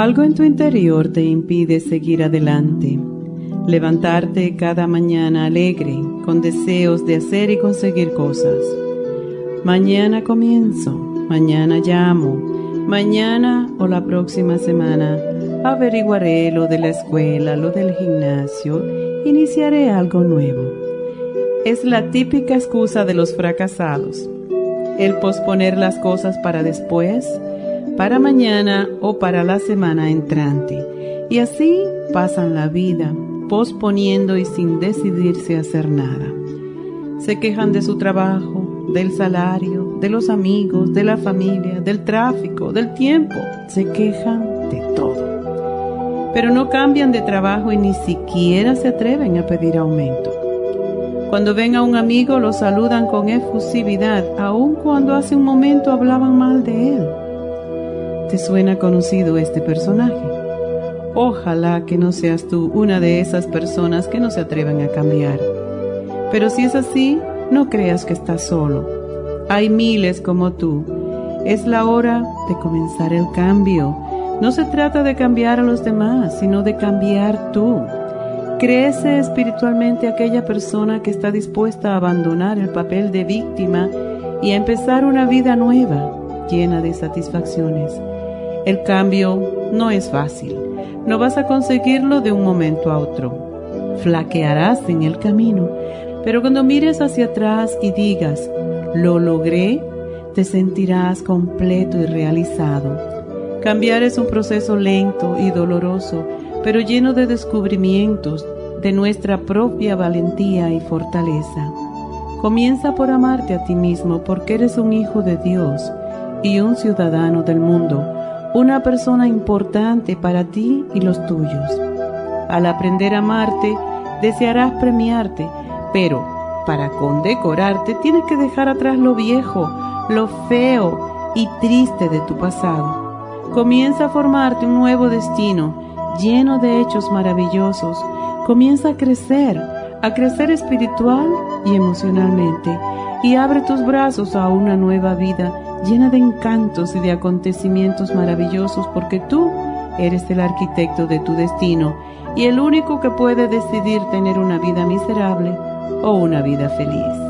Algo en tu interior te impide seguir adelante, levantarte cada mañana alegre, con deseos de hacer y conseguir cosas. Mañana comienzo, mañana llamo, mañana o la próxima semana averiguaré lo de la escuela, lo del gimnasio, iniciaré algo nuevo. Es la típica excusa de los fracasados. El posponer las cosas para después, para mañana o para la semana entrante. Y así pasan la vida, posponiendo y sin decidirse a hacer nada. Se quejan de su trabajo, del salario, de los amigos, de la familia, del tráfico, del tiempo. Se quejan de todo. Pero no cambian de trabajo y ni siquiera se atreven a pedir aumento. Cuando ven a un amigo lo saludan con efusividad, aun cuando hace un momento hablaban mal de él. ¿Te suena conocido este personaje? Ojalá que no seas tú una de esas personas que no se atreven a cambiar. Pero si es así, no creas que estás solo. Hay miles como tú. Es la hora de comenzar el cambio. No se trata de cambiar a los demás, sino de cambiar tú. Crece espiritualmente aquella persona que está dispuesta a abandonar el papel de víctima y a empezar una vida nueva, llena de satisfacciones. El cambio no es fácil. No vas a conseguirlo de un momento a otro. Flaquearás en el camino, pero cuando mires hacia atrás y digas, lo logré, te sentirás completo y realizado. Cambiar es un proceso lento y doloroso, pero lleno de descubrimientos de nuestra propia valentía y fortaleza. Comienza por amarte a ti mismo porque eres un hijo de Dios y un ciudadano del mundo una persona importante para ti y los tuyos. Al aprender a amarte, desearás premiarte, pero para condecorarte tienes que dejar atrás lo viejo, lo feo y triste de tu pasado. Comienza a formarte un nuevo destino lleno de hechos maravillosos. Comienza a crecer, a crecer espiritual y emocionalmente y abre tus brazos a una nueva vida llena de encantos y de acontecimientos maravillosos porque tú eres el arquitecto de tu destino y el único que puede decidir tener una vida miserable o una vida feliz.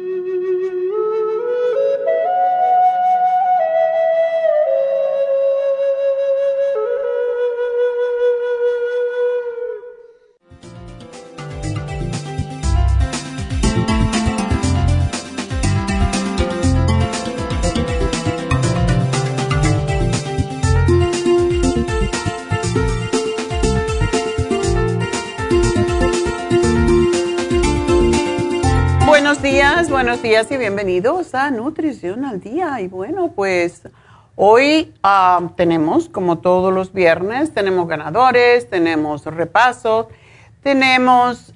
días y bienvenidos a Nutrición al Día. Y bueno, pues hoy ah, tenemos, como todos los viernes, tenemos ganadores, tenemos repasos, tenemos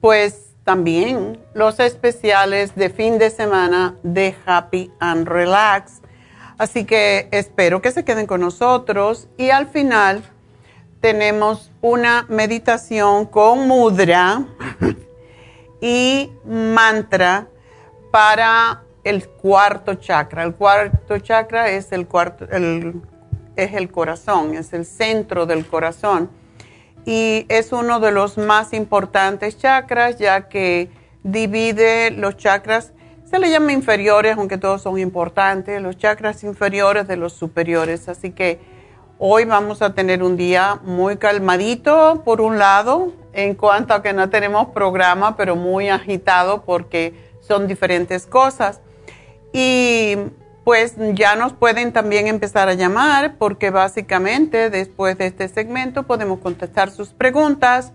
pues también los especiales de fin de semana de Happy and Relax. Así que espero que se queden con nosotros y al final tenemos una meditación con mudra y mantra para el cuarto chakra. El cuarto chakra es el, cuarto, es el corazón, es el centro del corazón y es uno de los más importantes chakras ya que divide los chakras, se le llama inferiores, aunque todos son importantes, los chakras inferiores de los superiores. Así que hoy vamos a tener un día muy calmadito por un lado, en cuanto a que no tenemos programa, pero muy agitado porque son diferentes cosas. Y pues ya nos pueden también empezar a llamar porque básicamente después de este segmento podemos contestar sus preguntas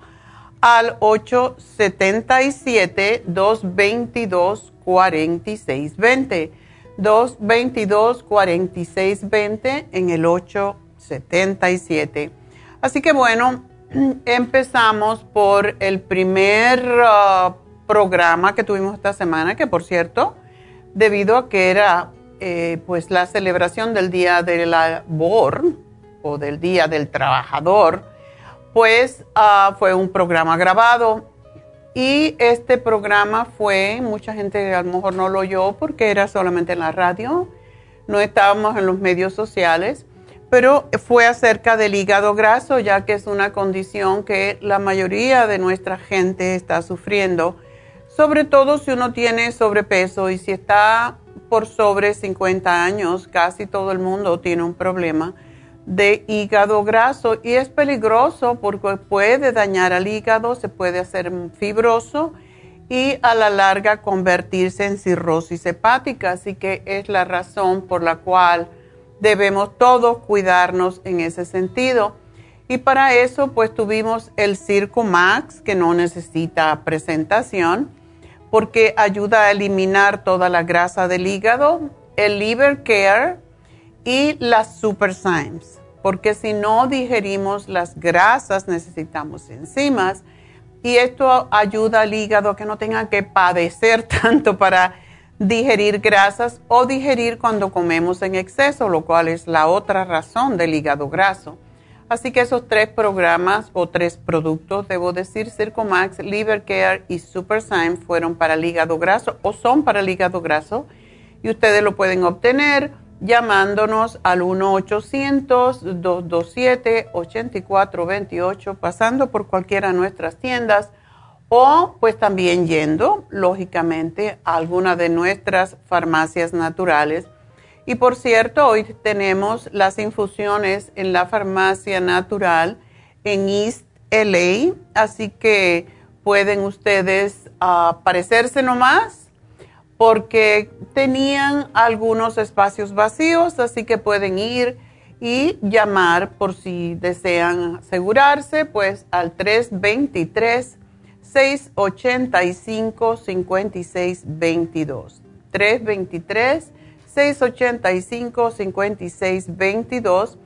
al 877-222-4620. 222-4620 en el 877. Así que bueno, empezamos por el primer uh, programa que tuvimos esta semana, que por cierto, debido a que era eh, pues la celebración del Día del Labor o del Día del Trabajador, pues uh, fue un programa grabado. Y este programa fue, mucha gente a lo mejor no lo oyó porque era solamente en la radio, no estábamos en los medios sociales pero fue acerca del hígado graso, ya que es una condición que la mayoría de nuestra gente está sufriendo, sobre todo si uno tiene sobrepeso y si está por sobre 50 años, casi todo el mundo tiene un problema de hígado graso y es peligroso porque puede dañar al hígado, se puede hacer fibroso y a la larga convertirse en cirrosis hepática, así que es la razón por la cual debemos todos cuidarnos en ese sentido. Y para eso pues tuvimos el Circo Max, que no necesita presentación, porque ayuda a eliminar toda la grasa del hígado, el Liver Care y las Super Symes, porque si no digerimos las grasas necesitamos enzimas y esto ayuda al hígado que no tenga que padecer tanto para digerir grasas o digerir cuando comemos en exceso, lo cual es la otra razón del hígado graso. Así que esos tres programas o tres productos, debo decir, Circomax, Liver Care y Superzyme fueron para el hígado graso o son para el hígado graso y ustedes lo pueden obtener llamándonos al 1-800-227-8428, pasando por cualquiera de nuestras tiendas o pues también yendo, lógicamente, a alguna de nuestras farmacias naturales. Y por cierto, hoy tenemos las infusiones en la farmacia natural en East LA, así que pueden ustedes aparecerse nomás porque tenían algunos espacios vacíos, así que pueden ir y llamar por si desean asegurarse, pues al 323 685-5622. 323-685-5622.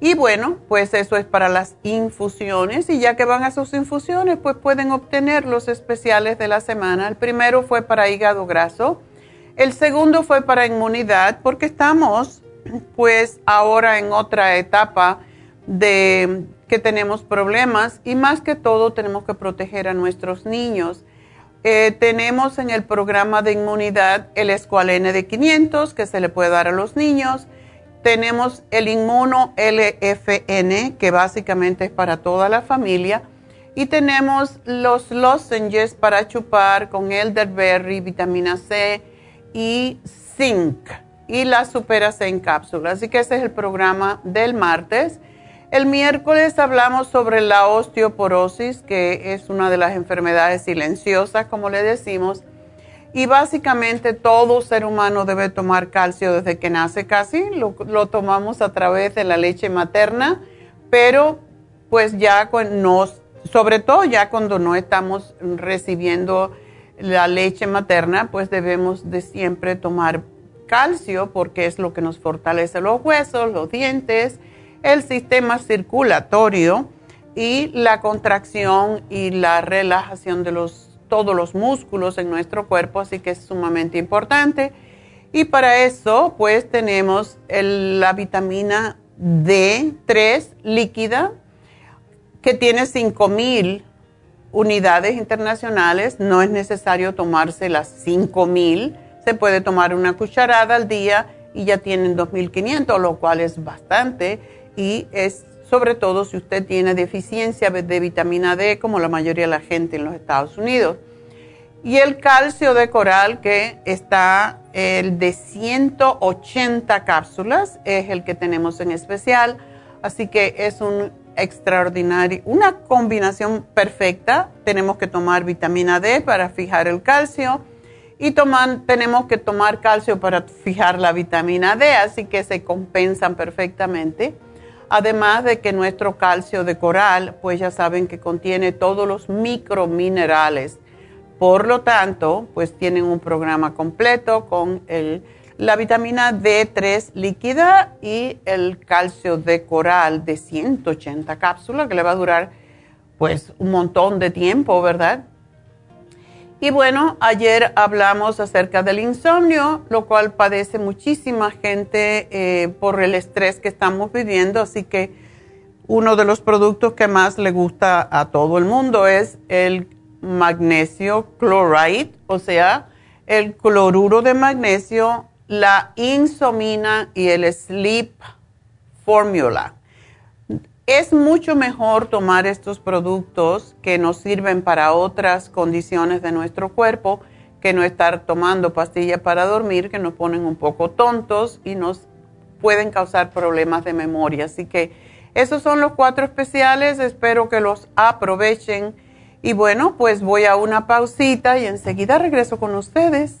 Y bueno, pues eso es para las infusiones y ya que van a sus infusiones, pues pueden obtener los especiales de la semana. El primero fue para hígado graso, el segundo fue para inmunidad porque estamos pues ahora en otra etapa de que tenemos problemas y más que todo tenemos que proteger a nuestros niños. Eh, tenemos en el programa de inmunidad el escualene de 500 que se le puede dar a los niños. Tenemos el inmuno LFN que básicamente es para toda la familia. Y tenemos los lozenges para chupar con elderberry, vitamina C y zinc y la superase en cápsula. Así que ese es el programa del martes. El miércoles hablamos sobre la osteoporosis, que es una de las enfermedades silenciosas, como le decimos, y básicamente todo ser humano debe tomar calcio desde que nace casi, lo, tomamos a través de la leche materna, pero pues ya nos, sobre todo ya cuando no estamos recibiendo la leche materna, pues debemos de siempre tomar calcio porque es lo que nos fortalece los huesos, los dientes, el sistema circulatorio y la contracción y la relajación de los, todos los músculos en nuestro cuerpo, así que es sumamente importante. Y para eso, pues tenemos la vitamina D3 líquida, que tiene 5000 unidades internacionales. No es necesario tomarse las 5000, se puede tomar una cucharada al día y ya tienen 2500, lo cual es bastante y es sobre todo si usted tiene deficiencia de vitamina D, como la mayoría de la gente en los Estados Unidos. Y el calcio de coral, que está el de 180 cápsulas, es el que tenemos en especial. Así que es un extraordinario, una combinación perfecta. Tenemos que tomar vitamina D para fijar el calcio y tenemos que tomar calcio para fijar la vitamina D, así que se compensan perfectamente. Además de que nuestro calcio de coral, pues ya saben que contiene todos los microminerales. Por lo tanto, pues tienen un programa completo con la vitamina D3 líquida y el calcio de coral de 180 cápsulas, que le va a durar pues un montón de tiempo, ¿verdad? Y bueno, ayer hablamos acerca del insomnio, lo cual padece muchísima gente eh, por el estrés que estamos viviendo, así que uno de los productos que más le gusta a todo el mundo es el magnesio chloride, o sea, el cloruro de magnesio, la insomina y el sleep formula. Es mucho mejor tomar estos productos que nos sirven para otras condiciones de nuestro cuerpo que no estar tomando pastillas para dormir que nos ponen un poco tontos y nos pueden causar problemas de memoria. Así que esos son los cuatro especiales, espero que los aprovechen. Y bueno, pues voy a una pausita y enseguida regreso con ustedes.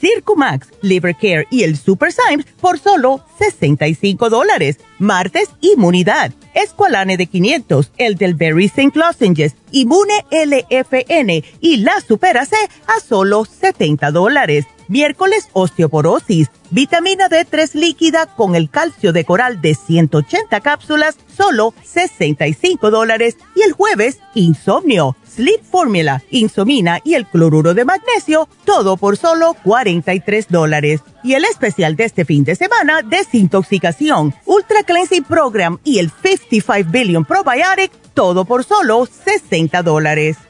Circumax, Liver Care y el Super Symes por solo 65 dólares. Martes, inmunidad, Esqualane de 500, el del Berry St. Lozenges, Inmune LFN y la Super AC a solo 70 dólares. Miércoles, osteoporosis, vitamina D3 líquida con el calcio de coral de 180 cápsulas, solo 65 dólares. Y el jueves, insomnio, sleep formula, insomina y el cloruro de magnesio, todo por solo 43 dólares. Y el especial de este fin de semana, desintoxicación, ultra cleansing program y el 55 billion probiotic, todo por solo 60 dólares.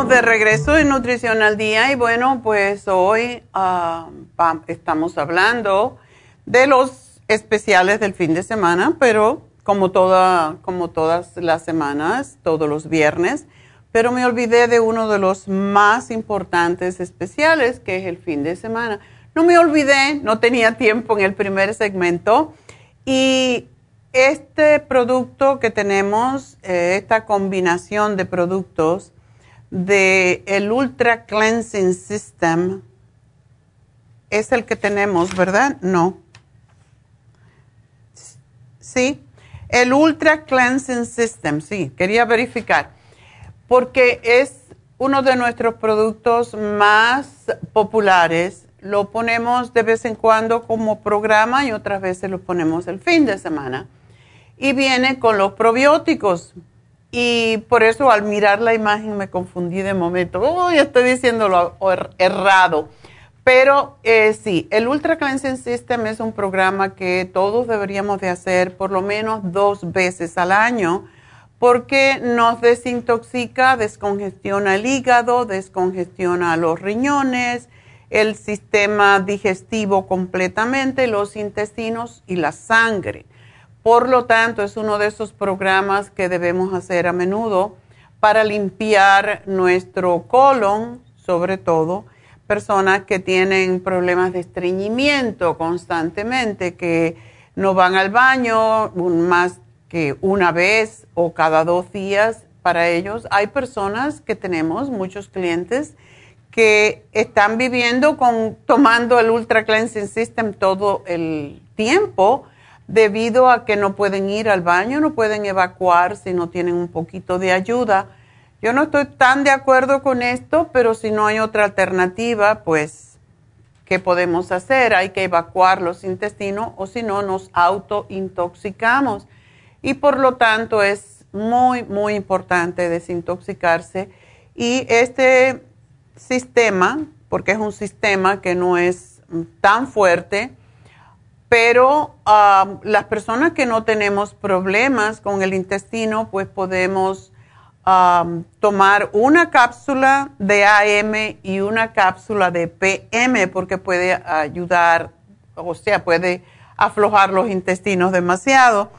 De regreso en Nutrición al Día y bueno, pues hoy ah, estamos hablando de los especiales del fin de semana, pero como, toda, como todas las semanas, todos los viernes, pero me olvidé de uno de los más importantes especiales, que es el fin de semana. No me olvidé, no tenía tiempo en el primer segmento y este producto que tenemos, eh, esta combinación de productos, de el Ultra Cleansing System es el que tenemos, ¿verdad? No. Sí, el Ultra Cleansing System, sí, quería verificar, porque es uno de nuestros productos más populares. Lo ponemos de vez en cuando como programa y otras veces lo ponemos el fin de semana. Y viene con los probióticos y por eso al mirar la imagen me confundí de momento. Uy, estoy diciéndolo er, errado. Pero eh, sí, el Ultra Cleansing System es un programa que todos deberíamos de hacer por lo menos dos veces al año porque nos desintoxica, descongestiona el hígado, descongestiona los riñones, el sistema digestivo completamente, los intestinos y la sangre. Por lo tanto, es uno de esos programas que debemos hacer a menudo para limpiar nuestro colon, sobre todo personas que tienen problemas de estreñimiento constantemente, que no van al baño más que una vez o cada dos días para ellos. Hay personas que tenemos, muchos clientes, que están viviendo con, tomando el Ultra Cleansing System todo el tiempo debido a que no pueden ir al baño, no pueden evacuar si no tienen un poquito de ayuda. Yo no estoy tan de acuerdo con esto, pero si no hay otra alternativa, pues, ¿qué podemos hacer? Hay que evacuar los intestinos o si no, nos autointoxicamos. Y por lo tanto es muy, muy importante desintoxicarse. Y este sistema, porque es un sistema que no es tan fuerte, pero um, las personas que no tenemos problemas con el intestino, pues podemos um, tomar una cápsula de AM y una cápsula de PM porque puede ayudar, o sea, puede aflojar los intestinos demasiado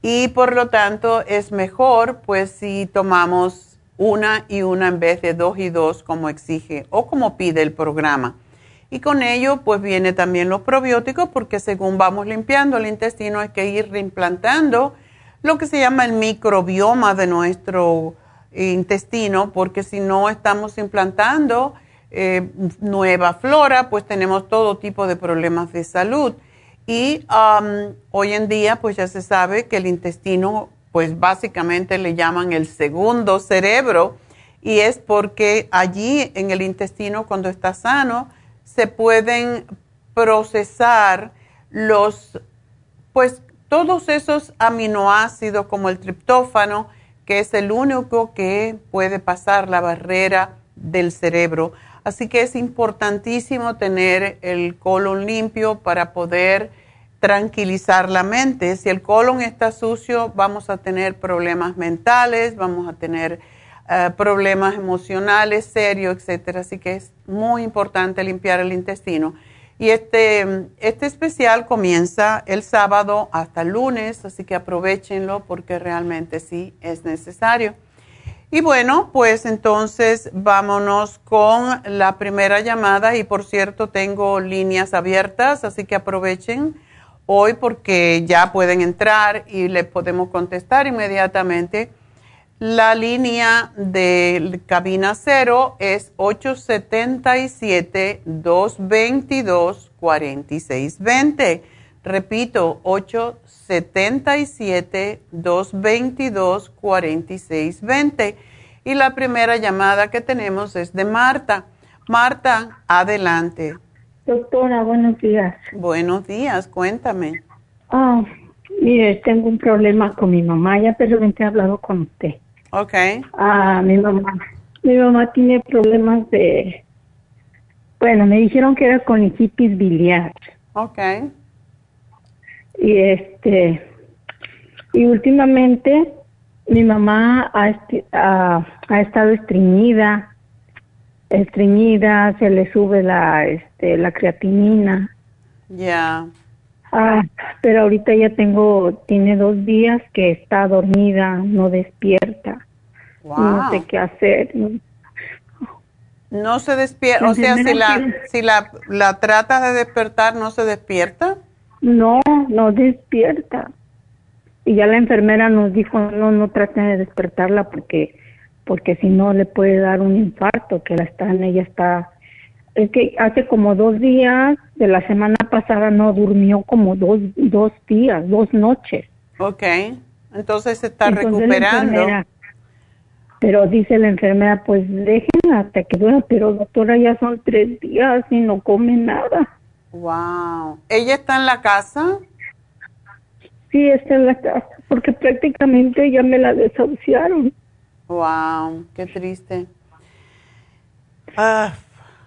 y por lo tanto es mejor pues si tomamos una y una en vez de dos y dos como exige o como pide el programa. Y con ello, pues viene también los probióticos, porque según vamos limpiando el intestino, hay que ir reimplantando lo que se llama el microbioma de nuestro intestino, porque si no estamos implantando eh, nueva flora, pues tenemos todo tipo de problemas de salud. Y hoy en día, pues ya se sabe que el intestino, pues básicamente le llaman el segundo cerebro, y es porque allí en el intestino, cuando está sano, se pueden procesar los, pues todos esos aminoácidos como el triptófano, que es el único que puede pasar la barrera del cerebro. Así que es importantísimo tener el colon limpio para poder tranquilizar la mente. Si el colon está sucio, vamos a tener problemas mentales, vamos a tener eh, problemas emocionales serios, etcétera. Así que es muy importante limpiar el intestino. Y este, este especial comienza el sábado hasta el lunes, así que aprovechenlo porque realmente sí es necesario. Y bueno, pues entonces vámonos con la primera llamada y por cierto tengo líneas abiertas, así que aprovechen hoy porque ya pueden entrar y les podemos contestar inmediatamente. La línea de cabina cero es 877-222-4620. Repito, 877-222-4620. Y la primera llamada que tenemos es de Marta. Marta, adelante. Doctora, buenos días. Buenos días, cuéntame. Ah, mire, tengo un problema con mi mamá, ya pero he hablado con usted. Ok. Ah, mi mamá. Mi mamá tiene problemas de. Bueno, me dijeron que era con hipis biliar. Ok. Y este. Y últimamente mi mamá ha, ha, estado estreñida, estreñida, se le sube la, este, la creatinina. Ya. Ah, pero ahorita ya tengo, tiene dos días que está dormida, no despierta. No sé qué hacer. No se despierta, o sea, si la, si la, la tratas de despertar, ¿no se despierta? No, no despierta. Y ya la enfermera nos dijo, no, no traten de despertarla porque, porque si no le puede dar un infarto, que la está, ella está es que hace como dos días de la semana pasada no durmió como dos, dos días, dos noches. Ok, entonces se está recuperando. Pero dice la enfermera, pues déjenla hasta que duerma, pero doctora ya son tres días y no come nada. Wow. ¿Ella está en la casa? Sí, está en la casa, porque prácticamente ya me la desahuciaron. Wow, qué triste. Ah,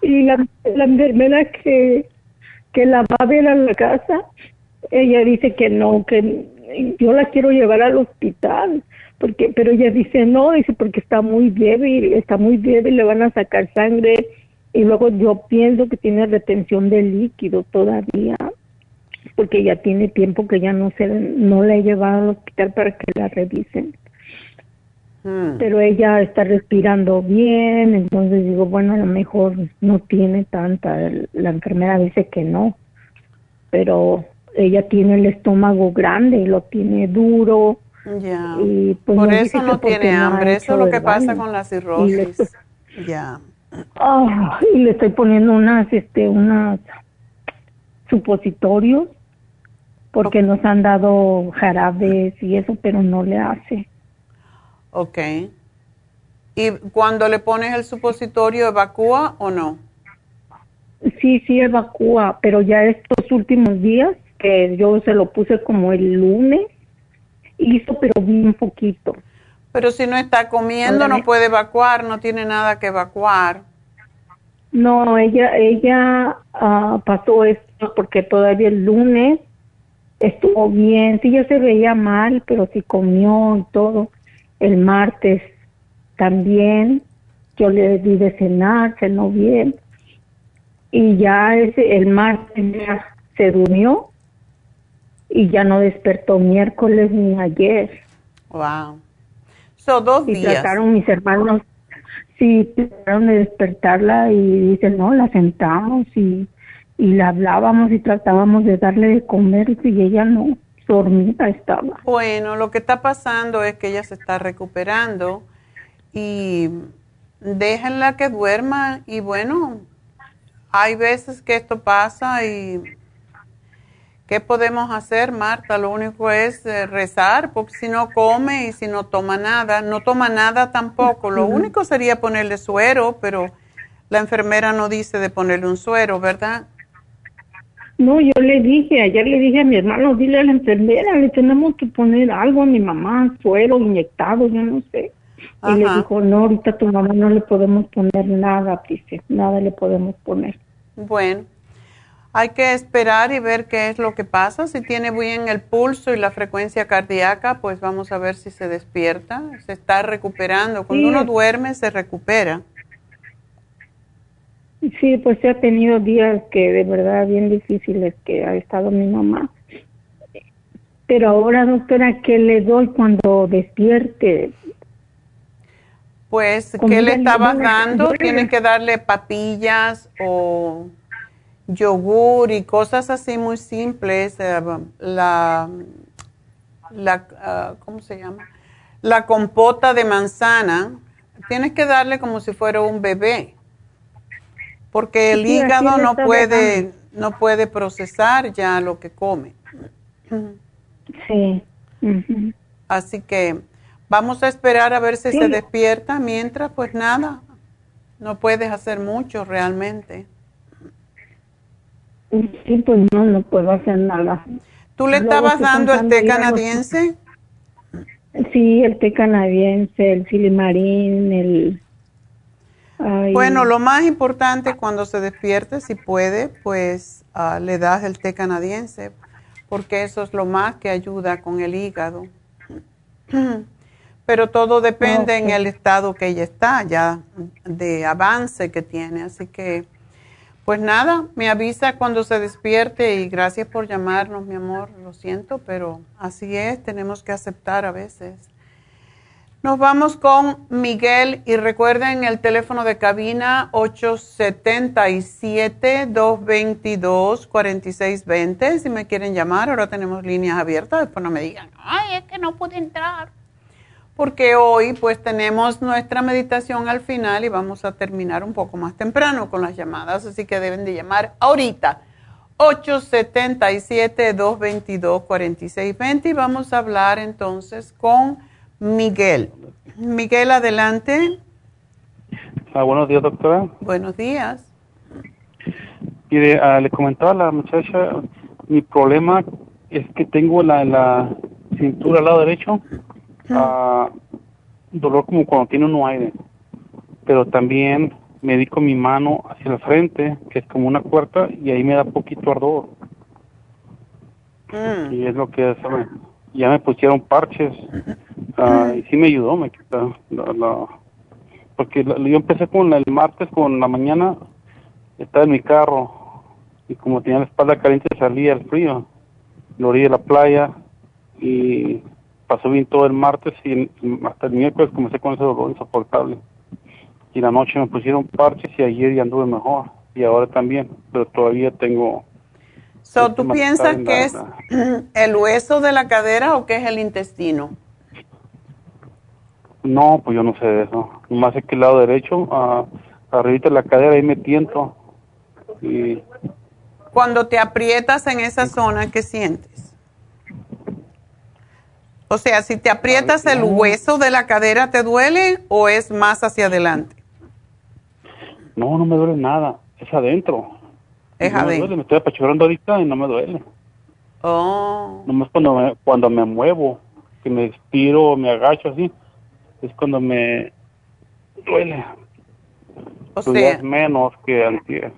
y la, la enfermera que, que la va a ver a la casa, ella dice que no, que yo la quiero llevar al hospital, porque pero ella dice no, dice porque está muy débil, está muy débil, le van a sacar sangre y luego yo pienso que tiene retención de líquido todavía, porque ya tiene tiempo que ya no se no la he llevado al hospital para que la revisen. Hmm. Pero ella está respirando bien, entonces digo, bueno, a lo mejor no tiene tanta, la enfermera dice que no, pero ella tiene el estómago grande lo tiene duro. Ya. Y pues Por eso no tiene hambre, eso es lo que pasa con la cirrosis. ya. Y le estoy poniendo unas, este, unas supositorios porque nos han dado jarabes y eso, pero no le hace. Ok. ¿Y cuando le pones el supositorio, evacúa o no? Sí, sí, evacúa, pero ya estos últimos días, que yo se lo puse como el lunes, hizo, pero bien poquito. Pero si no está comiendo, no puede evacuar, no tiene nada que evacuar. No, ella, ella uh, pasó esto porque todavía el lunes estuvo bien, sí, ya se veía mal, pero sí comió y todo el martes también yo le di de cenar, cenó bien. Y ya ese, el martes se durmió y ya no despertó miércoles ni ayer. Wow. Son dos y trataron mis hermanos, sí, trataron de despertarla y dicen, no, la sentamos y, y la hablábamos y tratábamos de darle de comer y ella no dormida estaba. Bueno, lo que está pasando es que ella se está recuperando y déjenla que duerma y bueno, hay veces que esto pasa y ¿qué podemos hacer, Marta? Lo único es eh, rezar, porque si no come y si no toma nada, no toma nada tampoco. Lo único sería ponerle suero, pero la enfermera no dice de ponerle un suero, ¿verdad? No, yo le dije, ayer le dije a mi hermano, dile a la enfermera, le tenemos que poner algo a mi mamá, suero, inyectado, yo no sé. Y le dijo, no, ahorita a tu mamá no le podemos poner nada, dice, nada le podemos poner. Bueno, hay que esperar y ver qué es lo que pasa. Si tiene bien el pulso y la frecuencia cardíaca, pues vamos a ver si se despierta. Se está recuperando. Cuando uno duerme, se recupera. Sí, pues ha tenido días que de verdad bien difíciles que ha estado mi mamá. Pero ahora, doctora, ¿qué le doy cuando despierte? Pues, ¿qué le estabas dando? Tienes que darle papillas o yogur y cosas así muy simples. Eh, la, la ah, ¿cómo se llama? La compota de manzana. Tienes que darle como si fuera un bebé, porque el hígado no puede, no puede procesar ya lo que come. Sí. Así que vamos a esperar a ver si se despierta. Mientras, pues nada, no puedes hacer mucho realmente. Sí, pues no, no puedo hacer nada. ¿Tú le estabas dando el té canadiense? Sí, el té canadiense, el silimarín, el... Bueno, lo más importante cuando se despierte, si puede, pues ah, le das el té canadiense porque eso es lo más que ayuda con el hígado. Pero todo depende en el estado que ella está, ya de avance que tiene. Así que, pues nada, me avisa cuando se despierte y gracias por llamarnos, mi amor. Lo siento, pero así es, tenemos que aceptar a veces. Nos vamos con Miguel y recuerden el teléfono de cabina 877-222-4620. Si me quieren llamar, ahora tenemos líneas abiertas, después no me digan, ay, es que no pude entrar. Porque hoy pues tenemos nuestra meditación al final y vamos a terminar un poco más temprano con las llamadas, así que deben de llamar ahorita. 877-222-4620 y vamos a hablar entonces con Miguel. Miguel, adelante. Ah, buenos días, doctora. Buenos días. Mire, ah, le comentaba a la muchacha, mi problema es que tengo la, la cintura al lado derecho, ah, dolor como cuando tiene un aire, pero también me dedico mi mano hacia el frente, que es como una puerta, y ahí me da poquito ardor. Mm. Y es lo que ya me pusieron parches uh, y sí me ayudó, me quita la, porque yo empecé con el martes con la mañana, estaba en mi carro y como tenía la espalda caliente salía el frío, lo orilla de la playa y pasó bien todo el martes y hasta el miércoles comencé con ese dolor insoportable. Y la noche me pusieron parches y ayer ya anduve mejor y ahora también, pero todavía tengo So, ¿Tú piensas que es el hueso de la cadera o que es el intestino? No, pues yo no sé de eso. Más es que el lado derecho, uh, arriba de la cadera, ahí me tiento. Y... Cuando te aprietas en esa zona, ¿qué sientes? O sea, si te aprietas el hueso de la cadera, ¿te duele o es más hacia adelante? No, no me duele nada. Es adentro. Es no me duele, me estoy apachurrando ahorita y no me duele. Oh. Nomás cuando me, cuando me muevo, que me estiro o me agacho así, es cuando me duele. O sea. Menos que antes.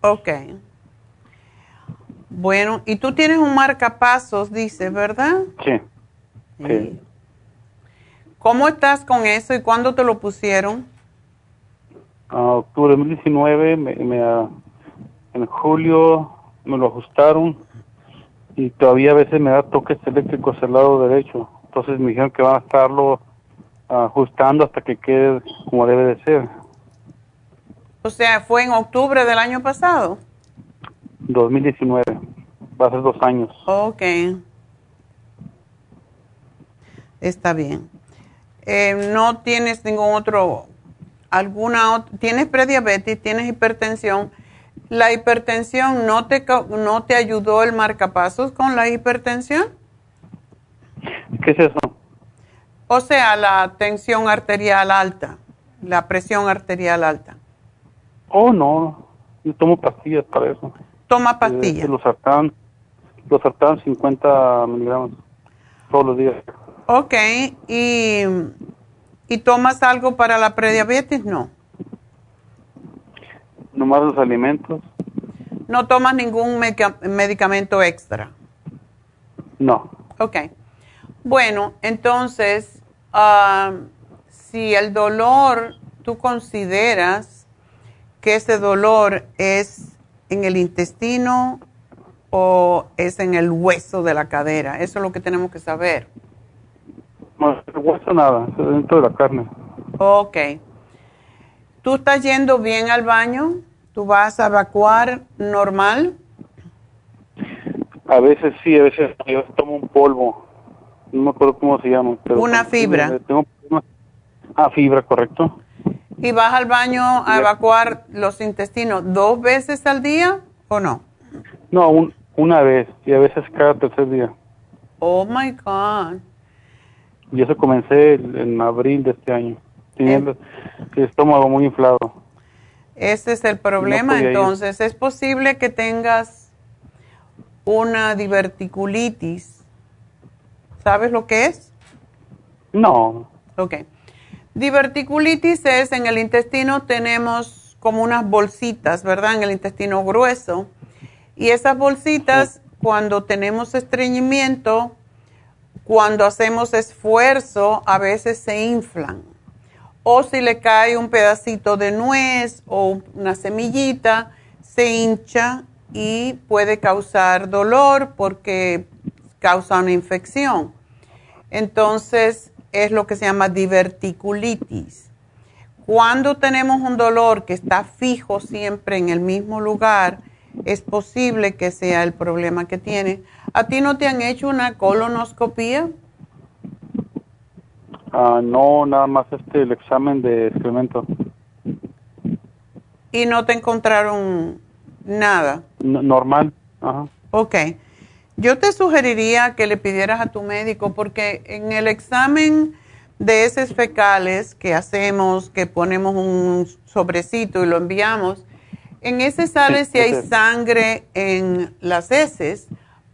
Ok. Bueno, y tú tienes un marcapasos, dices, ¿verdad? Sí. sí. ¿Cómo estás con eso y cuándo te lo pusieron? A octubre de 2019 me, me, en julio me lo ajustaron y todavía a veces me da toques eléctricos al lado derecho. Entonces me dijeron que van a estarlo ajustando hasta que quede como debe de ser. O sea, fue en octubre del año pasado. 2019. Va a ser dos años. Ok. Está bien. Eh, no tienes ningún otro, alguna, tienes prediabetes, tienes hipertensión ¿La hipertensión no te, no te ayudó el marcapasos con la hipertensión? ¿Qué es eso? O sea, la tensión arterial alta, la presión arterial alta. Oh, no, yo tomo pastillas para eso. ¿Toma eh, pastillas? los sartán, los sartán 50 miligramos todos los días. Ok, y ¿Y tomas algo para la prediabetes? No. Nomás los alimentos. ¿No tomas ningún medicamento extra? No. Ok. Bueno, entonces, ah, si el dolor, tú consideras que ese dolor es en el intestino o es en el hueso de la cadera, eso es lo que tenemos que saber. No, el hueso nada, es dentro de la carne. Ok. ¿Tú estás yendo bien al baño? ¿Tú vas a evacuar normal? A veces sí, a veces yo tomo un polvo. No me acuerdo cómo se llama. una fibra. ah, fibra, correcto. ¿Y vas al baño a evacuar los intestinos dos veces al día o no? No, una vez y a veces cada tercer día. Oh my God. Y eso comencé en abril de este año, teniendo el estómago muy inflado. Ese es el problema, entonces. Es posible que tengas una diverticulitis. ¿Sabes lo que es? No. Ok. Diverticulitis es en el intestino tenemos como unas bolsitas, ¿verdad? En el intestino grueso. Y esas bolsitas, cuando tenemos estreñimiento, cuando hacemos esfuerzo, a veces se inflan o si le cae un pedacito de nuez o una semillita, se hincha y puede causar dolor porque causa una infección. Entonces es lo que se llama diverticulitis. Cuando tenemos un dolor que está fijo siempre en el mismo lugar, es posible que sea el problema que tiene. ¿A ti no te han hecho una colonoscopía? Ah, no, nada más este el examen de excremento. ¿Y no te encontraron nada? normal, ajá. Ok. Yo te sugeriría que le pidieras a tu médico porque en el examen de heces fecales que hacemos, que ponemos un sobrecito y lo enviamos, en ese sale si hay sangre en las heces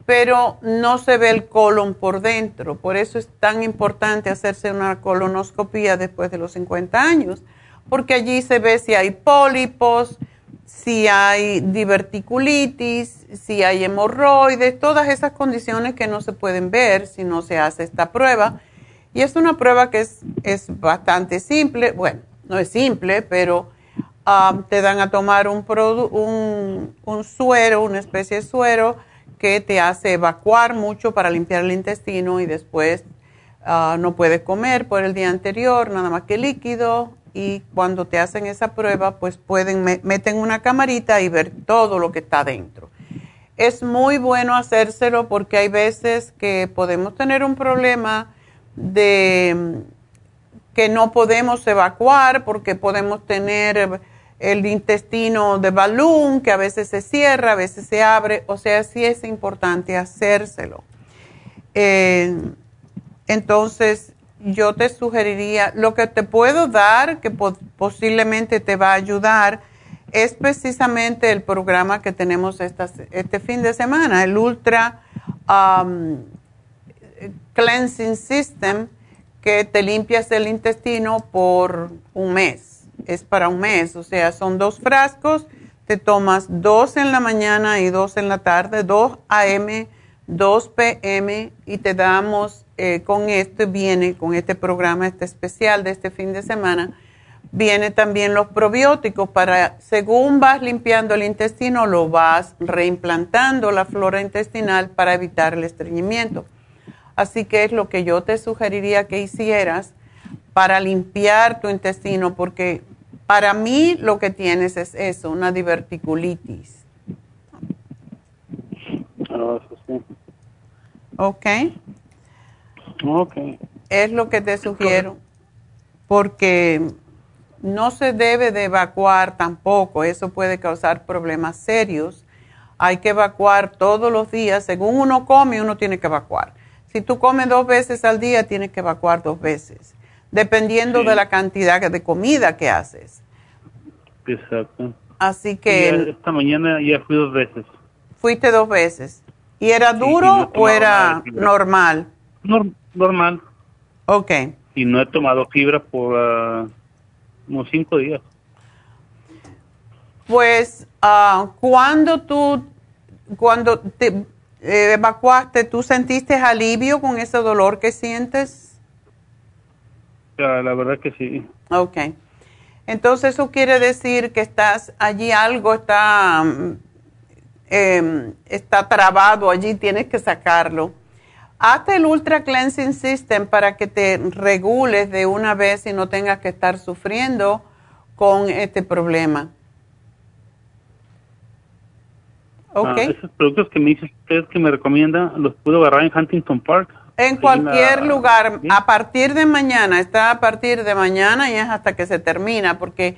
pero no se ve el colon por dentro. Por eso es tan importante hacerse una colonoscopia después de los 50 años, porque allí se ve si hay pólipos, si hay diverticulitis, si hay hemorroides, todas esas condiciones que no se pueden ver si no se hace esta prueba. Y es una prueba que es, bastante simple, bueno, no es simple, pero ah, te dan a tomar un, un, un suero, una especie de suero, que te hace evacuar mucho para limpiar el intestino y después ah, no puedes comer por el día anterior, nada más que líquido. Y cuando te hacen esa prueba, pues pueden, meten una camarita y ver todo lo que está dentro. Es muy bueno hacérselo porque hay veces que podemos tener un problema de que no podemos evacuar porque podemos tener el intestino de balón, que a veces se cierra, a veces se abre, o sea, sí es importante hacérselo. Eh, entonces, yo te sugeriría, lo que te puedo dar, que posiblemente te va a ayudar, es precisamente el programa que tenemos este fin de semana, el Ultra um, Cleansing System, que te limpias el intestino por un mes. Es para un mes, o sea, son dos frascos, te tomas dos en la mañana y dos en la tarde, dos AM, dos PM y te damos eh, con este, viene con este programa, este especial de este fin de semana, viene también los probióticos para, según vas limpiando el intestino, lo vas reimplantando la flora intestinal para evitar el estreñimiento. Así que es lo que yo te sugeriría que hicieras para limpiar tu intestino, porque para mí lo que tienes es eso, una diverticulitis. Ah, sí. Ok. Es lo que te sugiero, porque no se debe de evacuar tampoco, eso puede causar problemas serios. Hay que evacuar todos los días, según uno come, uno tiene que evacuar. Si tú comes dos veces al día, tienes que evacuar dos veces dependiendo de la cantidad de comida que haces. Exacto. Así que... esta mañana ya fui dos veces. Fuiste dos veces. ¿Y era duro o era normal? Normal. Ok. y no he tomado fibra por ah, unos cinco días. Pues uh, cuando tú, cuando te eh, evacuaste, ¿tú sentiste alivio con ese dolor que sientes? la verdad que sí. Ok. Entonces eso quiere decir que estás allí, algo está, em, está trabado allí, tienes que sacarlo. Hazte el Ultra Cleansing System para que te regules de una vez y no tengas que estar sufriendo con este problema. Ok. Ah, esos productos que me dice usted que me recomienda, ¿los puedo agarrar en Huntington Park? En cualquier lugar, a partir de mañana, está a partir de mañana y es hasta que se termina, porque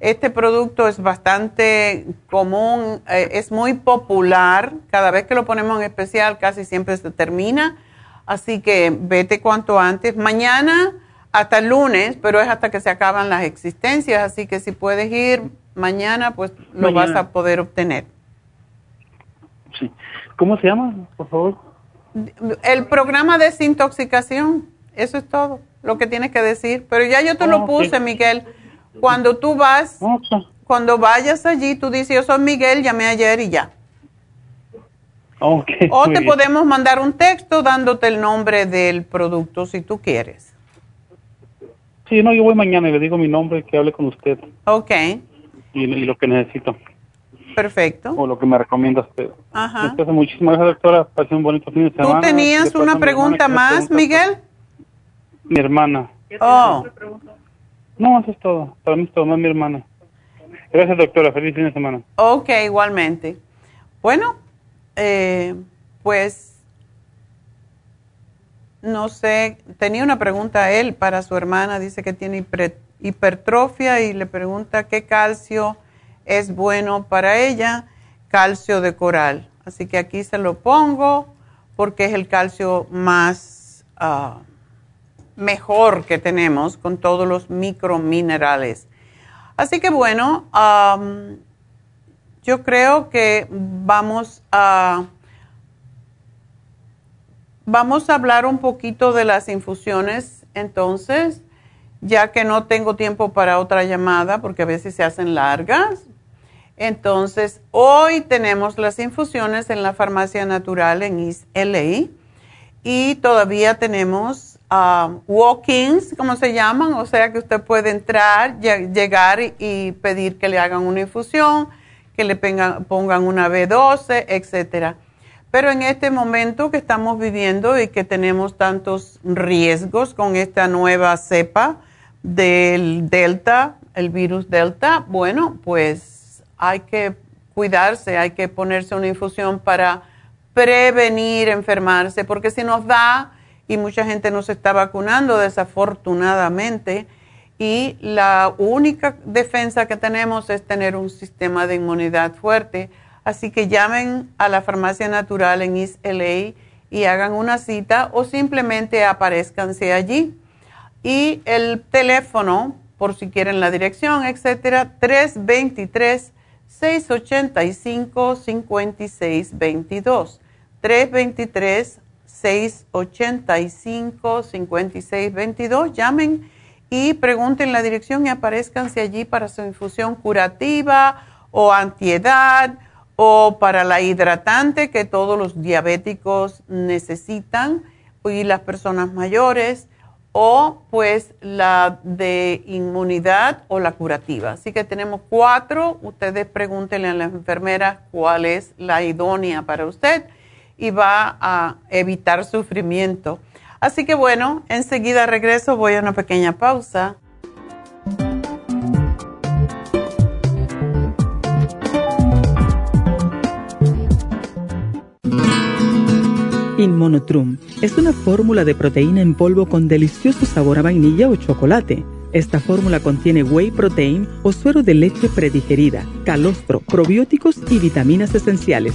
este producto es bastante común, eh, es muy popular, cada vez que lo ponemos en especial casi siempre se termina, así que vete cuanto antes, mañana hasta el lunes, pero es hasta que se acaban las existencias, así que si puedes ir mañana, pues lo vas a poder obtener. Sí. ¿Cómo se llama, por favor? El programa de desintoxicación, eso es todo lo que tienes que decir. Pero ya yo te lo puse, Miguel. Cuando tú vas, cuando vayas allí, tú dices, yo soy Miguel, llamé ayer y ya. O te podemos mandar un texto dándote el nombre del producto si tú quieres. Sí, no, yo voy mañana y le digo mi nombre, que hable con usted. Ok. y lo que necesito. Perfecto. O lo que me recomienda usted. Ajá. muchísimas gracias, doctora. Pase un bonito fin de semana. ¿Tú tenías una pregunta más, Miguel? Mi hermana. Oh. No, eso es todo. Para mí es todo, más mi hermana. Gracias, doctora. Feliz fin de semana. Ok, igualmente. Bueno, eh, pues no sé, tenía una pregunta a él para su hermana. Dice que tiene hipertrofia y le pregunta qué calcio es bueno para ella, calcio de coral. Así que aquí se lo pongo porque es el calcio más ah, mejor que tenemos con todos los microminerales. Así que bueno, yo creo que vamos a vamos a hablar un poquito de las infusiones entonces, ya que no tengo tiempo para otra llamada porque a veces se hacen largas. Entonces, hoy tenemos las infusiones en la farmacia natural en East LA y todavía tenemos um, walk-ins, como se llaman, o sea que usted puede entrar, llegar y pedir que le hagan una infusión, que le pongan una B12, etcétera. Pero en este momento que estamos viviendo y que tenemos tantos riesgos con esta nueva cepa del Delta, el virus Delta, bueno, pues hay que cuidarse, hay que ponerse una infusión para prevenir enfermarse, porque si nos da, y mucha gente no se está vacunando desafortunadamente, y la única defensa que tenemos es tener un sistema de inmunidad fuerte. Así que llamen a la farmacia natural en East LA y hagan una cita o simplemente aparezcanse allí. Y el teléfono, por si quieren la dirección, etcétera, 323 685-5622. 323-685-5622. Llamen y pregunten la dirección y aparezcanse allí para su infusión curativa o antiedad o para la hidratante que todos los diabéticos necesitan y las personas mayores o pues la de inmunidad o la curativa. Así que tenemos cuatro. Ustedes pregúntenle a la enfermera cuál es la idónea para usted y va a evitar sufrimiento. Así que bueno, enseguida regreso, voy a una pequeña pausa. Inmonotrum es una fórmula de proteína en polvo con delicioso sabor a vainilla o chocolate. Esta fórmula contiene whey protein o suero de leche predigerida, calostro, probióticos y vitaminas esenciales.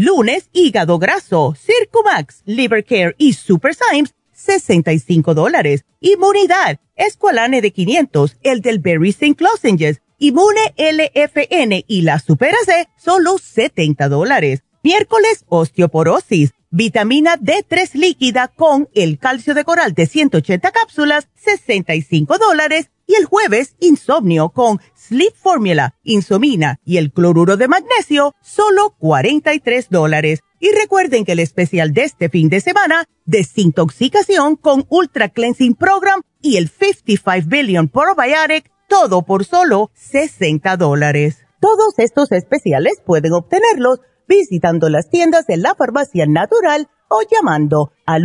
Lunes, hígado graso, Circumax, Liver Care y Super Symes, 65 dólares. Inmunidad, Esqualane de 500, el del Berry St. Lozenges, Inmune LFN y la Super C, solo 70 dólares. Miércoles, osteoporosis, vitamina D3 líquida con el calcio de coral de 180 cápsulas, 65 dólares. Y el jueves, insomnio con Sleep Formula, Insomina y el cloruro de magnesio, solo 43 dólares. Y recuerden que el especial de este fin de semana, desintoxicación con Ultra Cleansing Program y el 55 Billion Probiotic, todo por solo 60 dólares. Todos estos especiales pueden obtenerlos visitando las tiendas de la farmacia natural o llamando al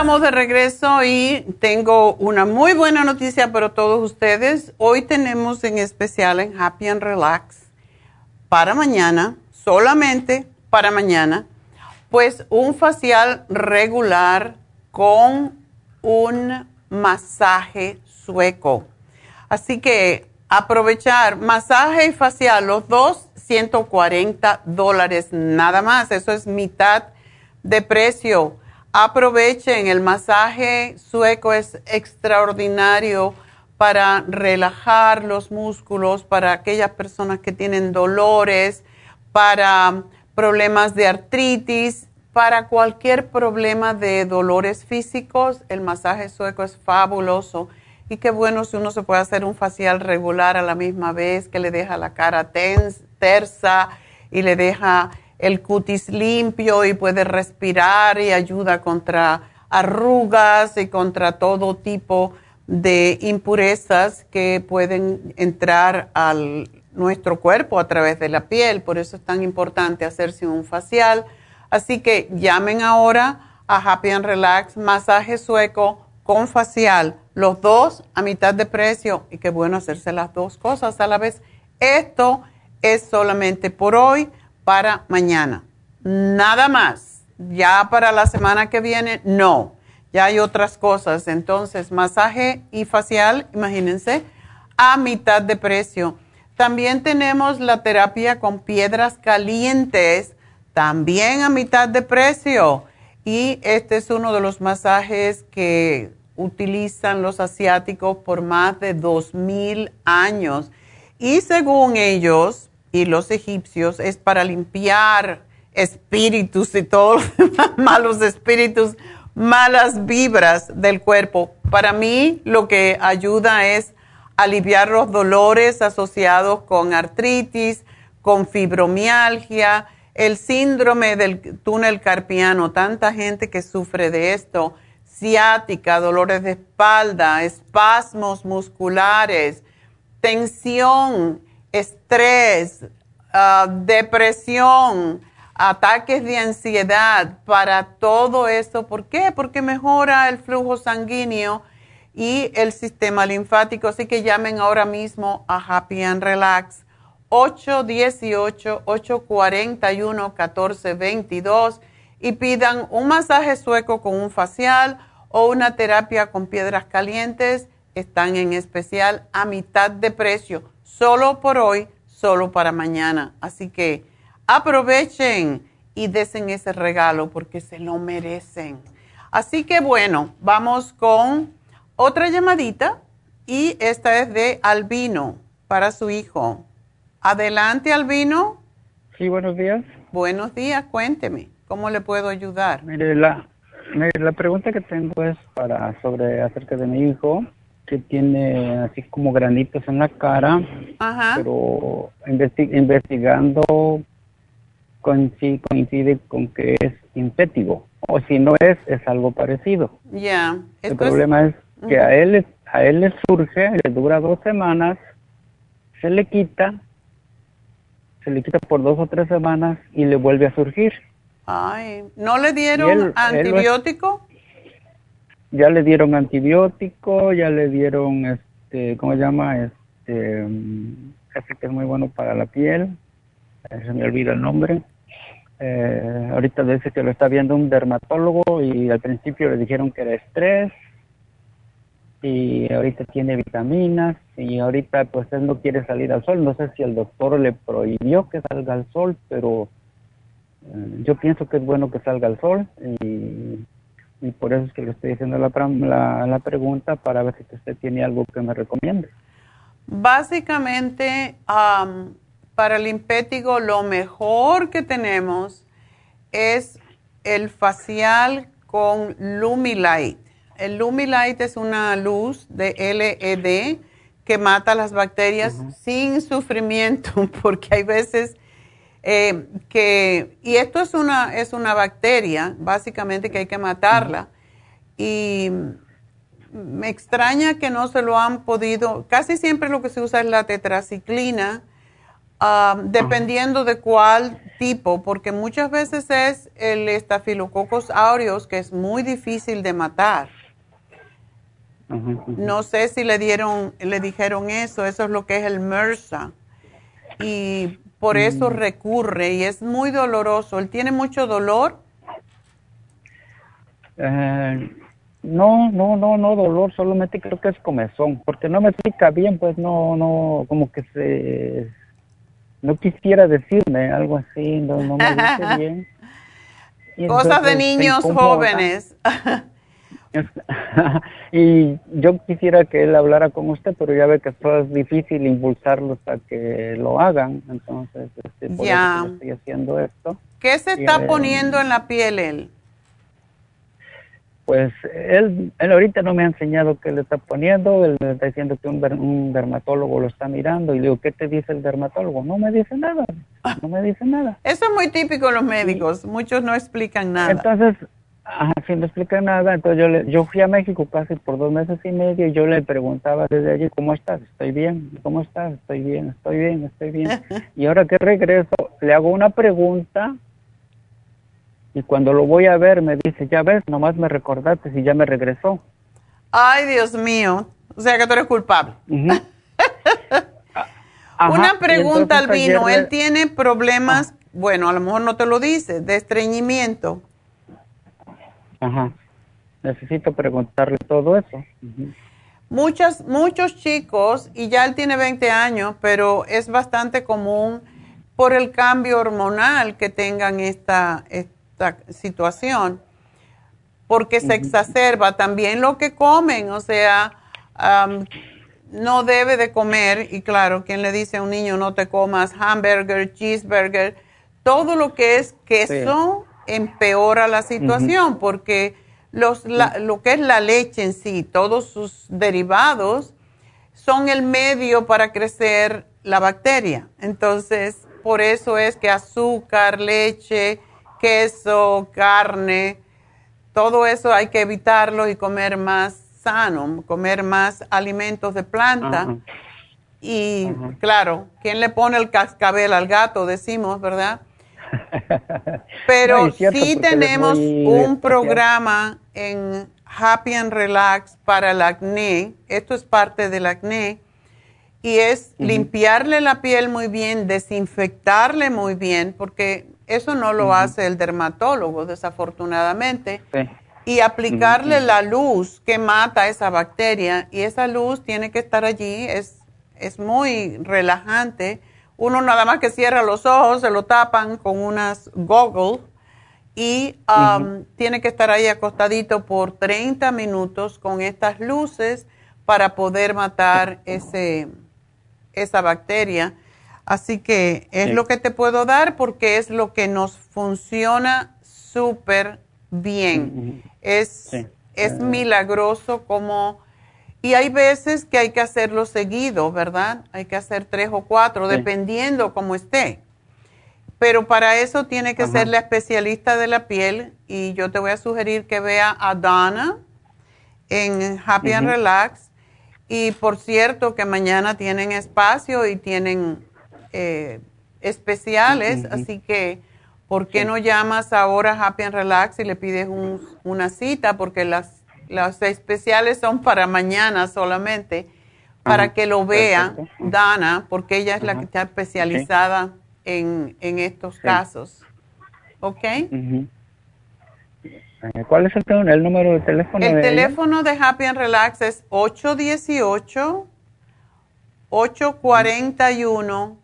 Estamos de regreso y tengo una muy buena noticia para todos ustedes. Hoy tenemos en especial en Happy and Relax para mañana, solamente para mañana, pues un facial regular con un masaje sueco. Así que aprovechar masaje y facial, los dos, 140 dólares nada más. Eso es mitad de precio Aprovechen, el masaje sueco es extraordinario para relajar los músculos, para aquellas personas que tienen dolores, para problemas de artritis, para cualquier problema de dolores físicos, el masaje sueco es fabuloso. Y qué bueno si uno se puede hacer un facial regular a la misma vez, que le deja la cara tersa y le deja el cutis limpio y puede respirar y ayuda contra arrugas y contra todo tipo de impurezas que pueden entrar a nuestro cuerpo a través de la piel. Por eso es tan importante hacerse un facial. Así que llamen ahora a Happy and Relax, masaje sueco con facial, los dos a mitad de precio y qué bueno hacerse las dos cosas a la vez. Esto es solamente por hoy para mañana. Nada más. Ya para la semana que viene, no. Ya hay otras cosas. Entonces, masaje y facial, imagínense, a mitad de precio. También tenemos la terapia con piedras calientes, también a mitad de precio. Y este es uno de los masajes que utilizan los asiáticos por más de dos mil años. Y según ellos, y los egipcios es para limpiar espíritus y todos los malos espíritus, malas vibras del cuerpo. Para mí lo que ayuda es aliviar los dolores asociados con artritis, con fibromialgia, el síndrome del túnel carpiano, tanta gente que sufre de esto, ciática, dolores de espalda, espasmos musculares, tensión, estrés, ah, depresión, ataques de ansiedad, para todo eso. ¿Por qué? Porque mejora el flujo sanguíneo y el sistema linfático. Así que llamen ahora mismo a Happy and Relax 818-841-1422 y pidan un masaje sueco con un facial o una terapia con piedras calientes. Están en especial a mitad de precio, solo por hoy, solo para mañana. Así que aprovechen y desen ese regalo porque se lo merecen. Así que bueno, vamos con otra llamadita y esta es de Albino para su hijo. Adelante, Albino. Sí, buenos días. Buenos días, cuénteme, ¿cómo le puedo ayudar? Mire, la, la pregunta que tengo es para sobre acerca de mi hijo que tiene así como granitos en la cara, Ajá. pero investigando coincide con que es impétigo o si no es es algo parecido. Ya. El problema es que a él a él le surge, le dura dos semanas, se le quita, se le quita por dos o tres semanas y le vuelve a surgir. Ay, ¿no le dieron antibiótico? Ya le dieron antibiótico, ya le dieron, este, ¿cómo se llama? Este, ese que es muy bueno para la piel, eh, se me olvida el nombre. Eh, ahorita dice que lo está viendo un dermatólogo y al principio le dijeron que era estrés y ahorita tiene vitaminas y ahorita pues él no quiere salir al sol. No sé si el doctor le prohibió que salga al sol, pero eh, yo pienso que es bueno que salga al sol y y por eso es que le estoy haciendo la, la, la pregunta para ver si usted tiene algo que me recomiende. Básicamente, para el impétigo lo mejor que tenemos es el facial con Lumilight. El Lumilight es una luz de LED que mata las bacterias sin sufrimiento, porque hay veces eh, que, y esto es una, es una bacteria, básicamente, que hay que matarla. Y me extraña que no se lo han podido, casi siempre lo que se usa es la tetraciclina, ah, dependiendo de cuál tipo, porque muchas veces es el estafilococos aureus, que es muy difícil de matar. No sé si le dieron, le dijeron eso, eso es lo que es el MRSA. Y por eso mm. recurre y es muy doloroso. ¿Él tiene mucho dolor? Eh, no, no, no, no dolor, solamente creo que es comezón, porque no me explica bien, pues no, no, como que se, no quisiera decirme algo así, no, no me dice bien. Cosas de niños jóvenes. y yo quisiera que él hablara con usted, pero ya ve que es difícil impulsarlos a que lo hagan, entonces este, por ya. Eso estoy haciendo esto. ¿Qué se está poniendo en la piel él? Pues él, él ahorita no me ha enseñado qué le está poniendo, él me está diciendo que un, un dermatólogo lo está mirando y digo, ¿qué te dice el dermatólogo? No me dice nada, no me dice nada. Eso es muy típico de los médicos, muchos no explican nada. Entonces, Ajá, sin no explicar nada, entonces yo, le, yo fui a México casi por dos meses y medio y yo le preguntaba desde allí, ¿cómo estás? Estoy bien, ¿cómo estás? Estoy bien, estoy bien, estoy bien. y ahora que regreso, le hago una pregunta y cuando lo voy a ver me dice, ya ves, nomás me recordaste y ya me regresó. Ay, Dios mío, o sea que tú eres culpable. una pregunta, Albino, él tiene problemas, ah. bueno, a lo mejor no te lo dice, de estreñimiento. Ajá. Necesito preguntarle todo eso. Muchos, muchos chicos, y ya él tiene 20 años, pero es bastante común por el cambio hormonal que tengan esta, esta situación, porque se exacerba también lo que comen, o sea, no debe de comer, y claro, quien le dice a un niño no te comas hamburger, cheeseburger, todo lo que es queso, empeora la situación porque los, lo que es la leche en sí, todos sus derivados, son el medio para crecer la bacteria. Entonces, por eso es que azúcar, leche, queso, carne, todo eso hay que evitarlo y comer más sano, comer más alimentos de planta. Y claro, ¿quién le pone el cascabel al gato? Decimos, ¿verdad? Pero sí tenemos un programa en Happy and Relax para el acné. Esto es parte del acné. Y es limpiarle la piel muy bien, desinfectarle muy bien, porque eso no lo hace el dermatólogo, desafortunadamente. Y aplicarle la luz que mata esa bacteria. Y esa luz tiene que estar allí. Es, es muy relajante. Uno nada más que cierra los ojos, se lo tapan con unas goggles y um, tiene que estar ahí acostadito por 30 minutos con estas luces para poder matar ese, esa bacteria. Así que es lo que te puedo dar porque es lo que nos funciona súper bien. Es, es milagroso como... Y hay veces que hay que hacerlo seguido, ¿verdad? Hay que hacer tres o cuatro, dependiendo cómo esté. Pero para eso tiene que ser la especialista de la piel y yo te voy a sugerir que vea a Donna en Happy and Relax. Y por cierto que mañana tienen espacio y tienen eh, especiales, así que ¿por qué no llamas ahora a Happy and Relax y le pides una cita? Porque las, las especiales son para mañana solamente, para que lo vea Dana, porque ella es la que está especializada en, en estos casos. ¿Ok? Eh, ¿Cuál es el, el, número de teléfono? El teléfono de Happy and Relax es 818 841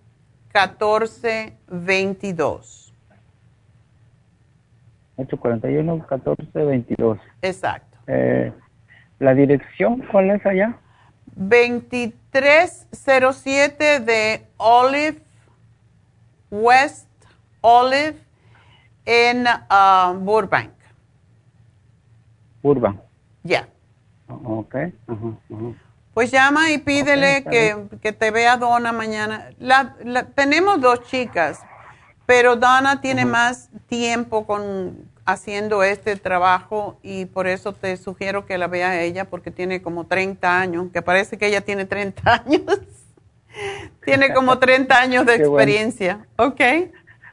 1422. 841 1422. Exacto. Eh, ¿La dirección cuál es allá? 2307 de Olive West Olive en uh, Burbank. Burbank. Ya. Ok. Pues llama y pídele que, te vea Donna mañana. La, tenemos dos chicas, pero Donna tiene más tiempo con haciendo este trabajo y por eso te sugiero que la vea ella porque tiene como 30 años, que parece que ella tiene 30 años. Tiene como 30 años de experiencia. Ok.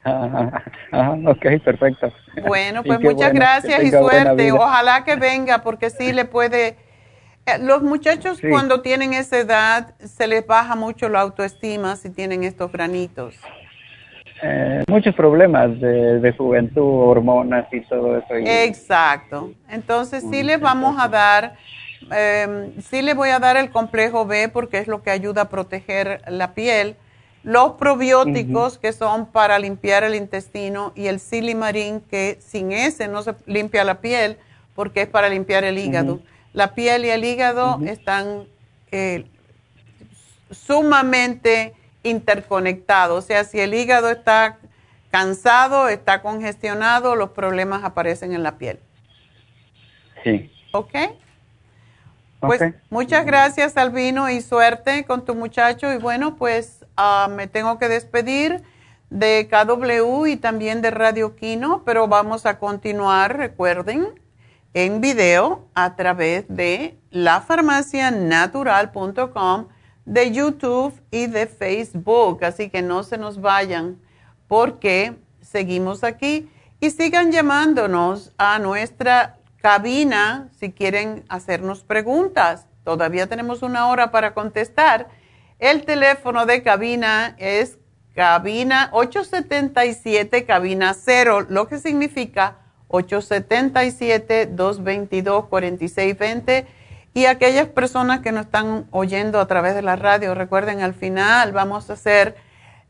ok, perfecto. Bueno, pues muchas gracias y suerte. Ojalá que venga porque sí le puede... Eh, los muchachos cuando tienen esa edad se les baja mucho la autoestima si tienen estos granitos. Eh, muchos problemas de, juventud, hormonas y todo eso. Exacto. Entonces sí les vamos a dar eh, sí le voy a dar el complejo B porque es lo que ayuda a proteger la piel. Los probióticos que son para limpiar el intestino y el silimarín que sin ese no se limpia la piel porque es para limpiar el hígado. La piel y el hígado están eh, sumamente interconectados. O sea, si el hígado está cansado, está congestionado, los problemas aparecen en la piel. Sí. ¿Ok? Pues muchas gracias, Albino, y suerte con tu muchacho. Y bueno, pues ah, me tengo que despedir de KW y también de Radio Kino, pero vamos a continuar, recuerden, en video a través de lafarmacianatural.com, de YouTube y de Facebook. Así que no se nos vayan porque seguimos aquí y sigan llamándonos a nuestra cabina si quieren hacernos preguntas. Todavía tenemos una hora para contestar. El teléfono de cabina es cabina 877 cabina 0, lo que significa 877-222-4620. Y aquellas personas que nos están oyendo a través de la radio, recuerden, al final vamos a hacer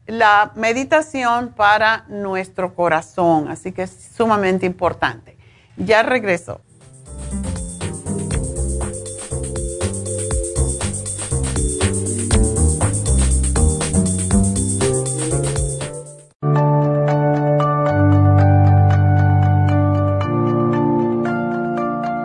la meditación para nuestro corazón, así que es sumamente importante. Ya regreso.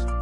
días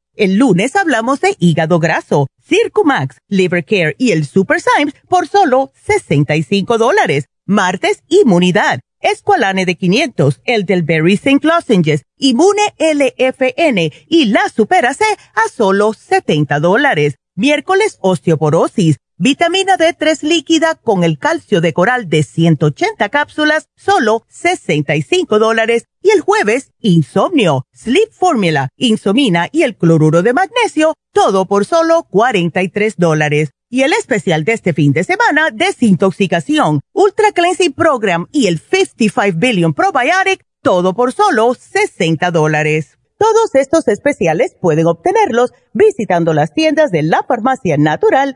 El lunes hablamos de hígado graso, Circumax, Liver Care y el Super Symes por solo 65 dólares. Martes, inmunidad, Esqualane de 500, el del Berry St. Lozenges, Inmune LFN y la Super C a solo 70 dólares. Miércoles, osteoporosis, Vitamina D3 líquida con el calcio de coral de 180 cápsulas, solo 65 dólares. Y el jueves, insomnio, sleep formula, insomina y el cloruro de magnesio, todo por solo 43 dólares. Y el especial de este fin de semana, desintoxicación, ultra cleansing program y el 55 billion probiotic, todo por solo 60 dólares. Todos estos especiales pueden obtenerlos visitando las tiendas de la farmacia natural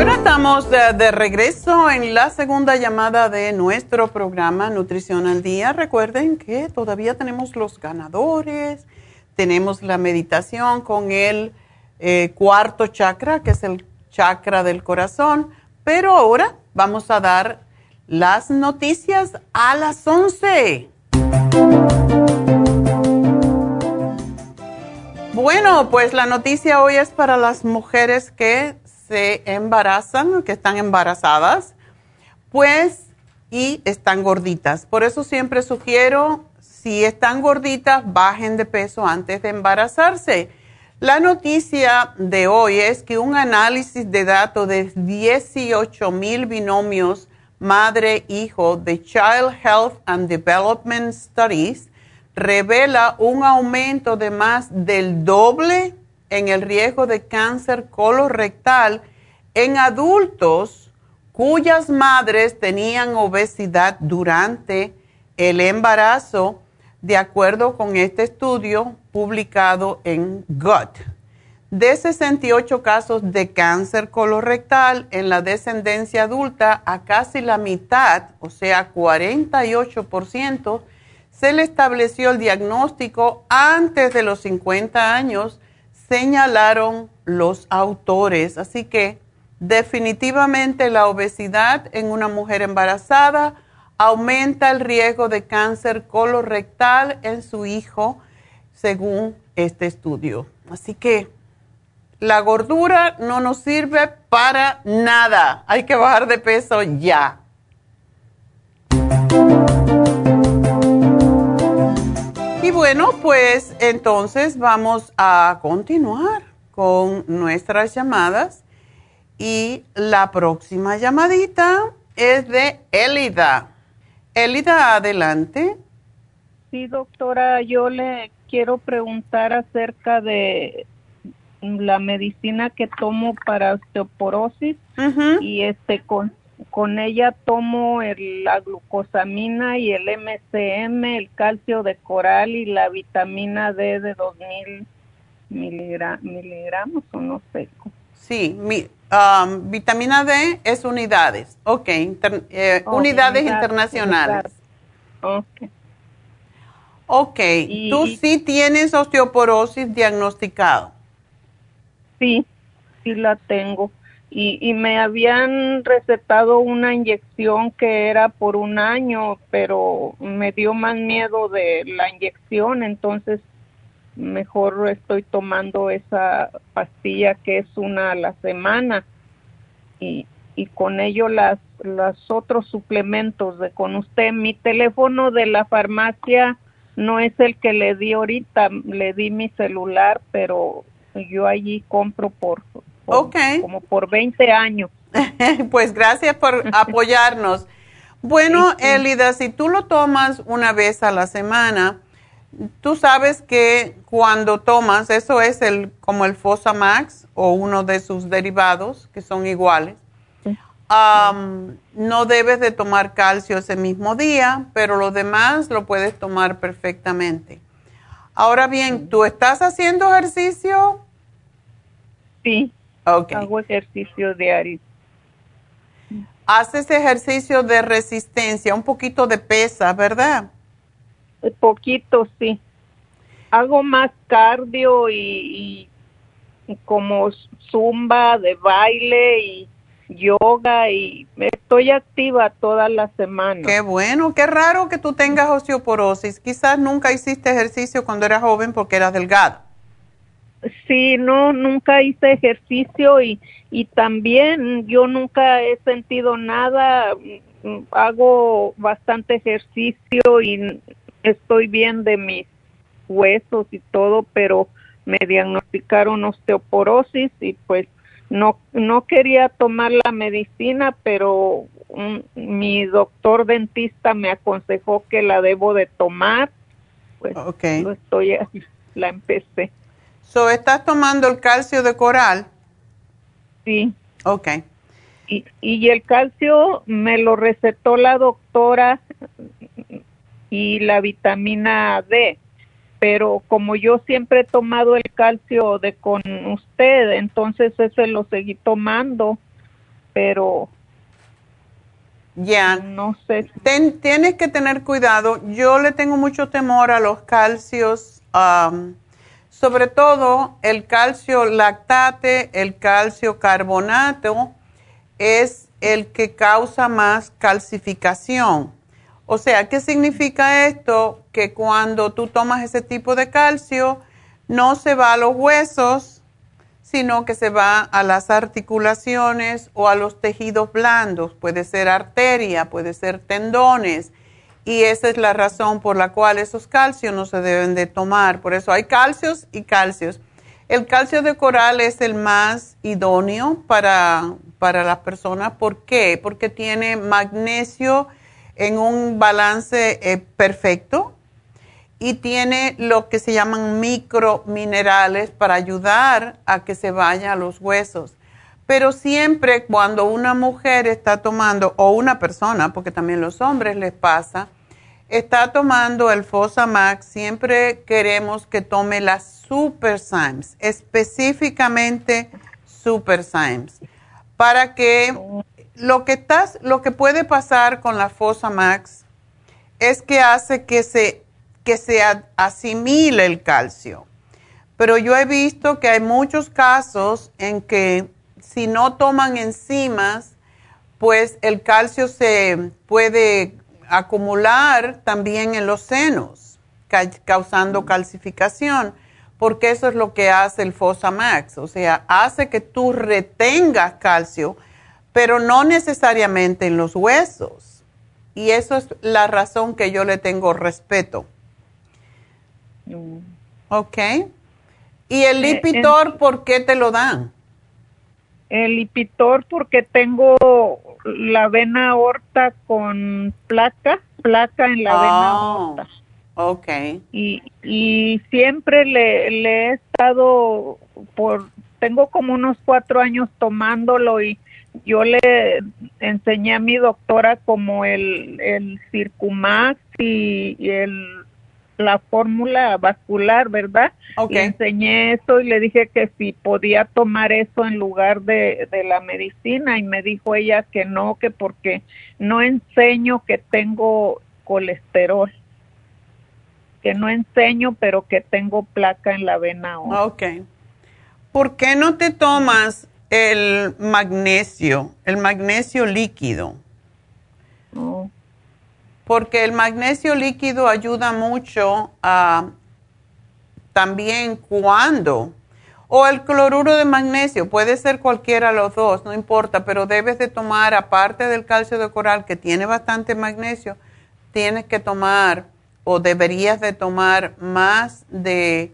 Bueno, estamos de, regreso en la segunda llamada de nuestro programa Nutrición al Día. Recuerden que todavía tenemos los ganadores, tenemos la meditación con el eh, cuarto chakra, que es el chakra del corazón, pero ahora vamos a dar las noticias a las 11. Bueno, pues la noticia hoy es para las mujeres que se embarazan, que están embarazadas, pues, y están gorditas. Por eso siempre sugiero, si están gorditas, bajen de peso antes de embarazarse. La noticia de hoy es que un análisis de datos de 18 mil binomios madre-hijo de Child Health and Development Studies revela un aumento de más del doble en el riesgo de cáncer colorectal en adultos cuyas madres tenían obesidad durante el embarazo, de acuerdo con este estudio publicado en Gut. De 68 casos de cáncer colorectal en la descendencia adulta, a casi la mitad, o sea, 48%, se le estableció el diagnóstico antes de los 50 años señalaron los autores. Así que Definitivamente la obesidad en una mujer embarazada aumenta el riesgo de cáncer colorectal en su hijo, según este estudio. Así que la gordura no nos sirve para nada. Hay que bajar de peso ya. Y bueno, pues entonces vamos a continuar con nuestras llamadas. Y la próxima llamadita es de Elida. Elida, adelante. Sí, doctora, yo le quiero preguntar acerca de la medicina que tomo para osteoporosis y este con con ella tomo el, la glucosamina y el MCM, el calcio de coral y la vitamina D de 2000 miligramos o no sé. Sí, mi, um, vitamina D es unidades, ok, eh, oh, unidades, internacionales. Ok. Ok, ¿tú sí tienes osteoporosis diagnosticado? Sí, sí la tengo. Y, y me habían recetado una inyección que era por un año, pero me dio más miedo de la inyección, entonces mejor estoy tomando esa pastilla que es una a la semana. Y, y con ello las los otros suplementos de con usted. Mi teléfono de la farmacia no es el que le di ahorita le di mi celular pero yo allí compro por, como por 20 años. pues gracias por apoyarnos. Bueno, Elida, si tú lo tomas una vez a la semana, tú sabes que cuando tomas, eso es el como el Fosamax o uno de sus derivados que son iguales. no debes de tomar calcio ese mismo día, pero lo demás lo puedes tomar perfectamente. Ahora bien, ¿tú estás haciendo ejercicio? Sí. Hago ejercicio diario. Haces ejercicio de resistencia, un poquito de pesa, ¿verdad? Un poquito, sí. Hago más cardio y, y como zumba de baile y yoga y estoy activa toda la semana. Qué bueno, qué raro que tú tengas osteoporosis. Quizás nunca hiciste ejercicio cuando eras joven porque eras delgado. Sí, no, nunca hice ejercicio y, y también yo nunca he sentido nada, hago bastante ejercicio y estoy bien de mis huesos y todo, pero me diagnosticaron osteoporosis y pues no no quería tomar la medicina, pero mi doctor dentista me aconsejó que la debo de tomar. Pues okay. lo estoy la empecé. So, ¿Estás tomando el calcio de coral? Sí. Ok. Y, y el calcio me lo recetó la doctora y la vitamina D, pero como yo siempre he tomado el calcio de con usted, entonces ese lo seguí tomando, pero ya no sé. tienes que tener cuidado. Yo le tengo mucho temor a los calcios um, sobre todo el calcio lactate, el calcio carbonato, es el que causa más calcificación. O sea, ¿qué significa esto? Que cuando tú tomas ese tipo de calcio, no se va a los huesos, sino que se va a las articulaciones o a los tejidos blandos. Puede ser arteria, puede ser tendones y esa es la razón por la cual esos calcios no se deben de tomar. Por eso hay calcios y calcios. El calcio de coral es el más idóneo para, para las personas. ¿Por qué? Porque tiene magnesio en un balance eh, perfecto y tiene lo que se llaman microminerales para ayudar a que se vaya a los huesos. Pero siempre cuando una mujer está tomando, o una persona, porque también los hombres les pasa, está tomando el Fosamax, siempre queremos que tome las Super Symes, específicamente Super Symes, para que lo que, estás, lo que puede pasar con la Fosamax es que hace que se, que se asimile el calcio. Pero yo he visto que hay muchos casos en que si no toman enzimas, pues el calcio se puede acumular también en los senos, causando calcificación, porque eso es lo que hace el Fosamax, o sea, hace que tú retengas calcio, pero no necesariamente en los huesos. Y eso es la razón que yo le tengo respeto. Mm. ¿Ok? ¿Y el eh, Lipitor por qué te lo dan? El Lipitor porque tengo la vena aorta con placa, placa en la vena oh, aorta. Ok. Y, y siempre le, le he estado por, tengo como unos cuatro años tomándolo y yo le enseñé a mi doctora como el, el Circumax y, el la fórmula vascular, ¿verdad? Le enseñé eso y le dije que si podía tomar eso en lugar de, de, la medicina y me dijo ella que no, que porque no enseño que tengo colesterol, que no enseño pero que tengo placa en la vena. Ok. ¿Por qué no te tomas el magnesio, el magnesio líquido. Porque el magnesio líquido ayuda mucho también cuando, o el cloruro de magnesio, puede ser cualquiera de los dos, no importa, pero debes de tomar, aparte del calcio de coral que tiene bastante magnesio, tienes que tomar o deberías de tomar más de,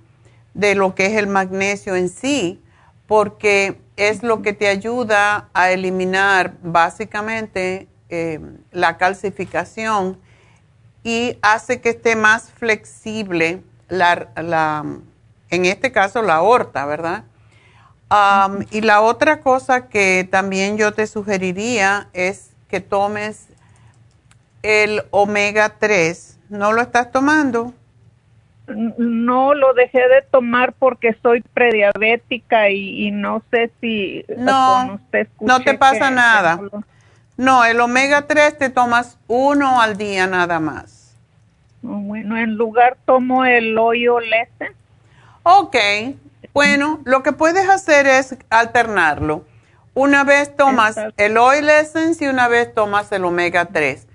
de lo que es el magnesio en sí, porque es lo que te ayuda a eliminar básicamente eh, la calcificación y hace que esté más flexible la, la en este caso la aorta, ¿verdad? y la otra cosa que también yo te sugeriría es que tomes el omega 3. ¿No lo estás tomando? no lo dejé de tomar porque soy prediabética y, no sé si no, no te pasa nada. no, el omega 3 te tomas uno al día nada más. Bueno, en lugar tomo el hoyo lesen. Ok, bueno, lo que puedes hacer es alternarlo. Una vez tomas el oil essence y una vez tomas el omega 3.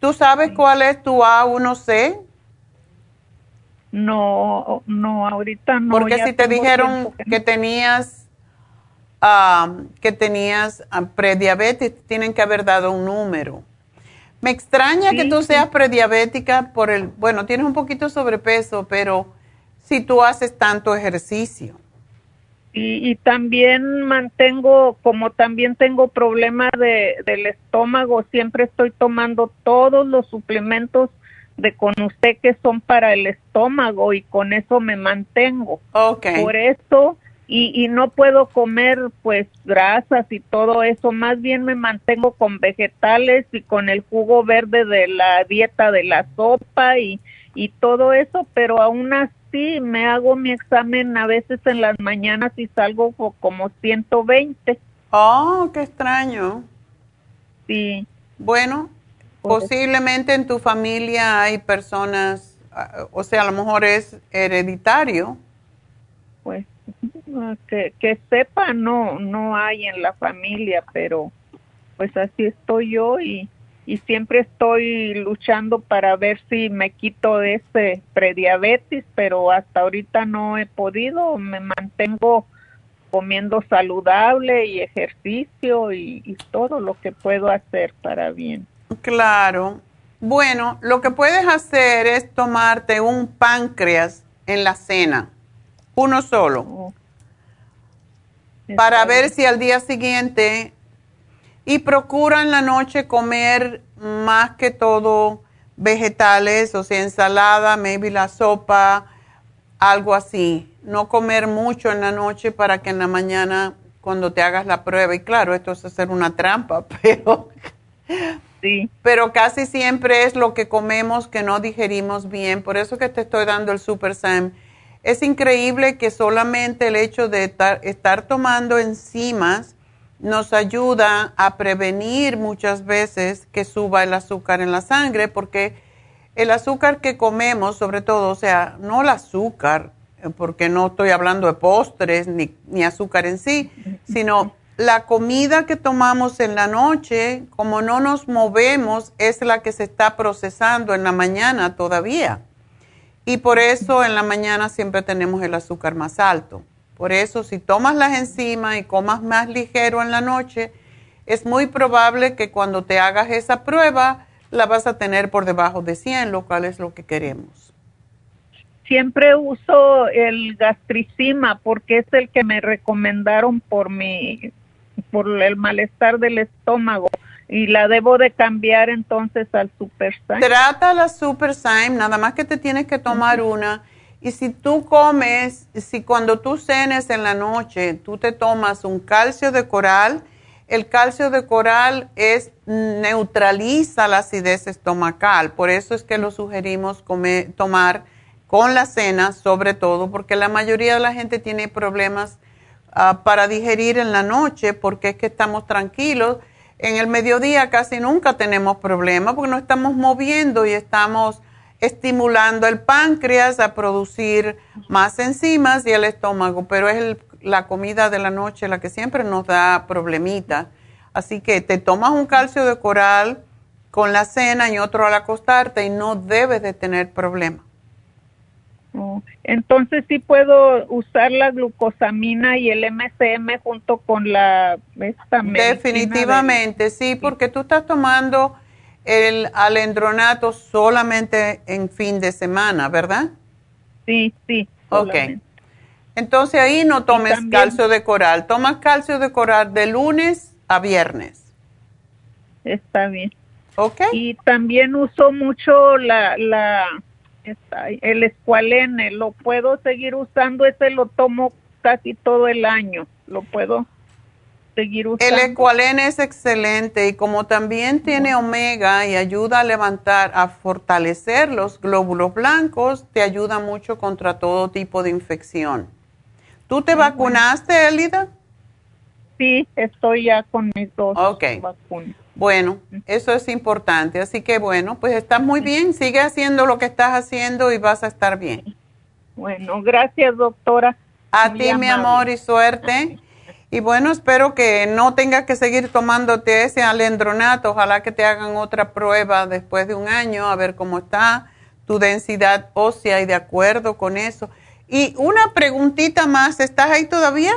¿Tú sabes cuál es tu A1C? No, no, ahorita no. Porque si te dijeron que, tenías ah, que tenías ah, prediabetes, tienen que haber dado un número. Me extraña que tú seas prediabética por el, bueno, tienes un poquito de sobrepeso, pero si tú haces tanto ejercicio. Y, y también mantengo, como también tengo problemas de, del estómago, siempre estoy tomando todos los suplementos de con usted que son para el estómago y con eso me mantengo. Okay. Por eso y, y no puedo comer pues grasas y todo eso, más bien me mantengo con vegetales y con el jugo verde de la dieta de la sopa y, y todo eso, pero aún así me hago mi examen a veces en las mañanas y salgo como 120. Oh, qué extraño. Sí. Bueno, Posiblemente en tu familia hay personas, ah, o sea, a lo mejor es hereditario. Pues que, que sepa, no, no hay en la familia, pero pues así estoy yo y, y siempre estoy luchando para ver si me quito de ese prediabetes, pero hasta ahorita no he podido, me mantengo comiendo saludable y ejercicio y, y todo lo que puedo hacer para bien. Claro. Bueno, lo que puedes hacer es tomarte un páncreas en la cena, uno solo, oh. Para ver si al día siguiente, y procura en la noche comer más que todo vegetales, o sea, ensalada, maybe la sopa, algo así. No comer mucho en la noche para que en la mañana, cuando te hagas la prueba, y claro, esto es hacer una trampa, pero pero casi siempre es lo que comemos que no digerimos bien. Por eso que te estoy dando el Super Sam. Es increíble que solamente el hecho de estar, tomando enzimas nos ayuda a prevenir muchas veces que suba el azúcar en la sangre, porque el azúcar que comemos, sobre todo, o sea, no el azúcar, porque no estoy hablando de postres ni, ni azúcar en sí, sino la comida que tomamos en la noche, como no nos movemos, es la que se está procesando en la mañana todavía. Y por eso en la mañana siempre tenemos el azúcar más alto. Por eso si tomas las enzimas y comas más ligero en la noche, es muy probable que cuando te hagas esa prueba la vas a tener por debajo de 100, lo cual es lo que queremos. Siempre uso el gastricima porque es el que me recomendaron por mi por el malestar del estómago y la debo de cambiar entonces al Super Trata la Super nada más que te tienes que tomar una. Y si tú comes, si cuando tú cenes en la noche, tú te tomas un calcio de coral, el calcio de coral es neutraliza la acidez estomacal. Por eso es que lo sugerimos comer, tomar con la cena, sobre todo, porque la mayoría de la gente tiene problemas ah, para digerir en la noche, porque es que estamos tranquilos en el mediodía casi nunca tenemos problemas porque nos estamos moviendo y estamos estimulando el páncreas a producir más enzimas y el estómago, pero es la comida de la noche la que siempre nos da problemita. Así que te tomas un calcio de coral con la cena y otro al acostarte y no debes de tener problemas. Oh, entonces sí puedo usar la glucosamina y el MCM junto con la esta Definitivamente, sí, porque tú estás tomando el alendronato solamente en fin de semana, ¿verdad? Sí, sí. Ok. Entonces ahí no tomes calcio de coral, tomas calcio de coral de lunes a viernes. Está bien. Ok. Y también uso mucho la, la el escualene, lo puedo seguir usando, ese lo tomo casi todo el año, lo puedo seguir usando. El escualene es excelente y como también tiene omega y ayuda a levantar, a fortalecer los glóbulos blancos, te ayuda mucho contra todo tipo de infección. ¿Tú te vacunaste, Elida? Sí, estoy ya con mis dos vacunas. Bueno, eso es importante. Así que bueno, pues estás muy bien. Sigue haciendo lo que estás haciendo y vas a estar bien. Bueno, gracias doctora. A ti, mi amor, y suerte. Y bueno, espero que no tengas que seguir tomándote ese alendronato. Ojalá que te hagan otra prueba después de un año a ver cómo está tu densidad ósea y de acuerdo con eso. Y una preguntita más, ¿estás ahí todavía?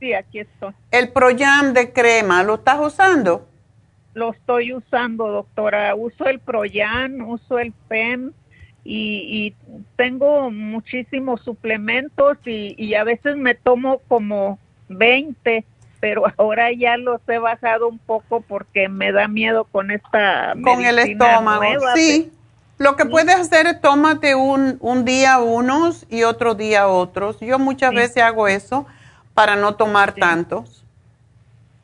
Sí, aquí estoy. ¿El Proyam de crema lo estás usando? Lo estoy usando, doctora. Uso el Proyan, uso el PEM y, tengo muchísimos suplementos y, a veces me tomo como 20, pero ahora ya los he bajado un poco porque me da miedo con esta con el estómago. sí. Lo que puedes hacer es tómate un, un día unos y otro día otros. Yo muchas veces hago eso para no tomar tantos.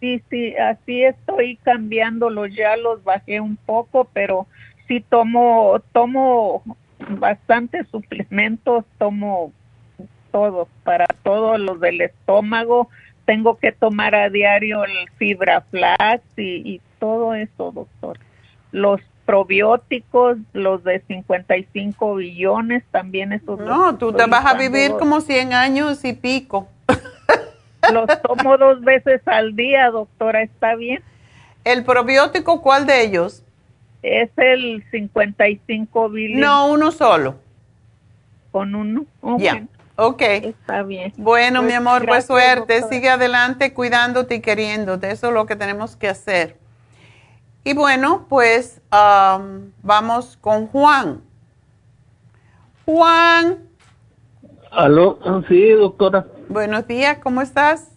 Sí, sí, así estoy cambiándolo, ya los bajé un poco, pero sí tomo, tomo bastantes suplementos, tomo todo, para todo lo del estómago, tengo que tomar a diario el fibra flax y, y todo eso, doctor. Los probióticos, los de 55 billones, también esos. No, tú te vas a vivir como 100 años y pico. Los tomo dos veces al día, doctora, ¿está bien? ¿El probiótico cuál de ellos? Es el 55 billones. No, uno solo. Con uno. Ya. Ok. Está bien. Bueno, mi pues, amor, pues suerte. Sigue adelante cuidándote y queriéndote. Eso es lo que tenemos que hacer. Y bueno, pues vamos con Juan. Juan. Aló, sí, doctora. Buenos días, ¿cómo estás?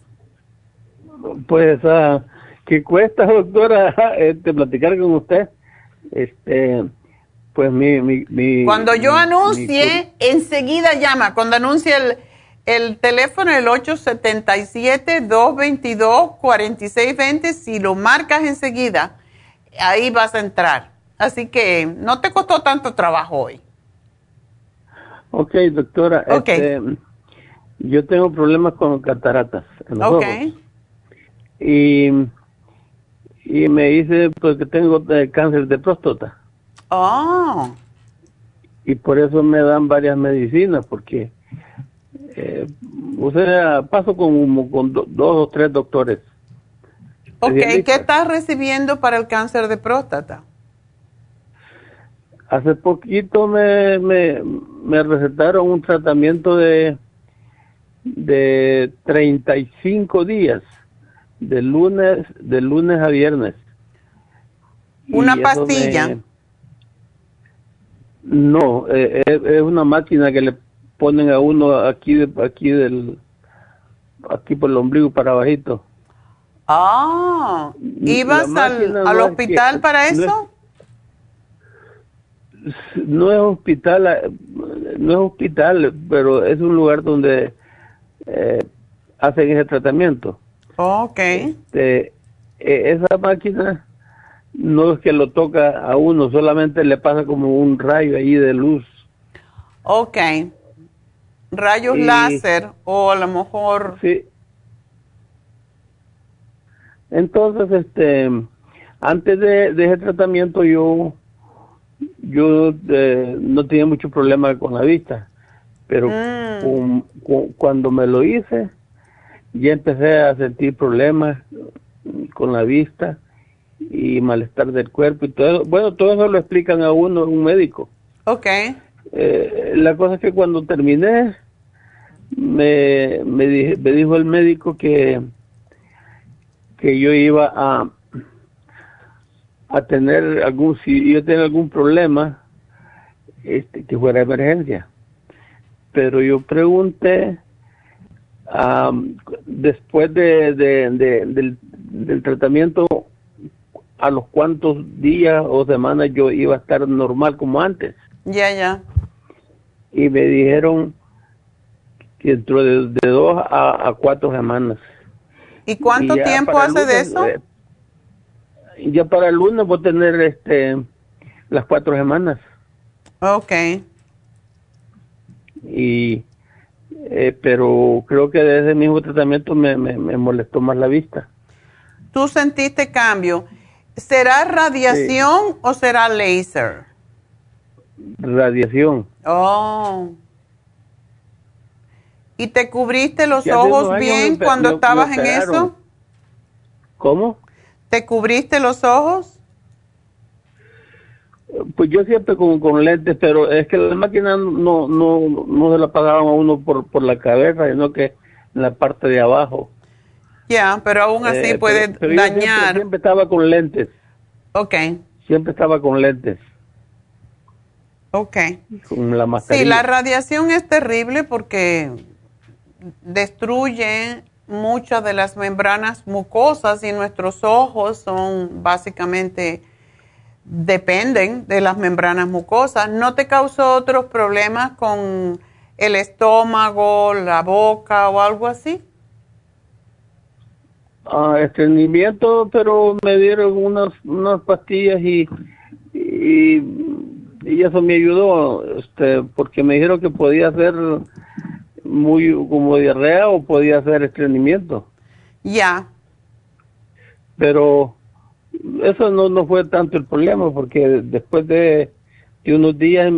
Pues, uh, ¿qué cuesta, doctora, este, platicar con usted? Este, pues mi... mi, Cuando yo anuncie, enseguida llama. Cuando anuncie el, el teléfono, el 877-222-4620, si lo marcas enseguida, ahí vas a entrar. Así que no te costó tanto trabajo hoy. Ok, doctora. Okay. Este, yo tengo problemas con cataratas en los ojos. Y, y me dice pues que tengo eh, cáncer de próstata. Oh. Y por eso me dan varias medicinas, porque Eh, o sea, paso con, con dos o tres doctores. Ok, ¿qué estás recibiendo para el cáncer de próstata? Hace poquito me, me, me recetaron un tratamiento de, de 35 días, de lunes, de lunes a viernes. ¿Una pastilla? no, eh, es, es, una máquina que le ponen a uno aquí, de, aquí del, aquí por el ombligo para abajito. Ah, ¿ibas al, al hospital para eso? No es hospital, no es hospital, pero es un lugar donde eh, hacen ese tratamiento. ok. Este, e, esa máquina no es que lo toca a uno, solamente le pasa como un rayo ahí de luz. Ok. Rayos láser o a lo mejor... Sí. Entonces, este, antes de, de ese tratamiento yo yo eh, no tenía mucho problema con la vista, pero mm. cuando me lo hice, ya empecé a sentir problemas con la vista y malestar del cuerpo y todo Bueno, todo eso lo explican a uno, un médico. Ok. Eh, la cosa es que cuando terminé, me, me, me dijo el médico que, que yo iba a a tener algún, si yo tengo algún problema, este, que fuera emergencia. Pero yo pregunté, después de, del, del tratamiento, a los cuantos días o semanas yo iba a estar normal como antes. Ya, ya. Y me dijeron que dentro de, dos a, cuatro semanas. ¿Y cuánto tiempo hace de eso? Ya para el lunes voy a tener este las cuatro semanas. Ok. Y eh, pero creo que desde el mismo tratamiento me, me, molestó más la vista. ¿Tú sentiste cambio? ¿Será radiación o será láser? Radiación. Oh. ¿Y te cubriste los ojos bien cuando estabas en eso? ¿Cómo? ¿Te cubriste los ojos? Pues yo siempre con, con lentes, pero es que la máquina no, no, no se la pagaban a uno por, por la cabeza, sino que en la parte de abajo. Ya, pero aún así eh, puede dañar. siempre, estaba con lentes. Ok. Siempre estaba con lentes. Ok. Con la mascarilla. Sí, la radiación es terrible porque destruye muchas de las membranas mucosas y nuestros ojos son básicamente dependen de las membranas mucosas. ¿No te causó otros problemas con el estómago, la boca o algo así? Ah, estreñimiento, pero me dieron unas, unas pastillas y, y, y, eso me ayudó, este, porque me dijeron que podía ser muy como diarrea o podía ser estreñimiento. Ya. Pero eso no, no fue tanto el problema porque después de, unos días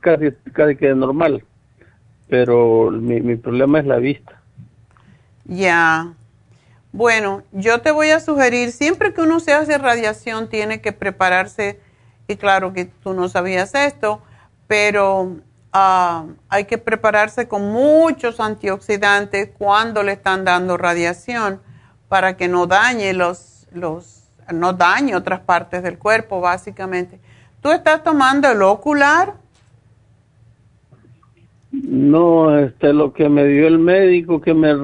casi, casi que normal. Pero mi, mi problema es la vista. Ya. Bueno, yo te voy a sugerir, siempre que uno se hace radiación tiene que prepararse, y claro que tú no sabías esto, pero Ah, hay que prepararse con muchos antioxidantes cuando le están dando radiación para que no dañe los, los, no dañe otras partes del cuerpo, básicamente. ¿Tú estás tomando el ocular? No, este, lo que me dio el médico que me,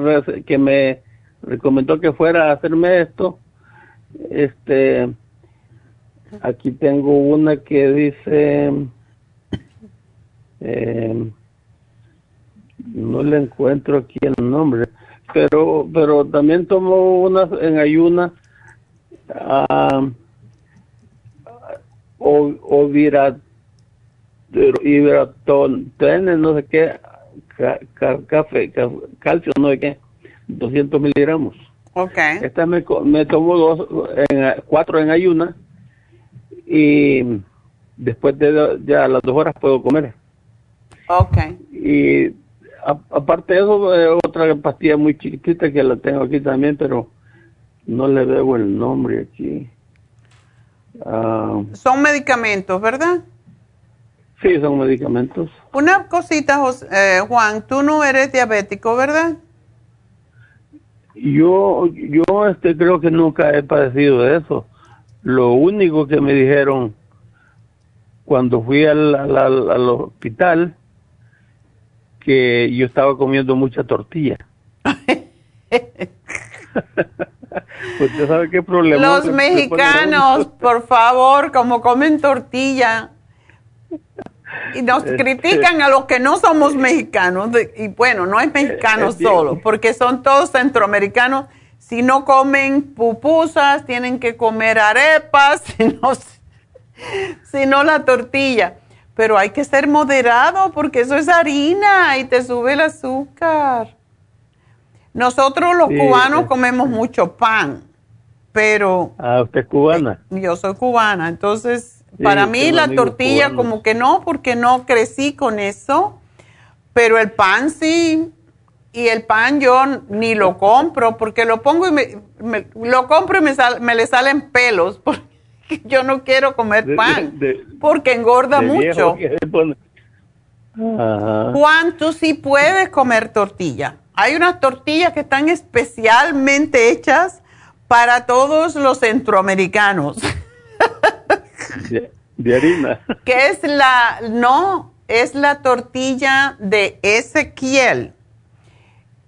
que me recomendó que fuera a hacerme esto, este, aquí tengo una que dice eh, no le encuentro aquí el nombre, pero pero también tomo unas en ayuna uh, o, o no sé qué, café, calcio, no sé qué, 200 miligramos. Okay. Esta me, me tomo dos, en, cuatro en ayuna y después de ya a las dos horas puedo comer. Ok. Y aparte de eso, eh, otra pastilla muy chiquitita que la tengo aquí también, pero no le veo el nombre aquí. Ah. son medicamentos, ¿verdad? Sí, son medicamentos. Una cosita, eh, Juan, tú no eres diabético, ¿verdad? Yo, yo este, creo que nunca he padecido de eso. Lo único que me dijeron cuando fui al, al, hospital, que yo estaba comiendo mucha tortilla. ¿Usted sabe qué problema? Los mexicanos, por favor, como comen tortilla. Y nos este, critican a los que no somos mexicanos. Y bueno, no es mexicano solo, porque son todos centroamericanos. Si no comen pupusas, tienen que comer arepas, si no, la tortilla. Pero hay que ser moderado porque eso es harina y te sube el azúcar. Nosotros los cubanos comemos mucho pan, pero... Ah, usted es cubana. Yo soy cubana, entonces para mí la tortilla como que no, porque no crecí con eso, pero el pan sí. Y el pan yo ni lo compro porque lo pongo y me, lo compro y me, me le salen pelos porque yo no quiero comer pan porque engorda mucho. Juan, tú sí puedes comer tortilla. Hay unas tortillas que están especialmente hechas para todos los centroamericanos. De, harina. Que es la, no, es la tortilla de Ezequiel.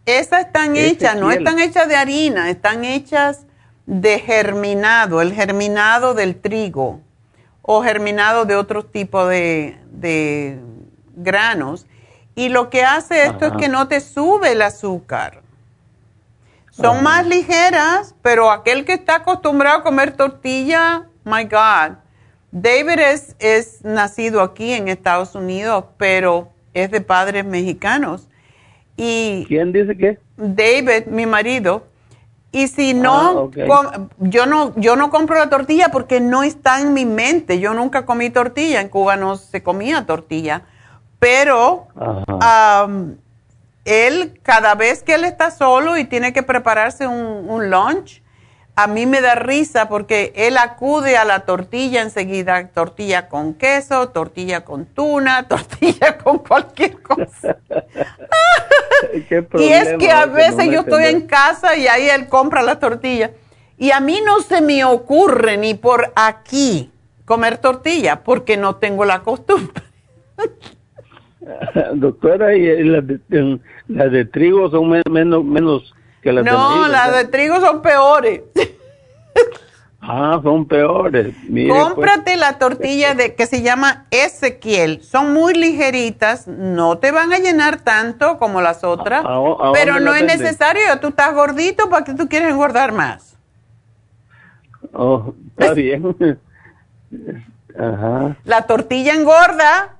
Esas están hechas, no están hechas de harina, están hechas de germinado, el germinado del trigo o germinado de otro tipo de, de granos. Y lo que hace esto es que no te sube el azúcar. Son más ligeras, pero aquel que está acostumbrado a comer tortilla, my God. David es, es nacido aquí en Estados Unidos, pero es de padres mexicanos. Y ¿Quién dice qué? David, mi marido. Y si no, ah, yo no, yo no compro la tortilla porque no está en mi mente. Yo nunca comí tortilla. En Cuba no se comía tortilla. Pero él, cada vez que él está solo y tiene que prepararse un, un lunch, a mí me da risa porque él acude a la tortilla enseguida, tortilla con queso, tortilla con tuna, tortilla con cualquier cosa. y es que a veces yo estoy en casa y ahí él compra la tortilla. Y a mí no se me ocurre ni por aquí comer tortilla porque no tengo la costumbre. Doctora, ¿y las de, las de trigo son menos, menos no, las de trigo son peores. Ah, son peores. Pues. Cómprate la tortilla de que se llama Ezequiel. Son muy ligeritas, no te van a llenar tanto como las otras, pero no es necesario. Tú estás gordito, ¿para qué tú quieres engordar más? Oh, está bien. Ajá. La tortilla engorda.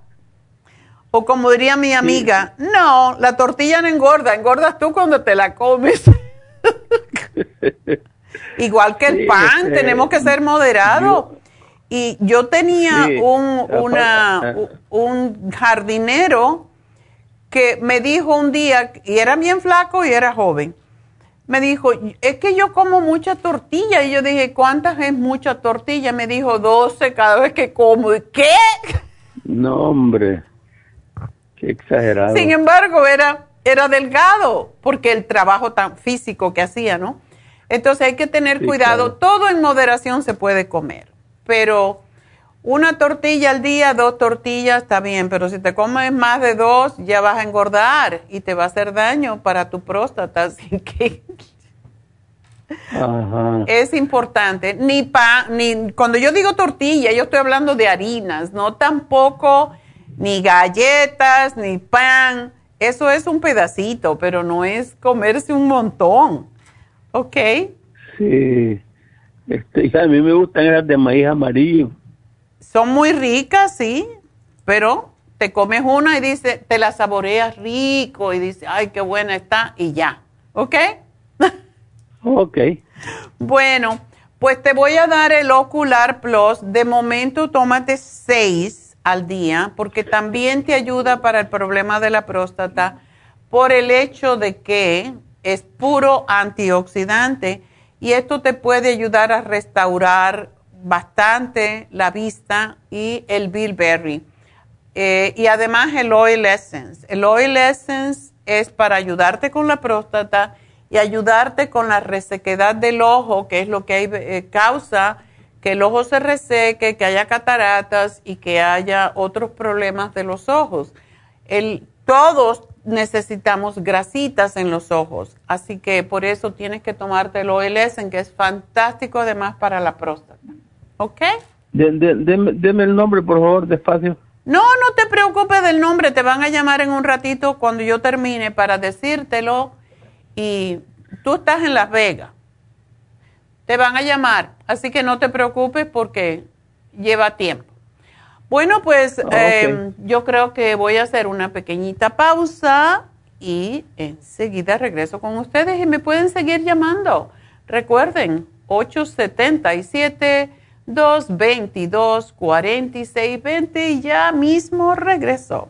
O como diría mi amiga, no, la tortilla no engorda, engordas tú cuando te la comes. Igual que el pan, este, tenemos que ser moderados. Y yo tenía un, una, un jardinero que me dijo un día, y era bien flaco y era joven, me dijo, es que yo como mucha tortilla. Y yo dije, ¿cuántas es mucha tortilla? Me dijo, 12 cada vez que como. ¿Qué? No, hombre exagerado. Sin embargo, era, era delgado porque el trabajo tan físico que hacía, ¿no? Entonces hay que tener cuidado. Todo en moderación se puede comer, pero una tortilla al día, dos tortillas está bien, pero si te comes más de dos, ya vas a engordar y te va a hacer daño para tu próstata. Así que es importante. Ni pan, ni cuando yo digo tortilla, yo estoy hablando de harinas, no tampoco ni galletas, ni pan. Eso es un pedacito, pero no es comerse un montón. ¿Ok? Sí. Este, a mí me gustan las de maíz amarillo. Son muy ricas, sí, pero te comes una y dice, te la saboreas rico y dice, ay, qué buena está y ya. ¿Ok? ok. Bueno, pues te voy a dar el Ocular Plus. De momento tómate seis al día porque también te ayuda para el problema de la próstata, por el hecho de que es puro antioxidante y esto te puede ayudar a restaurar bastante la vista y el bilberry. Eh, y además el oil essence. El oil essence es para ayudarte con la próstata y ayudarte con la resequedad del ojo, que es lo que eh, causa que el ojo se reseque, que haya cataratas y que haya otros problemas de los ojos. El, todos necesitamos grasitas en los ojos, así que por eso tienes que tomarte el OLS, que es fantástico además para la próstata. ¿Ok? deme el nombre, por favor, despacio. No, no te preocupes del nombre, te van a llamar en un ratito cuando yo termine para decírtelo y tú estás en Las Vegas. Te van a llamar, así que no te preocupes porque lleva tiempo. Bueno, pues em, yo creo que voy a hacer una pequeñita pausa y enseguida regreso con ustedes y me pueden seguir llamando. Recuerden, 877 222 4620 y ya mismo regreso.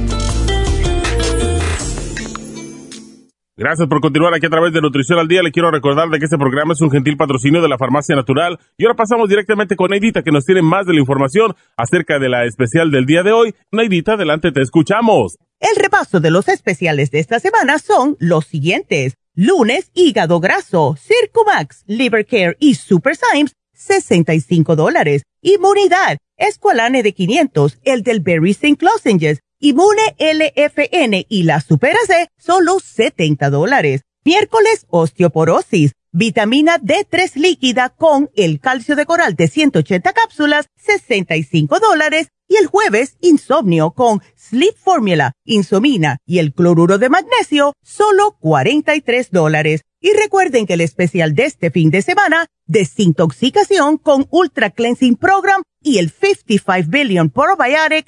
Gracias por continuar aquí a través de Nutrición al Día. Le quiero recordar de que este programa es un gentil patrocinio de la Farmacia Natural. Y ahora pasamos directamente con Neidita, que nos tiene más de la información acerca de la especial del día de hoy. Neidita, adelante, te escuchamos. El repaso de los especiales de esta semana son los siguientes. Lunes, hígado graso, Circumax, Liver Care y Super Symes, 65 dólares. Inmunidad, Esqualane de 500, el del Berry St. Lozenges, Inmune LFN y la Super C, solo 70 dólares. Miércoles, osteoporosis, vitamina D3 líquida con el calcio de coral de 180 cápsulas, 65 dólares. Y el jueves, insomnio con Sleep Formula, Insomina y el cloruro de magnesio, solo 43 dólares. Y recuerden que el especial de este fin de semana, desintoxicación con Ultra Cleansing Program y el 55 Billion Probiotic,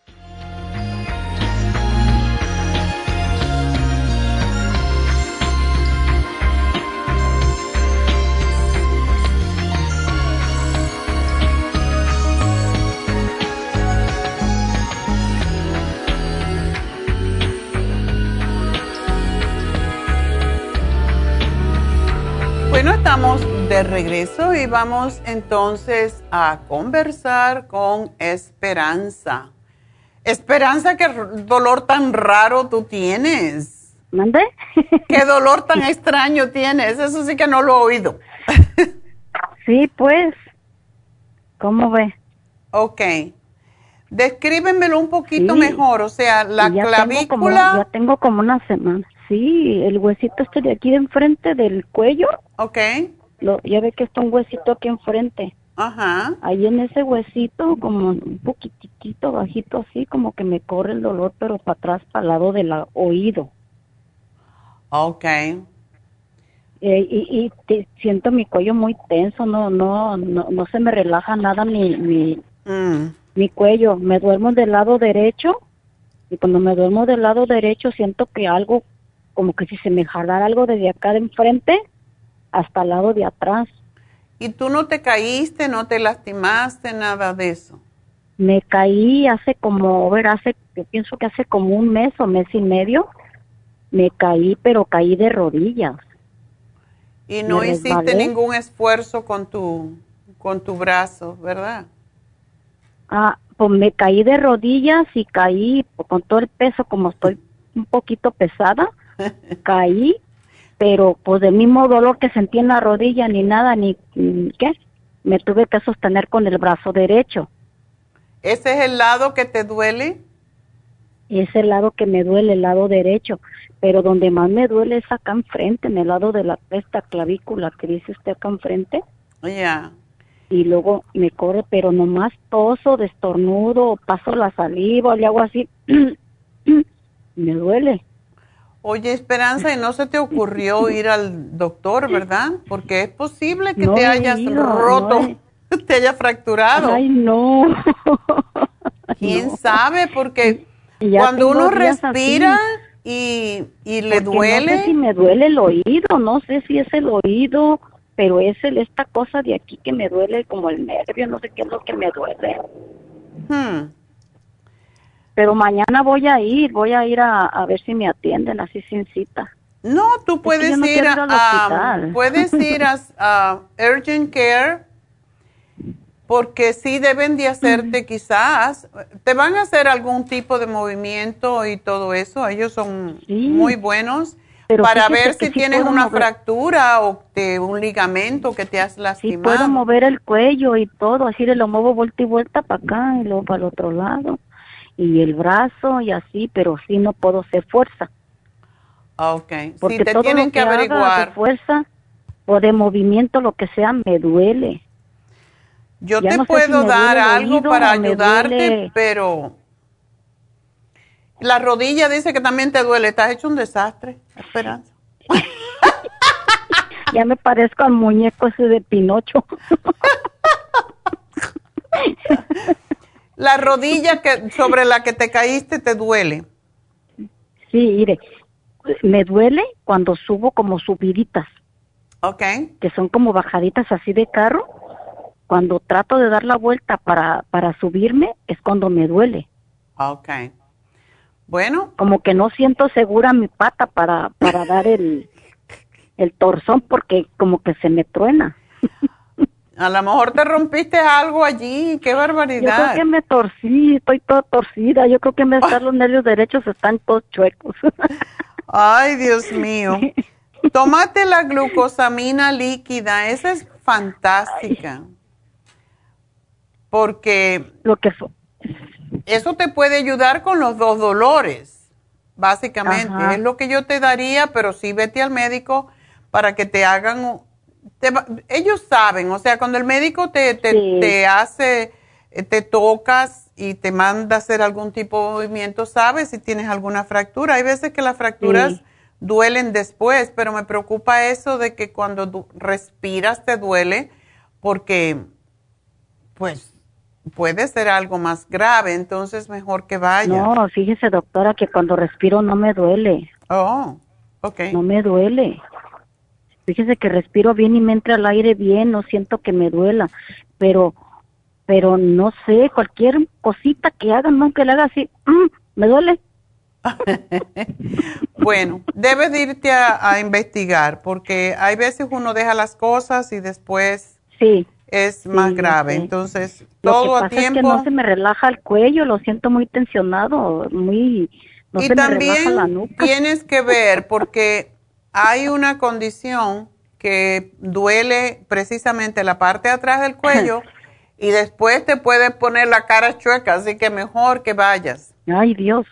Estamos de regreso y vamos entonces a conversar con Esperanza. Esperanza, ¿qué dolor tan raro tú tienes? ¿Mande? ¿Qué dolor tan extraño tienes? Eso sí que no lo he oído. sí, pues. ¿Cómo ve? Ok. Descríbemelo un poquito mejor, o sea, la clavícula. ya tengo como una semana. Sí, el huesito este de aquí de enfrente del cuello. Ok. Lo, ya ve que está un huesito aquí enfrente. Ajá. Ahí en ese huesito, como un poquitito bajito así, como que me corre el dolor, pero para atrás, para el lado del oído. Ok. Eh, y, y siento mi cuello muy tenso, no, no, no, no se me relaja nada mi, mi, Mm. mi cuello. Me duermo del lado derecho y cuando me duermo del lado derecho siento que algo, como que si se me jalara algo desde acá de enfrente hasta el lado de atrás. ¿Y tú no te caíste, no te lastimaste, nada de eso? Me caí hace como, a ver, hace, yo pienso que hace como un mes o mes y medio, me caí, pero caí de rodillas. Y no Me hiciste resbalé. ningún esfuerzo con tu, con tu brazo, ¿verdad? Ah, pues me caí de rodillas y caí con todo el peso, como estoy un poquito pesada, caí, pero pues del mismo dolor que sentí en la rodilla, ni nada, ni, ni qué, me tuve que sostener con el brazo derecho. ¿Ese es el lado que te duele? Es el lado que me duele, el lado derecho, pero donde más me duele es acá enfrente, en el lado de la esta clavícula que dice usted acá enfrente. Ya. y luego me corre, pero nomás toso, destornudo, paso la saliva, le hago así, me duele. Oye, Esperanza, ¿y no se te ocurrió ir al doctor, verdad? Porque es posible que No te hayas ido, roto, no te haya fracturado. Ay, no. ¿Quién sabe? Porque ya cuando uno respira así. y, y le Porque duele, No sé si me duele el oído, no sé si es el oído, pero es el, esta cosa de aquí que me duele como el nervio, no sé qué es lo que me duele. hmm, Pero mañana voy a ir, voy a ir a, a ver si me atienden así sin cita. no, tú puedes no ir a, hospital. puedes ir a, a Urgent Care porque sí deben de hacerte quizás, te van a hacer algún tipo de movimiento y todo eso, ellos son muy buenos para ver si sí tienes una mover. fractura o de un ligamento que te has Sí lastimado. puedo mover el cuello y todo, así de lo muevo vuelta y vuelta para acá y luego para el otro lado. Y el brazo y así, pero sí no puedo hacer fuerza. Ah, Ok, Porque sí te todo tienen lo que haga averiguar. de fuerza o de movimiento, lo que sea, me duele. Yo Ya te no puedo si dar algo oído para ayudarte, pero la rodilla dice que también te duele. Estás hecho un desastre, Esperanza. Ya me parezco al muñeco ese de Pinocho. La rodilla que sobre la que te caíste te duele. Sí, mire, me duele cuando subo como subiditas. Ok. Que son como bajaditas así de carro. Cuando trato de dar la vuelta para, para subirme, es cuando me duele. Ok. Bueno. Como que no siento segura mi pata para, para dar el, el torzón porque como que se me truena. A lo mejor te rompiste algo allí. Qué Yo creo barbaridad. que me torcí, estoy toda torcida. Yo creo que me están los nervios derechos están todos chuecos. Ay, Dios mío. Tómate la glucosamina líquida. Esa es fantástica. Porque lo que eso te puede ayudar con los dos dolores, básicamente. Ajá. Es lo que yo te daría, pero sí vete al médico para que te hagan... te ellos saben, o sea, cuando el médico te, te, Sí. te hace, eh, te tocas y te manda a hacer algún tipo de movimiento, sabes si tienes alguna fractura. Hay veces que las fracturas Sí. duelen después, pero me preocupa eso de que cuando respiras te duele porque, pues, puede ser algo más grave, entonces mejor que vaya. No, fíjese doctora que cuando respiro no me duele. Oh, ok. No me duele. Fíjese que respiro bien y me entra el aire bien, no siento que me duela, pero pero no sé, cualquier cosita que hagan, no que le haga así, mm, me duele. Bueno, debes de irte a, a investigar porque hay veces uno deja las cosas y después Sí. es más Sí, grave. sí. Entonces, Lo todo que a pasa es que tiempo. no se me relaja el cuello, lo siento muy tensionado, muy no y se me relaja la también nuca. tienes que ver porque hay una condición que duele precisamente la parte de atrás del cuello y después te puede poner la cara chueca, así que mejor que vayas. Ay, Dios.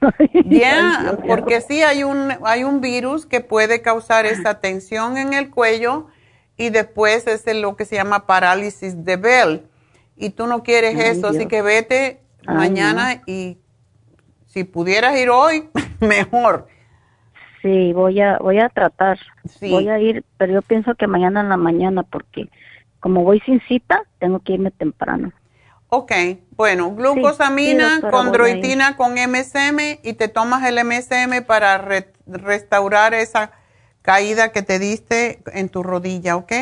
Ya, porque sí hay un hay un virus que puede causar esta tensión en el cuello y después es lo que se llama parálisis de Bell y tú no quieres Ay, eso, así que vete Ay, mañana y si pudieras ir hoy, mejor. Sí, voy a, voy a tratar. Voy a ir, pero yo pienso que mañana en la mañana porque como voy sin cita, tengo que irme temprano. Ok, bueno, glucosamina, condroitina con MSM y te tomas el MSM para restaurar esa caída que te diste en tu rodilla, ¿ok?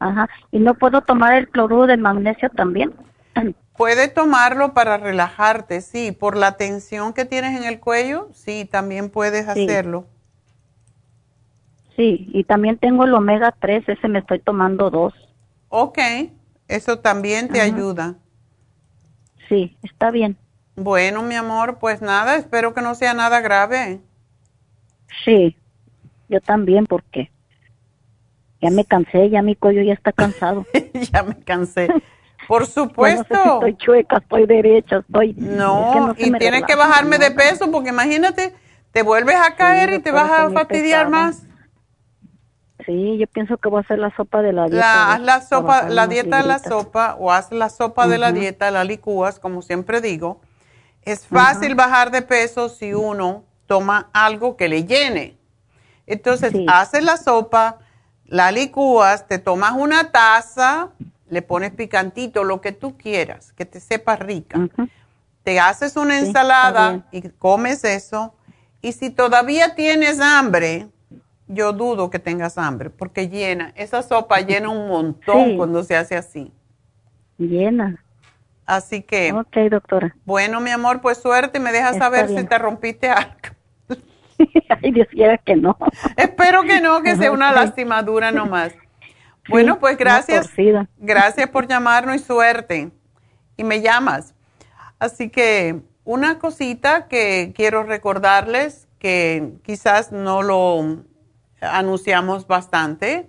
Ajá, ¿y no puedo tomar el cloruro de magnesio también? Puede tomarlo para relajarte, sí, por la tensión que tienes en el cuello, sí, también puedes hacerlo. Sí, y también tengo el omega 3, ese me estoy tomando dos. Ok. Eso también te ayuda. Sí, está bien. Bueno, mi amor, pues nada, espero que no sea nada grave. Sí, yo también, porque ya me cansé, ya mi cuello ya está cansado. ya me cansé. Por supuesto. estoy chueca, estoy derecha, estoy. No, y tienes que bajarme de peso, porque imagínate, te vuelves a caer y te vas a fastidiar más. Sí, yo pienso que voy a hacer la sopa de la dieta. haz la sopa, la dieta de la sopa o haz la sopa de la dieta, la licúas, como siempre digo. Es fácil bajar de peso si uno toma algo que le llene. Entonces, haces la sopa, la licúas, te tomas una taza, le pones picantito, lo que tú quieras, que te sepa rica. Te haces una ensalada y comes eso. Y si todavía tienes hambre, yo dudo que tengas hambre, porque llena, esa sopa llena un montón cuando se hace así. Llena. Así que. Ok, doctora. Bueno, mi amor, pues suerte, me dejas saber si te rompiste algo. Ay, Dios quiera que no. Espero que no, que sea una lastimadura nomás. Bueno, pues gracias. Gracias por llamarnos y suerte. Y me llamas. Así que una cosita que quiero recordarles, que quizás no lo anunciamos bastante,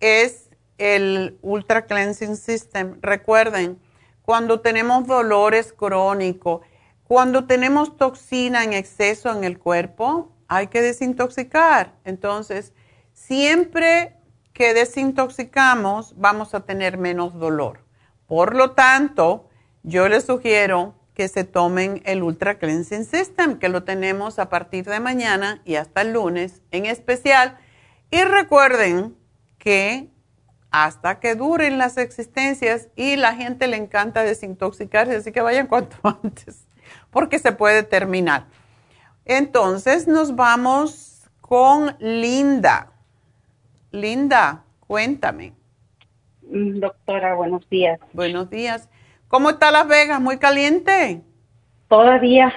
es el Ultra Cleansing System. Recuerden, cuando tenemos dolores crónicos, cuando tenemos toxina en exceso en el cuerpo, hay que desintoxicar. Entonces, siempre que desintoxicamos, vamos a tener menos dolor. Por lo tanto, yo les sugiero que se tomen el Ultra Cleansing System, que lo tenemos a partir de mañana y hasta el lunes en especial. Y recuerden que hasta que duren las existencias y la gente le encanta desintoxicarse, así que vayan cuanto antes, porque se puede terminar. Entonces nos vamos con Linda. Linda, cuéntame. Mm, doctora, buenos días. Buenos días. ¿Cómo está Las Vegas? ¿Muy caliente? Todavía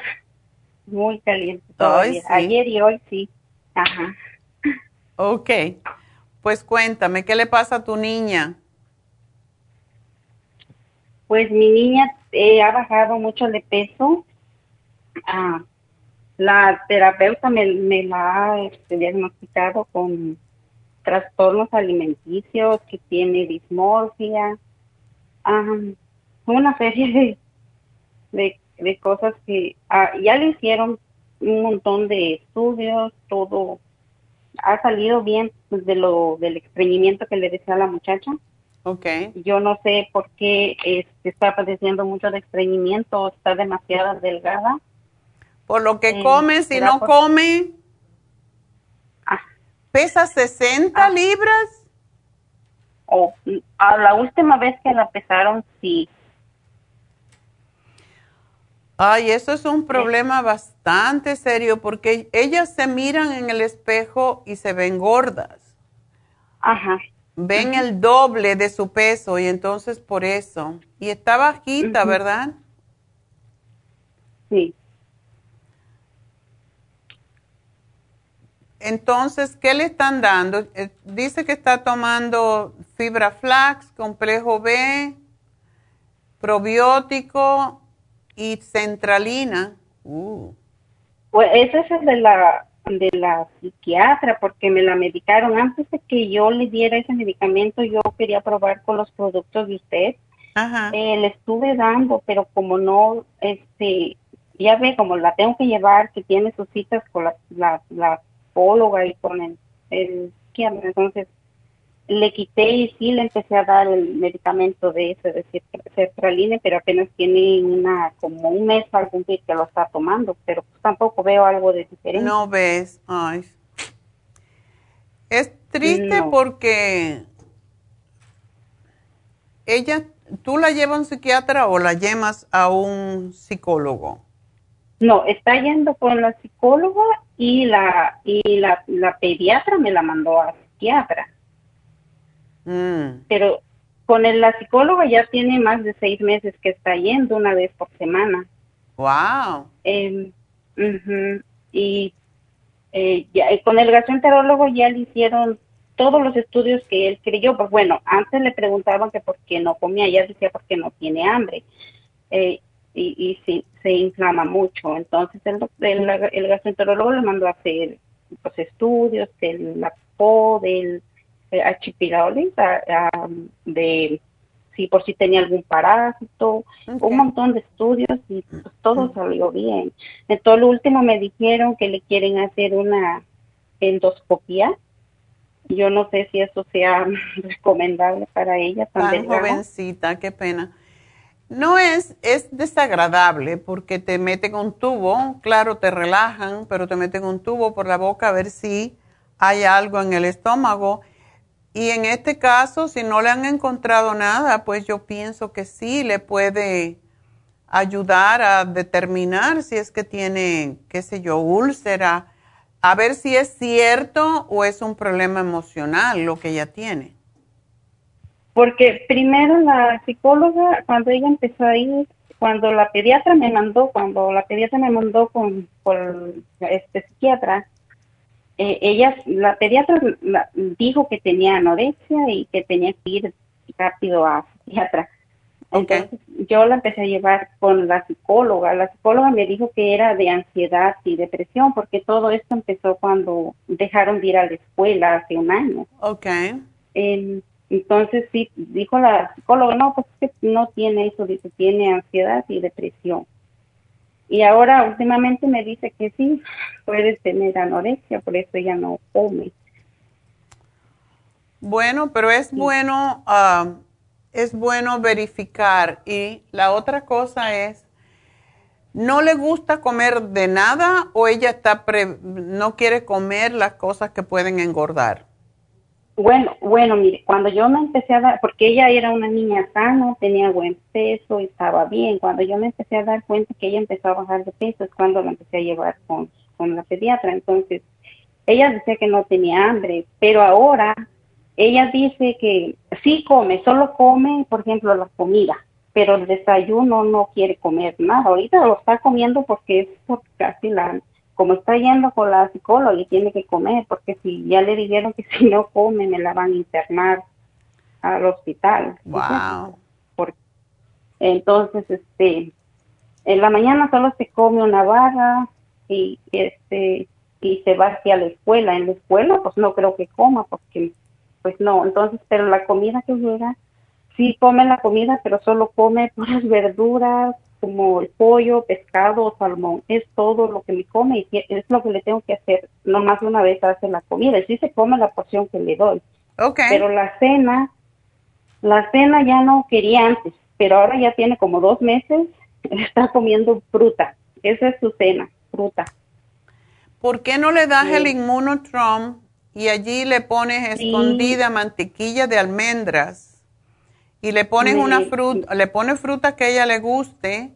muy caliente. Todavía. Ayer y hoy sí. Ajá. Ok. Pues cuéntame, ¿qué le pasa a tu niña? Pues mi niña eh, ha bajado mucho de peso. Ah, la terapeuta me, la ha este, diagnosticado con trastornos alimenticios, que tiene dismorfia. Ah, una serie de, de, cosas que ah, ya le hicieron un montón de estudios, todo ha salido bien pues, de lo del estreñimiento que le decía a la muchacha. Okay. Yo no sé por qué este, está padeciendo mucho de estreñimiento, está demasiado delgada. Por lo que eh, come, si no come. Ah. ¿Pesa 60 libras? Oh, a la última vez que la pesaron, sí. Ay, eso es un problema bastante serio porque ellas se miran en el espejo y se ven gordas. Ajá. Ven el doble de su peso y entonces por eso. Y está bajita, ¿verdad? Sí. Entonces, ¿qué le están dando? Eh, dice que está tomando fibra flax, complejo B, probiótico y centralina. Uh. Pues ese es el de la de la psiquiatra porque me la medicaron antes de que yo le diera ese medicamento yo quería probar con los productos de usted eh, le estuve dando pero como no este ya ve como la tengo que llevar que tiene sus citas con la la, la y con el, el psiquiatra entonces le quité y sí le empecé a dar el medicamento de ese de sertraline, pero apenas tiene una como un mes algún día que lo está tomando, pero pues tampoco veo algo de diferente. No ves, ay. Es triste porque ella, ¿tú la llevas a un psiquiatra o la llevas a un psicólogo? No, está yendo con la psicóloga y la y la, la pediatra me la mandó a psiquiatra. Mm. Pero con el, la psicóloga ya tiene más de seis meses que está yendo una vez por semana. Wow. Eh, ujú, Y eh, ya, y con el gastroenterólogo ya le hicieron todos los estudios que él creyó. Pues bueno, antes le preguntaban que por qué no comía, ella decía porque no tiene hambre. Eh, y y sí, se inflama mucho. Entonces el, el, el gastroenterólogo le mandó a hacer pues, estudios del la PO, del eh, achipiraulis, a- a- de si por si tenía algún parásito, un montón de estudios y pues, todo salió bien. Entonces, lo último me dijeron que le quieren hacer una endoscopía. Yo no sé si eso sea recomendable para ella tan jovencita, qué pena. No es, es desagradable porque te meten un tubo, claro, te relajan, pero te meten un tubo por la boca a ver si hay algo en el estómago. Y en este caso, si no le han encontrado nada, pues yo pienso que sí le puede ayudar a determinar si es que tiene, qué sé yo, úlcera, a ver si es cierto o es un problema emocional lo que ella tiene. Porque primero la psicóloga, cuando ella empezó a ir, cuando la pediatra me mandó, cuando la pediatra me mandó con, con este psiquiatra, eh, ella, la pediatra la- dijo que tenía anorexia y que tenía que ir rápido a psiquiatra. Entonces yo la empecé a llevar con la psicóloga. La psicóloga me dijo que era de ansiedad y depresión porque todo esto empezó cuando dejaron de ir a la escuela hace un año. Ok. Eh, entonces sí, dijo la psicóloga, no, pues es que no tiene eso, dice, tiene ansiedad y depresión. Y ahora últimamente me dice que sí, puede tener anorexia, por eso ella no come. Bueno, pero es bueno, ah, es bueno verificar. Y la otra cosa es, ¿no le gusta comer de nada o ella está pre- no quiere comer las cosas que pueden engordar? Bueno, bueno, mire, cuando yo me empecé a dar, porque ella era una niña sana, tenía buen peso estaba bien, cuando yo me empecé a dar cuenta que ella empezó a bajar de peso es cuando la empecé a llevar con, con la pediatra. Entonces, ella decía que no tenía hambre, pero ahora ella dice que sí come, solo come, por ejemplo, la comida, pero el desayuno no quiere comer nada. Ahorita lo está comiendo porque es por casi la, como está yendo con la psicóloga y tiene que comer, porque si ya le dijeron que si no come me la van a internar al hospital. Wow. Por- entonces, este, en la mañana solo se come una barra y este y se va hacia la escuela. En la escuela, pues no creo que coma, porque pues no. Entonces, pero la comida que llega, sí come la comida, pero solo come puras verduras, como el pollo, pescado, salmón. Es todo lo que me come y es lo que le tengo que hacer. No más de una vez hace la comida. Y sí se come la porción que le doy. Okay. Pero la cena, la cena ya no quería antes, pero ahora ya tiene como dos meses, está comiendo fruta. Esa es su cena, fruta. ¿Por qué no le das Sí. el inmunotrom y allí le pones Sí. escondida mantequilla de almendras y le pones una fruta, le pones fruta que a ella le guste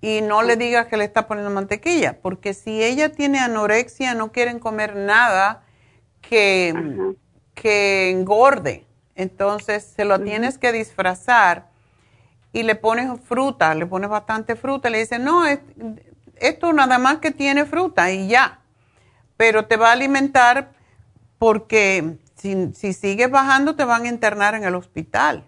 y no le digas que le está poniendo mantequilla, porque si ella tiene anorexia no quieren comer nada que, que engorde, entonces se lo tienes que disfrazar y le pones fruta, le pones bastante fruta, le dices, no, es- esto nada más que tiene fruta y ya, pero te va a alimentar porque si, si sigues bajando te van a internar en el hospital.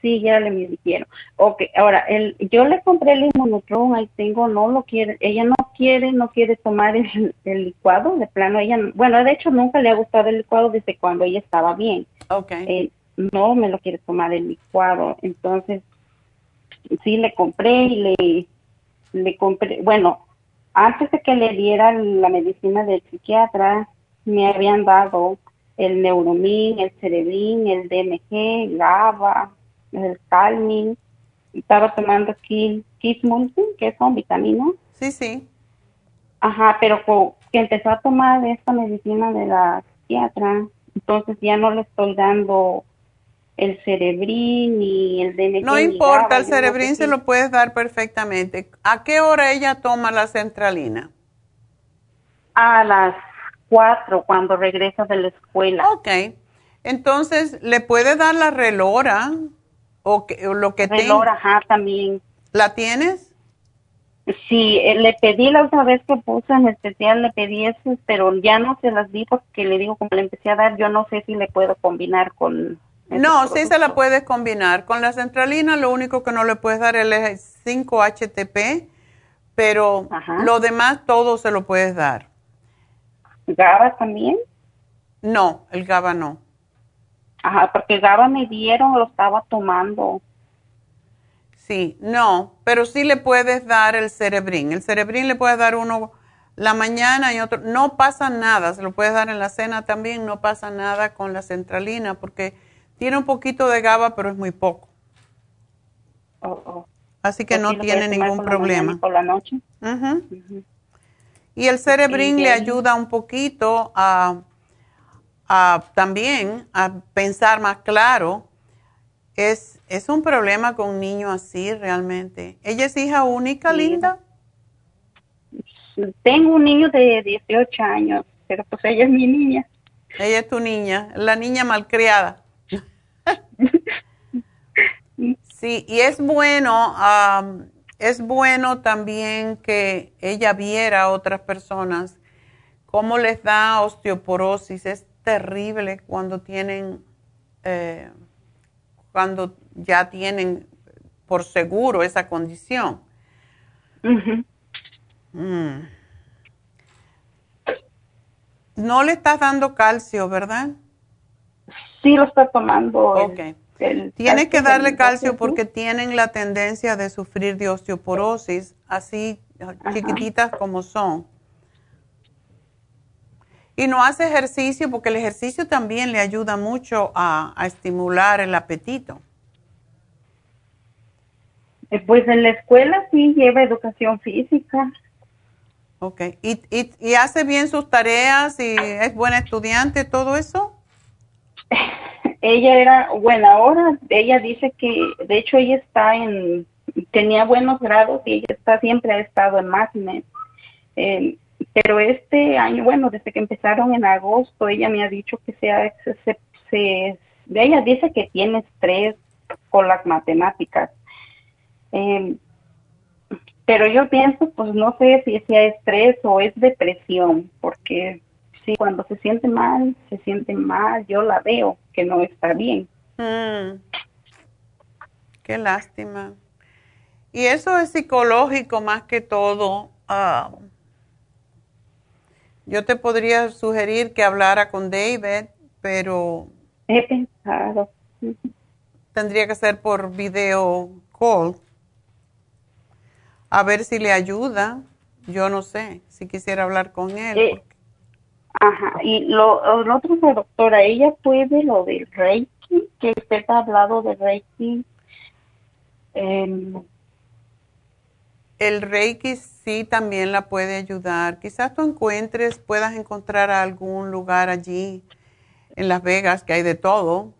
Sí, ya le me dijeron. Ok, ahora, el, yo le compré el inmunotron, ahí tengo, no lo quiere, ella no quiere, no quiere tomar el, el licuado, de plano, ella, bueno, de hecho nunca le ha gustado el licuado desde cuando ella estaba bien. Ok. Eh, no me lo quiere tomar el licuado, entonces sí le compré y le, le compré, bueno, antes de que le diera la medicina del psiquiatra, me habían dado el Neuromin, el Cerebrin, el DMG, GABA, el Calmin. Estaba tomando Kiss que son vitaminas. Sí, sí. Ajá, pero que empezó a tomar esta medicina de la psiquiatra, entonces ya no le estoy dando el Cerebrin ni el DMG. No importa, el no cerebrín se lo puedes dar perfectamente. ¿A qué hora ella toma la centralina? A las cuatro cuando regresa de la escuela. Ok. Entonces, ¿le puede dar la relora o, que- o lo que ajá, también. ¿La tienes? Sí, eh, le pedí la última vez que puse en especial, le pedí eso, pero ya no se las di porque le digo, como le empecé a dar, yo no sé si le puedo combinar con... No, sí se la puedes combinar. Con la centralina lo único que no le puedes dar es el 5-HTP, pero lo demás todo se lo puedes dar. ¿GABA también? No, el GABA no. Ajá, porque GABA me dieron, lo estaba tomando. Sí, no, pero sí le puedes dar el cerebrín. El cerebrín le puedes dar uno la mañana y otro. No pasa nada, se lo puedes dar en la cena también, no pasa nada con la centralina porque tiene un poquito de GABA, pero es muy poco. Así que Pues no sí, tiene ningún por problema. Por la noche. Ujú. Y el cerebrín Y le ayuda un poquito a, también a pensar más claro. Es, es un problema con un niño así realmente. ¿Ella es hija única, Linda? Tengo un niño de 18 años, pero pues ella es mi niña. Ella es tu niña, la niña malcriada. Sí, y es bueno, es bueno también que ella viera a otras personas cómo les da osteoporosis. Es terrible cuando tienen, eh, cuando ya tienen por seguro esa condición. Mm. No le estás dando calcio, ¿verdad? Sí, lo está tomando. el- Ok. el Tienes que darle calcio porque tienen la tendencia de sufrir de osteoporosis, así chiquititas como son. Y no hace ejercicio porque el ejercicio también le ayuda mucho a, a estimular el apetito. Eh, Pues en la escuela sí lleva educación física. Ok. ¿Y, y, y hace bien sus tareas y es buena estudiante, todo eso? Ella era, bueno, ahora ella dice que, de hecho ella está en, tenía buenos grados y ella está, siempre ha estado en magnet. Eh, pero este año, bueno, desde que empezaron en agosto, ella me ha dicho que se, ha- se, se- ella dice que tiene estrés con las matemáticas. Eh, pero yo pienso, pues no sé si sea estrés o es depresión, porque sí, cuando se siente mal, se siente mal, yo la veo que no está bien. Mm. Qué lástima. Y eso es psicológico más que todo. Ah, yo te podría sugerir que hablara con David, pero He pensado. tendría que ser por video call. A ver si le ayuda. Yo no sé si quisiera hablar con él. Eh, Ajá, y lo, lo otro doctora, ella puede lo del Reiki, que usted ha hablado de Reiki. Em, El Reiki sí también la puede ayudar. Quizás tú encuentres, puedas encontrar algún lugar allí en Las Vegas que hay de todo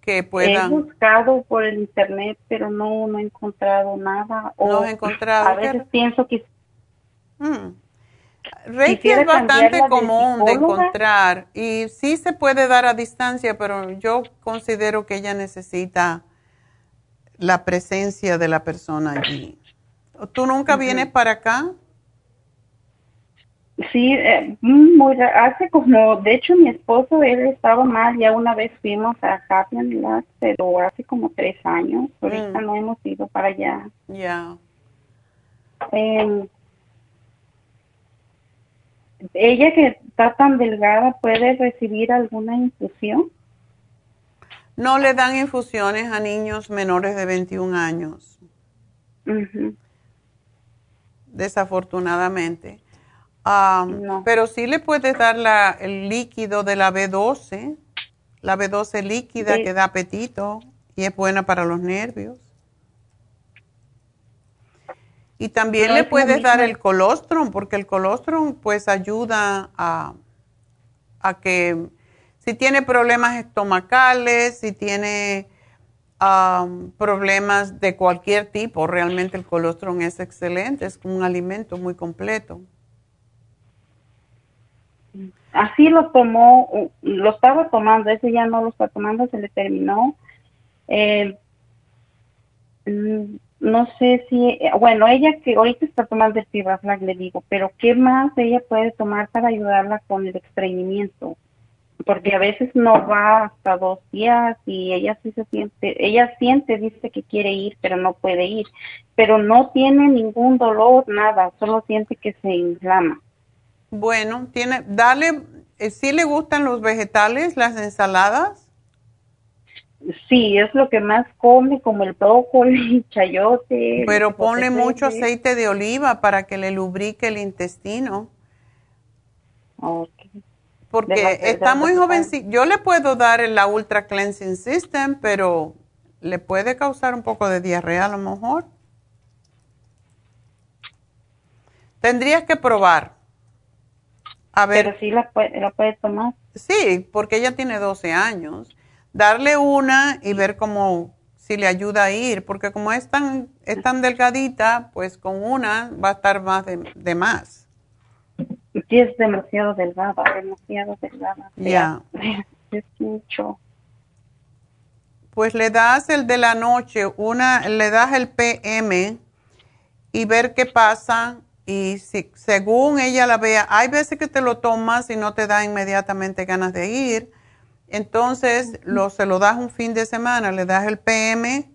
que he puedan. buscado por el internet, pero no, no he encontrado nada. O No has encontrado, A veces pienso que Mm. Reiki es bastante de común de encontrar y sí se puede dar a distancia, pero yo considero que ella necesita la presencia de la persona allí. ¿Tú nunca vienes para acá? Sí, eh, mm, muy hace como, de hecho mi esposo, él estaba mal, ya una vez fuimos a Happy pero hace como tres años, ahorita Mm. no hemos ido para allá. Ya. Eh, ella que está tan delgada, ¿puede recibir alguna infusión? No le dan infusiones a niños menores de 21 años, Ujú. Desafortunadamente. Am, Pero sí le puedes dar la- el líquido de la B12 La B12 líquida que da apetito y es buena para los nervios. Y también le puedes dar el colostrum, porque el colostrum pues ayuda a, a que si tiene problemas estomacales, si tiene problemas de cualquier tipo, realmente el colostrum es excelente, es un alimento muy completo. Así lo tomó, lo estaba tomando, ese ya no lo está tomando, se le terminó. Eh, no sé si, bueno, ella que ahorita está tomando el fibra le digo, pero ¿qué más ella puede tomar para ayudarla con el estreñimiento? Porque a veces no va hasta dos días y ella sí se siente, ella siente, dice que quiere ir, pero no puede ir, pero no tiene ningún dolor, nada, solo siente que se inflama. Bueno, tiene, dale, eh, ¿sí le gustan los vegetales, las ensaladas? Sí, es lo que más come, como el brócoli, chayote. Pero ponle mucho aceite de oliva para que le lubrique el intestino. Porque está muy jovencito. Yo le puedo dar la Ultra Cleansing System, pero le puede causar un poco de diarrea a lo mejor. Tendrías que probar. A ver. Pero sí la puede, la puede tomar. Sí, porque ella tiene 12 años darle una y ver cómo, si le ayuda a ir, porque como es tan, es tan delgadita, pues con una va a estar más de, más. Sí, es demasiado delgada, demasiado delgada. Ya. Es mucho. Pues le das el de la noche, una, le das el PM y ver qué pasa. Y si según ella la vea, hay veces que te lo tomas y no te da inmediatamente ganas de ir entonces, lo, se lo das un fin de semana, le das el PM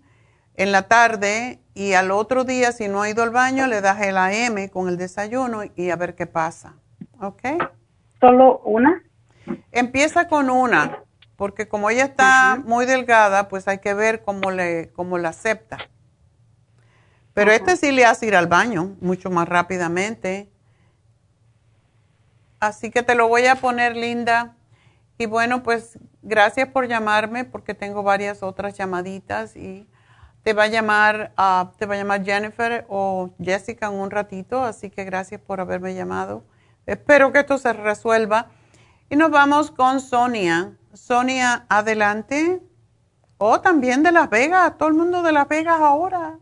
en la tarde y al otro día, si no ha ido al baño, le das el AM con el desayuno y a ver qué pasa. ¿Ok? ¿Solo una? Empieza con una, porque como ella está muy delgada, pues hay que ver cómo, le, cómo la acepta. Pero este sí le hace ir al baño mucho más rápidamente. Así que te lo voy a poner, Linda. Y bueno, pues gracias por llamarme porque tengo varias otras llamaditas y te va a llamar, uh, te va a llamar Jennifer o Jessica en un ratito, así que gracias por haberme llamado. Espero que esto se resuelva. Y nos vamos con Sonia. Sonia, adelante. O oh, también de Las Vegas, todo el mundo de Las Vegas ahora.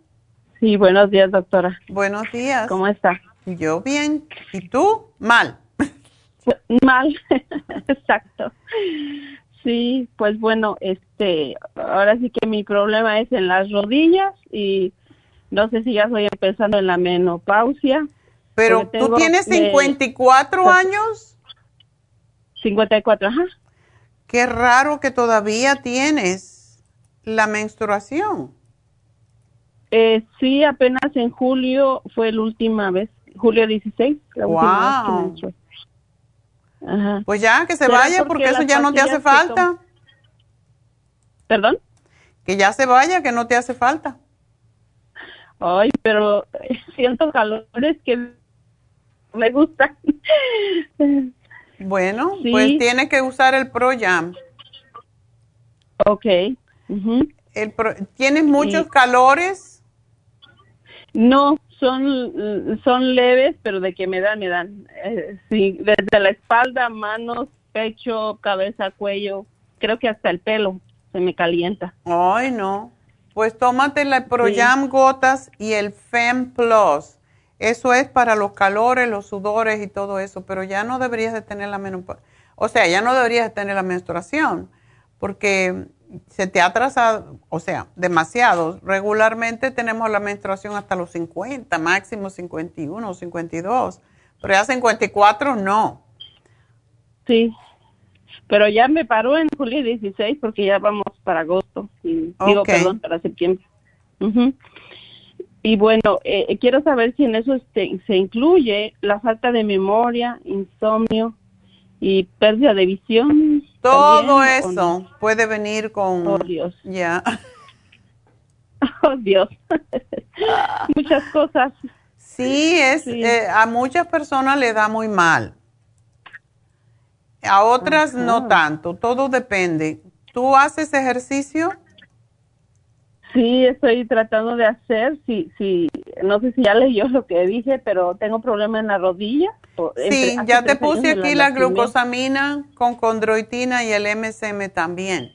Sí, buenos días, doctora. Buenos días. ¿Cómo está? Yo bien. ¿Y tú? Mal. Mal, exacto. Sí, pues bueno, este, ahora sí que mi problema es en las rodillas y no sé si ya estoy empezando en la menopausia. Pero tú tienes 54 años. 54, ajá. Qué raro que todavía tienes la menstruación. Eh, sí, apenas en julio fue la última vez, julio 16, la última vez que pues ya, que se vaya porque eso ya no te hace falta. ¿Perdón? Que ya se vaya, que no te hace falta. Ay, pero siento calores que me gustan. Bueno, pues tiene que usar el Pro Jam. Ok. ¿Tienes muchos calores? No, son, son leves, pero de que me dan, me dan. Eh, sí, desde la espalda, manos, pecho, cabeza, cuello, creo que hasta el pelo se me calienta. Ay, no. Pues tómate la Proyam gotas y el Fem Plus. Eso es para los calores, los sudores y todo eso, pero ya no deberías de tener la menopausia. O sea, ya no deberías de tener la menstruación, porque se te ha atrasado, o sea, demasiado. Regularmente tenemos la menstruación hasta los 50, máximo 51 o 52, pero ya 54 no. Sí, pero ya me paró en julio 16 porque ya vamos para agosto, y, digo, perdón, para septiembre. Y bueno, eh, quiero saber si en eso este, se incluye la falta de memoria, insomnio y pérdida de visión. Todo eso puede venir con... Oh, Dios. Ya. Oh, Dios. Muchas cosas. Sí, es eh, a muchas personas le da muy mal. A otras no tanto, todo depende. ¿tú haces ejercicio? Sí, estoy tratando de hacer, sí, sí, no sé si ya leyó lo que dije, pero tengo problema en la rodilla. Sí, ya te puse aquí la, glucosamina con condroitina y el MSM también,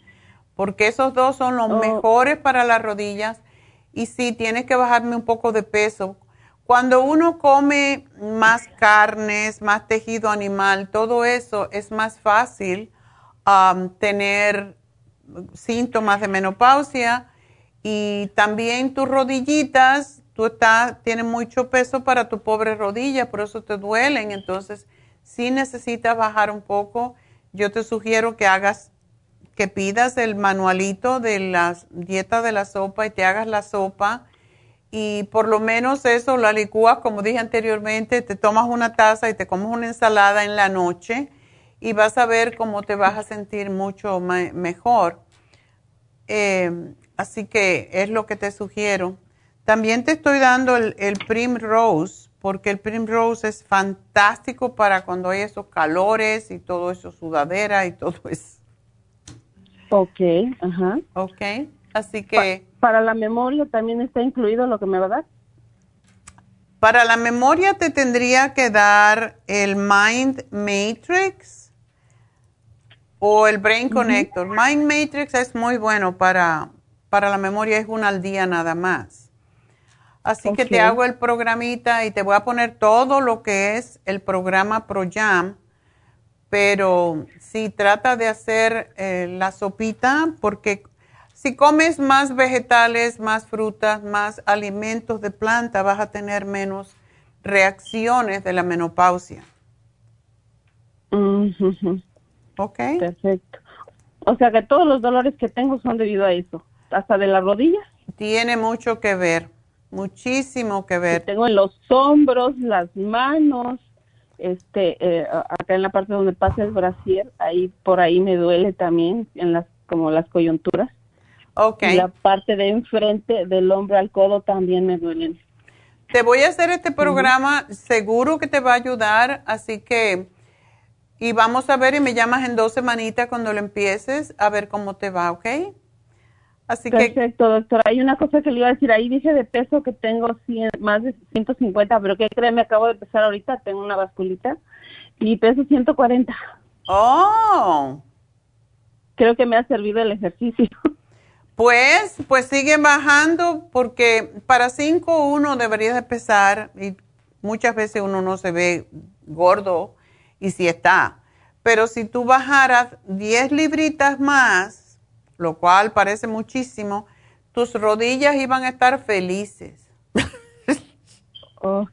porque esos dos son los oh. mejores para las rodillas y sí, tienes que bajarme un poco de peso. Cuando uno come más carnes, más tejido animal, todo eso es más fácil um, tener síntomas de menopausia y también tus rodillitas, tú estás, tienes mucho peso para tu pobre rodilla, por eso te duelen. Entonces, si necesitas bajar un poco, yo te sugiero que hagas, que pidas el manualito de la dieta de la sopa y te hagas la sopa. Y por lo menos eso la licúas, como dije anteriormente, te tomas una taza y te comes una ensalada en la noche y vas a ver cómo te vas a sentir mucho mejor. Eh, Así que es lo que te sugiero. También te estoy dando el, el Primrose, porque el Primrose es fantástico para cuando hay esos calores y todo eso, sudadera y todo eso. Ok, ajá. Ok, así que... para la memoria también está incluido lo que me va a dar. Para la memoria te tendría que dar el Mind Matrix o el Brain Connector. Mind Matrix es muy bueno para, para la memoria es una al día nada más. Así que te hago el programita y te voy a poner todo lo que es el programa ProYam, pero si trata de hacer eh, la sopita, porque si comes más vegetales, más frutas, más alimentos de planta, vas a tener menos reacciones de la menopausia. Ok. Perfecto. O sea que todos los dolores que tengo son debido a eso hasta de las rodillas. Tiene mucho que ver, muchísimo que ver. tengo en los hombros, las manos, este, eh, acá en la parte donde pasa el brasier, ahí por ahí me duele también, en las como las coyunturas. Okay. Y la parte de enfrente del hombro al codo también me duelen. Te voy a hacer este programa, seguro que te va a ayudar, así que, y vamos a ver y me llamas en dos semanitas cuando lo empieces, a ver cómo te va, ¿ok? Así Perfecto, doctora. Hay una cosa que le iba a decir. Ahí dije de peso que tengo más de 150, pero ¿qué cree? Me acabo de pesar ahorita. Tengo una basculita y peso 140. ¡Oh! Creo que me ha servido el ejercicio. Pues, pues sigue bajando porque para 5 uno debería de pesar y muchas veces uno no se ve gordo y si está. Pero si tú bajaras 10 libritas más, lo cual parece muchísimo, tus rodillas iban a estar felices. ok.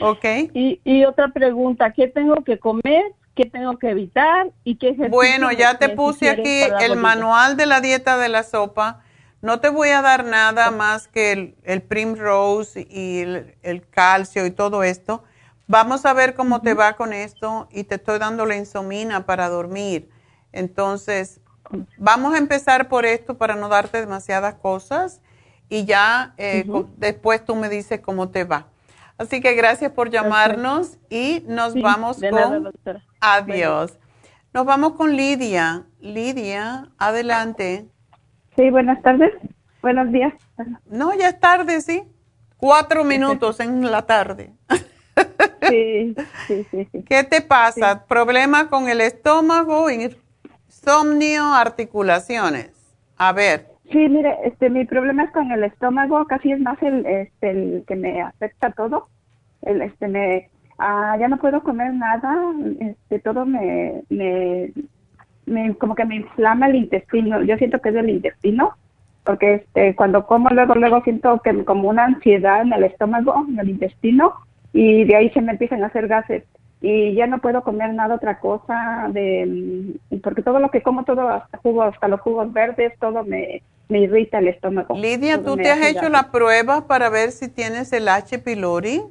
Ok. Y, y otra pregunta, ¿qué tengo que comer? ¿Qué tengo que evitar? ¿Y qué Bueno, ya te puse aquí el manual de la dieta de la sopa. No te voy a dar nada más que el, el Primrose y el, calcio y todo esto. Vamos a ver cómo te va con esto y te estoy dando la insomina para dormir. Entonces, vamos a empezar por esto para no darte demasiadas cosas y ya eh, después tú me dices cómo te va. Así que gracias por llamarnos y nos vamos con... Adiós. Nos vamos con Lidia. Lidia, adelante. Sí, buenas tardes. Buenos días. No, ya es tarde, sí. Cuatro minutos en la tarde. Sí, sí, sí. ¿Qué te pasa? ¿Problema con el estómago? Insomnio, articulaciones. A ver. Sí, mire, este, mi problema es con el estómago, casi es más el, este, el que me afecta todo. El, este, me, ah, ya no puedo comer nada, este, todo me, me, me, como que me inflama el intestino. Yo siento que es el intestino, porque este, cuando como luego, luego siento que como una ansiedad en el estómago, en el intestino, y de ahí se me empiezan a hacer gases y ya no puedo comer nada otra cosa de mm, porque todo lo que como todo hasta jugos hasta los jugos verdes todo me, me irrita el estómago. Lidia tú te has hecho la prueba para ver si tienes el H. pylori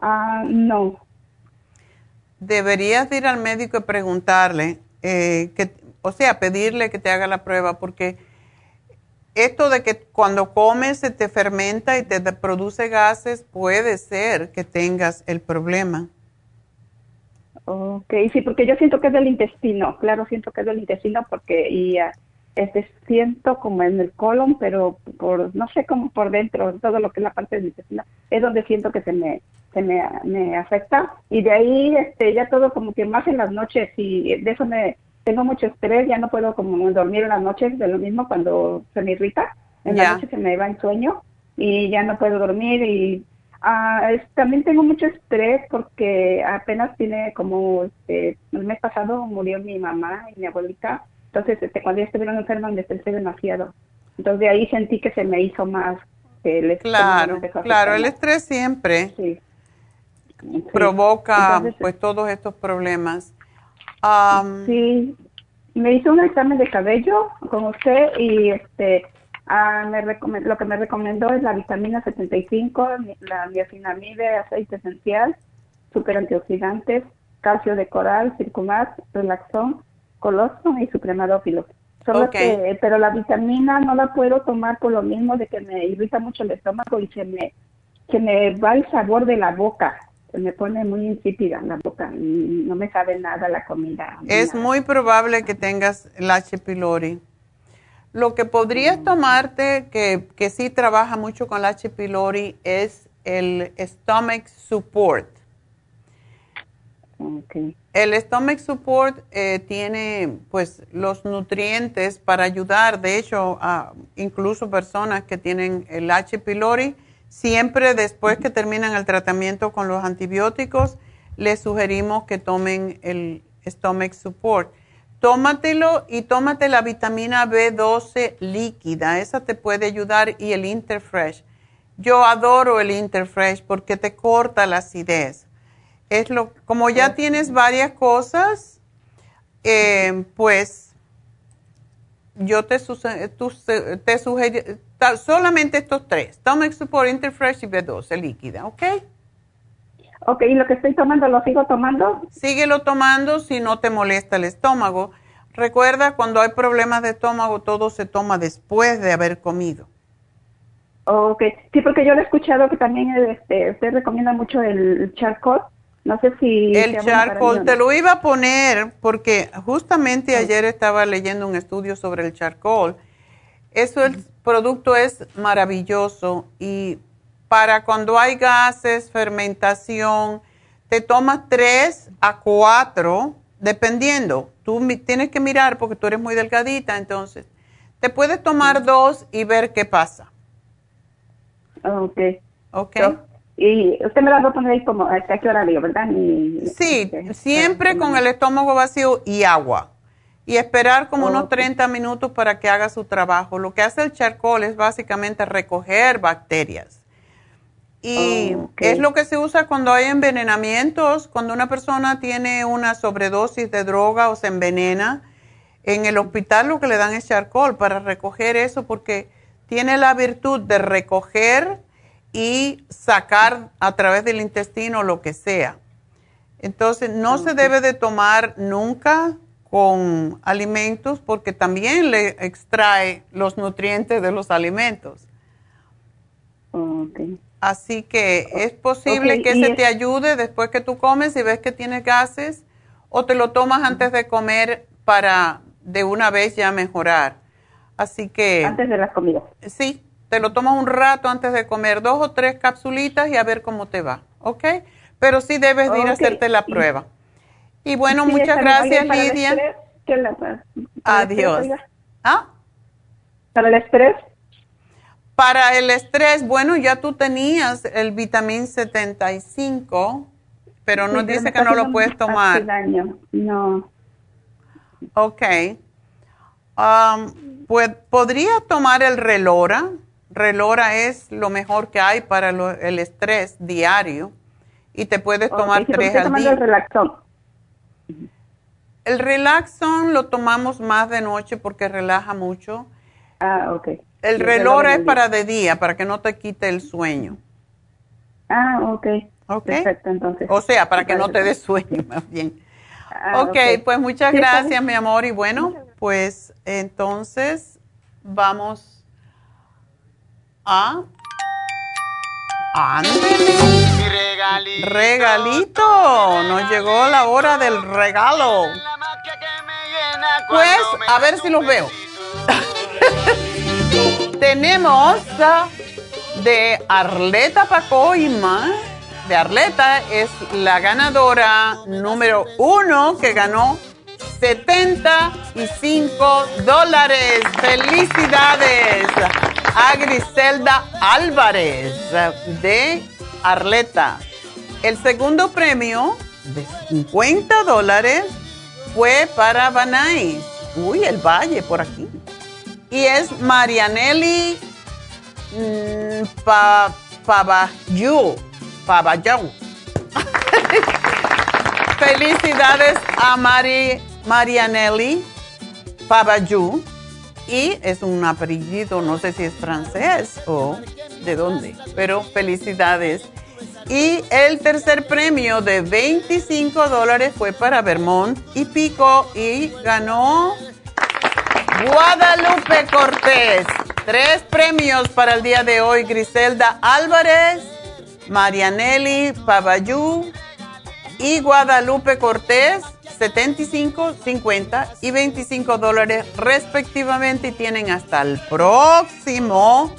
ah no. Deberías ir al médico y preguntarle eh, que o sea pedirle que te haga la prueba porque esto de que cuando comes se te fermenta y te produce gases, puede ser que tengas el problema. Ok, sí, porque yo siento que es del intestino, claro, siento que es del intestino porque y ah, este siento como en el colon, pero por no sé cómo por dentro, todo lo que es la parte del intestino, es donde siento que se me se me, me afecta y de ahí este ya todo como que más en las noches y de eso me tengo mucho estrés, ya no puedo como dormir en las noches de lo mismo cuando se me irrita, en la noche se me va el sueño y ya no puedo dormir y Ah, también tengo mucho estrés porque apenas tiene como este, el mes pasado murió mi mamá y mi abuelita. Entonces, este, cuando ya estuvieron enfermas me estresé demasiado. Entonces, de ahí sentí que se me hizo más el estrés. Claro, claro, el estrés siempre provoca pues todos estos problemas. Sí, me hizo un examen de cabello con usted y este Ah, me lo que me recomendó es la vitamina 75, la niacinamide, aceite esencial, super antioxidantes, calcio de coral, circumax, relaxón, colostrum y supremadófilo. Solo que, pero la vitamina no la puedo tomar por lo mismo de que me irrita mucho el estómago y se me, se me va el sabor de la boca. Me pone muy insípida la boca y no me sabe nada la comida. Es muy probable que tengas el H. pylori. Lo que podrías tomarte, que, que sí trabaja mucho con la H. pylori, es el Stomach Support. El Stomach Support eh, tiene pues los nutrientes para ayudar, de hecho, a incluso personas que tienen el H. pylori, siempre después que terminan el tratamiento con los antibióticos, les sugerimos que tomen el Stomach Support tómatelo y tómate la vitamina B12 líquida, esa te puede ayudar y el Interfresh. Yo adoro el Interfresh porque te corta la acidez. Es lo, como ya tienes varias cosas, eh, pues yo te, te sugiero solamente estos tres, Stomach Support, Interfresh y B12 líquida, ¿ok? Ok, ¿y lo que estoy tomando lo sigo tomando? Síguelo tomando si no te molesta el estómago. Recuerda, cuando hay problemas de estómago, todo se toma después de haber comido. Ok, sí, porque yo le he escuchado que también este, usted recomienda mucho el charcoal. No sé si... El charcoal, te lo iba a poner porque justamente ayer estaba leyendo un estudio sobre el charcoal. Eso, el producto es maravilloso y para cuando hay gases, fermentación, te tomas tres a cuatro, dependiendo. Tú tienes que mirar porque tú eres muy delgadita, entonces te puedes tomar dos y ver qué pasa. Ok. Ok. y usted me la va a poner ahí como, ¿hasta qué horario, verdad? sí, siempre con el estómago vacío y agua. Y esperar como unos 30 minutos para que haga su trabajo. Lo que hace el charcoal es básicamente recoger bacterias. Y es lo que se usa cuando hay envenenamientos, cuando una persona tiene una sobredosis de droga o se envenena. En el hospital lo que le dan es charcoal para recoger eso porque tiene la virtud de recoger y sacar a través del intestino lo que sea. Entonces no se debe de tomar nunca con alimentos porque también le extrae los nutrientes de los alimentos. Así que es posible que se te ayude después que tú comes y ves que tienes gases o te lo tomas antes de comer para de una vez ya mejorar. Así que... Antes de las comidas. Sí, te lo tomas un rato antes de comer, dos o tres capsulitas y a ver cómo te va, ¿ok? Pero sí debes ir a hacerte la prueba. Y bueno, muchas gracias, Lidia. Adiós. ¿Ah? Para el estrés. Para el estrés, bueno, ya tú tenías el vitamín 75, pero no dice que no lo puedes tomar. No. Ok. Um, pues podría tomar el relora. Relora es lo mejor que hay para el estrés diario y te puedes tomar tres al día. El relaxón. El relaxón lo tomamos más de noche porque relaja mucho. Ah, ok. El reloj es para de día, para que no te quite el sueño. Ah, ok. Ok. Perfecto, entonces. O sea, para que no te dé sueño, más bien. Ah, ok, pues muchas gracias, mi amor. Y bueno, pues entonces vamos a... ¡Ándale! Regalito. Nos llegó la hora del regalo. Pues, a ver si los veo. Tenemos de Arleta Pacoima. De Arleta es la ganadora número uno que ganó 75 dólares. ¡Felicidades! A Griselda Álvarez de Arleta. El segundo premio de 50 dólares fue para Banay. Uy, el valle por aquí. Y es Marianelli mmm, pa, Pabayú. Felicidades a Mari Marianelli Pabayú. Y es un apellido, no sé si es francés o de dónde, pero felicidades. Y el tercer premio de 25 dólares fue para Vermont y Pico y ganó Guadalupe Cortés. Tres premios para el día de hoy. Griselda Álvarez, Marianelli Pabayú y Guadalupe Cortés. 75, 50 y 25 dólares respectivamente y tienen hasta el próximo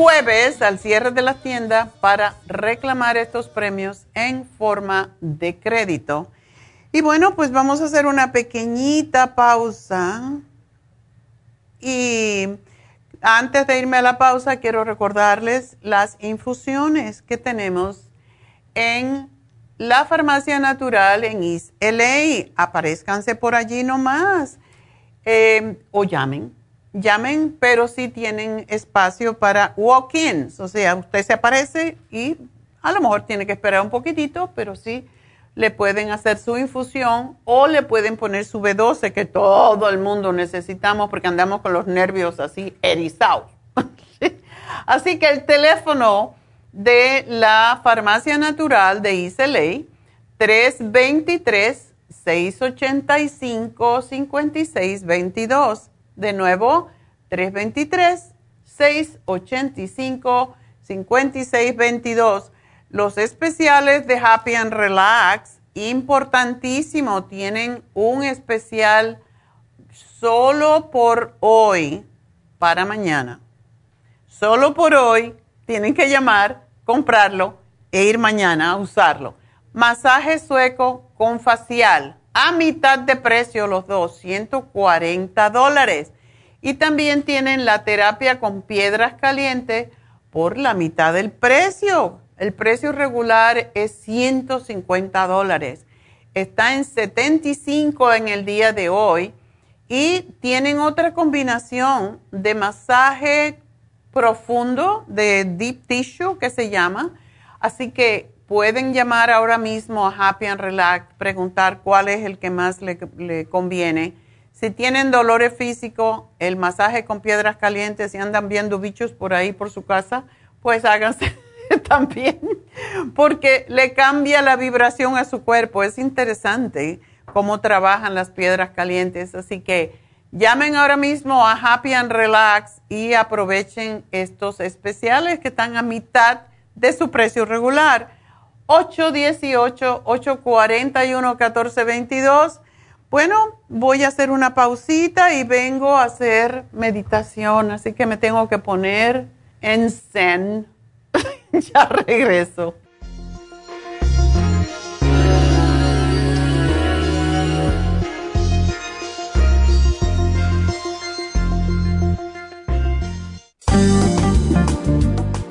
jueves al cierre de la tienda para reclamar estos premios en forma de crédito. Y bueno, pues vamos a hacer una pequeñita pausa. Y antes de irme a la pausa, quiero recordarles las infusiones que tenemos en la farmacia natural en East LA. Aparezcanse por allí nomás. Eh, o llamen llamen, pero si tienen espacio para walk-ins. O sea, usted se aparece y a lo mejor tiene que esperar un poquitito, pero sí le pueden hacer su infusión o le pueden poner su B12 que todo el mundo necesitamos porque andamos con los nervios así erizados. así que el teléfono de la farmacia natural de Islay 323 685 5622 de nuevo, 323-685-5622. Los especiales de Happy and Relax, importantísimo, tienen un especial solo por hoy para mañana. Solo por hoy tienen que llamar, comprarlo e ir mañana a usarlo. Masaje sueco con facial a mitad de precio los dos, 140 dólares. Y también tienen la terapia con piedras calientes por la mitad del precio. El precio regular es 150 dólares. Está en 75 en el día de hoy. Y tienen otra combinación de masaje profundo, de deep tissue que se llama. Así que pueden llamar ahora mismo a Happy and Relax, preguntar cuál es el que más le, conviene. Si tienen dolores físicos, el masaje con piedras calientes, si andan viendo bichos por ahí por su casa, pues háganse también, porque le cambia la vibración a su cuerpo. Es interesante cómo trabajan las piedras calientes. Así que llamen ahora mismo a Happy and Relax y aprovechen estos especiales que están a mitad de su precio regular. 818-841-1422. Bueno, voy a hacer una pausita y vengo a hacer meditación, así que me tengo que poner en zen. ya regreso.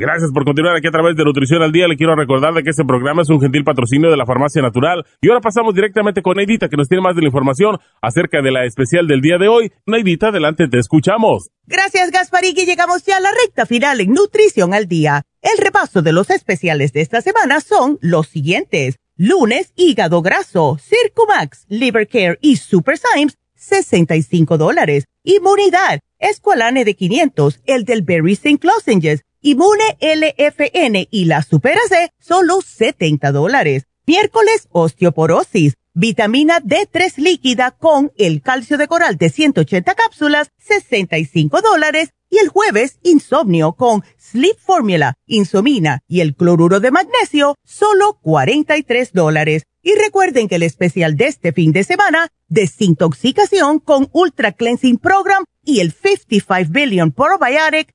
Gracias por continuar aquí a través de Nutrición al Día. Le quiero recordar de que este programa es un gentil patrocinio de la Farmacia Natural. Y ahora pasamos directamente con Neidita, que nos tiene más de la información acerca de la especial del día de hoy. Neidita, adelante, te escuchamos. Gracias, Gasparín, y llegamos ya a la recta final en Nutrición al Día. El repaso de los especiales de esta semana son los siguientes. Lunes, hígado graso, Circumax, Liver Care y Super Symes, 65 dólares. Inmunidad, Esqualane de 500, el del Berry St. Lozenges, Inmune LFN y la Super C, solo 70 dólares. Miércoles, osteoporosis, vitamina D3 líquida con el calcio de coral de 180 cápsulas, 65 dólares y el jueves, insomnio con Sleep Formula, Insomina y el cloruro de magnesio, solo 43 dólares. Y recuerden que el especial de este fin de semana, desintoxicación con Ultra Cleansing Program y el 55 Billion Probiotic,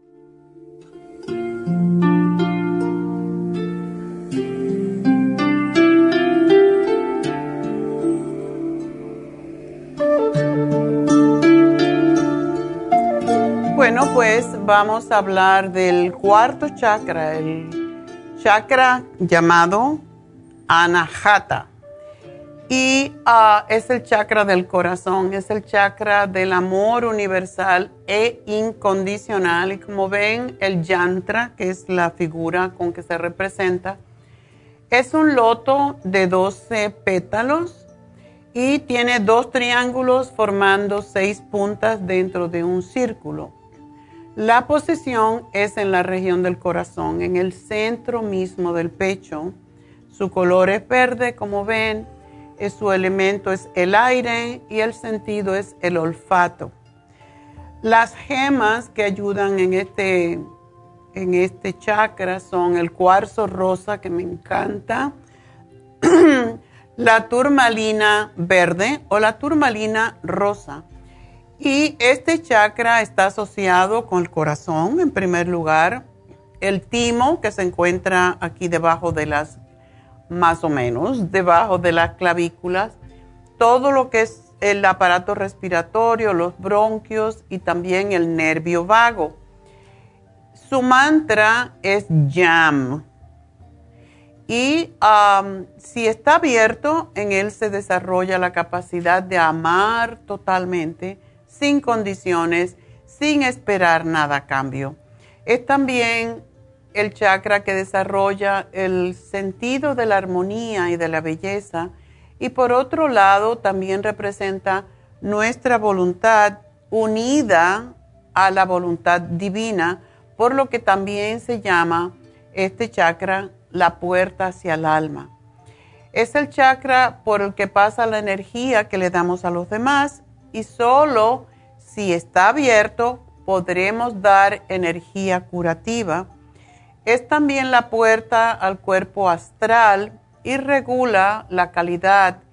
Bueno, pues vamos a hablar del cuarto chakra, el chakra llamado Anahata. Y ah, es el chakra del corazón, es el chakra del amor universal e incondicional. Y como ven, el yantra, que es la figura con que se representa, es un loto de 12 pétalos y tiene dos triángulos formando seis puntas dentro de un círculo. La posición es en la región del corazón, en el centro mismo del pecho. Su color es verde, como ven, su elemento es el aire y el sentido es el olfato. Las gemas que ayudan en este, en este chakra son el cuarzo rosa, que me encanta, la turmalina verde o la turmalina rosa y este chakra está asociado con el corazón, en primer lugar, el timo, que se encuentra aquí debajo de las, más o menos, debajo de las clavículas, todo lo que es el aparato respiratorio, los bronquios y también el nervio vago. Su mantra es YAM. Y si está abierto, en él se desarrolla la capacidad de amar totalmente sin condiciones, sin esperar nada a cambio. Es también el chakra que desarrolla el sentido de la armonía y de la belleza y por otro lado también representa nuestra voluntad unida a la voluntad divina, por lo que también se llama este chakra la puerta hacia el alma. Es el chakra por el que pasa la energía que le damos a los demás y solo si está abierto, podremos dar energía curativa. Es también la puerta al cuerpo astral y regula la calidad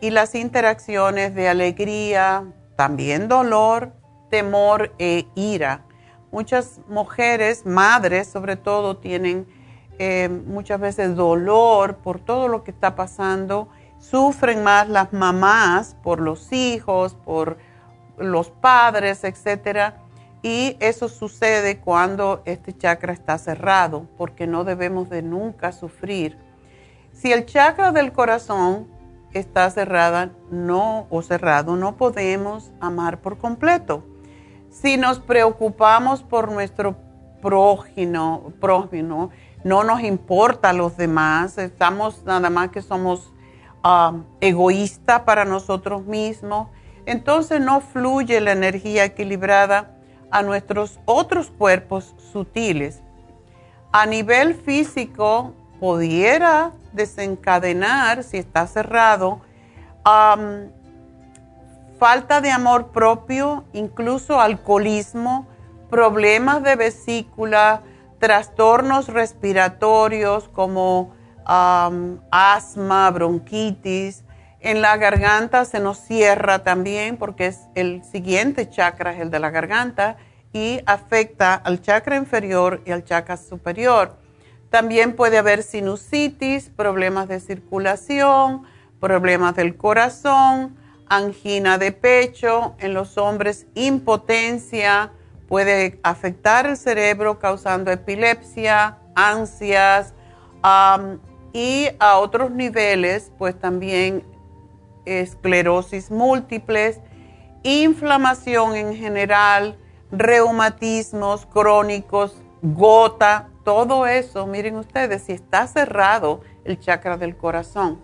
y las interacciones de alegría, también dolor, temor e ira. Muchas mujeres, madres sobre todo, tienen eh, muchas veces dolor por todo lo que está pasando. Sufren más las mamás por los hijos, por los padres, etcétera. Y eso sucede cuando este chakra está cerrado, porque no debemos de nunca sufrir. Si el chakra del corazón está cerrada, no o cerrado, no podemos amar por completo. Si nos preocupamos por nuestro prójimo, prójimo no nos importa a los demás, estamos nada más que somos ah, egoístas para nosotros mismos entonces no fluye la energía equilibrada a nuestros otros cuerpos sutiles. A nivel físico, pudiera desencadenar, si está cerrado, falta de amor propio, incluso alcoholismo, problemas de vesícula, trastornos respiratorios como asma, bronquitis. En la garganta se nos cierra también porque es el siguiente chakra es el de la garganta y afecta al chakra inferior y al chakra superior. También puede haber sinusitis, problemas de circulación, problemas del corazón, angina de pecho, en los hombres impotencia, puede afectar el cerebro causando epilepsia, ansias y a otros niveles, pues también esclerosis múltiples, inflamación en general, reumatismos crónicos, gota, todo eso, miren ustedes, si está cerrado el chakra del corazón.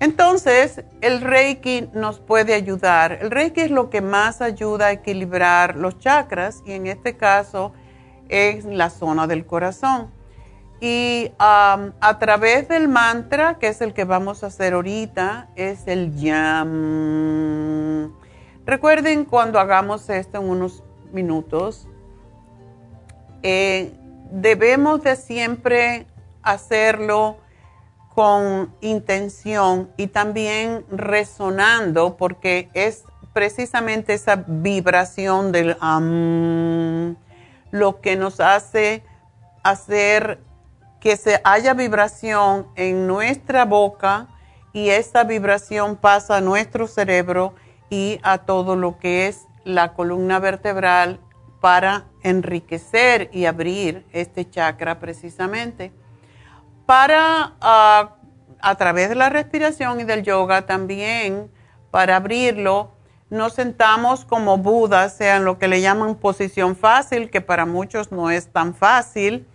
Entonces, el Reiki nos puede ayudar. El Reiki es lo que más ayuda a equilibrar los chakras y en este caso es la zona del corazón. Y a través del mantra, que es el que vamos a hacer ahorita, es el YAM. Recuerden cuando hagamos esto en unos minutos, eh, debemos de siempre hacerlo con intención y también resonando porque es precisamente esa vibración del lo que nos hace hacer que se haya vibración en nuestra boca y esa vibración pasa a nuestro cerebro y a todo lo que es la columna vertebral para enriquecer y abrir este chakra precisamente. Para, ah, a través de la respiración y del yoga también, para abrirlo, nos sentamos como Buda, sea en lo que le llaman posición fácil, que para muchos no es tan fácil,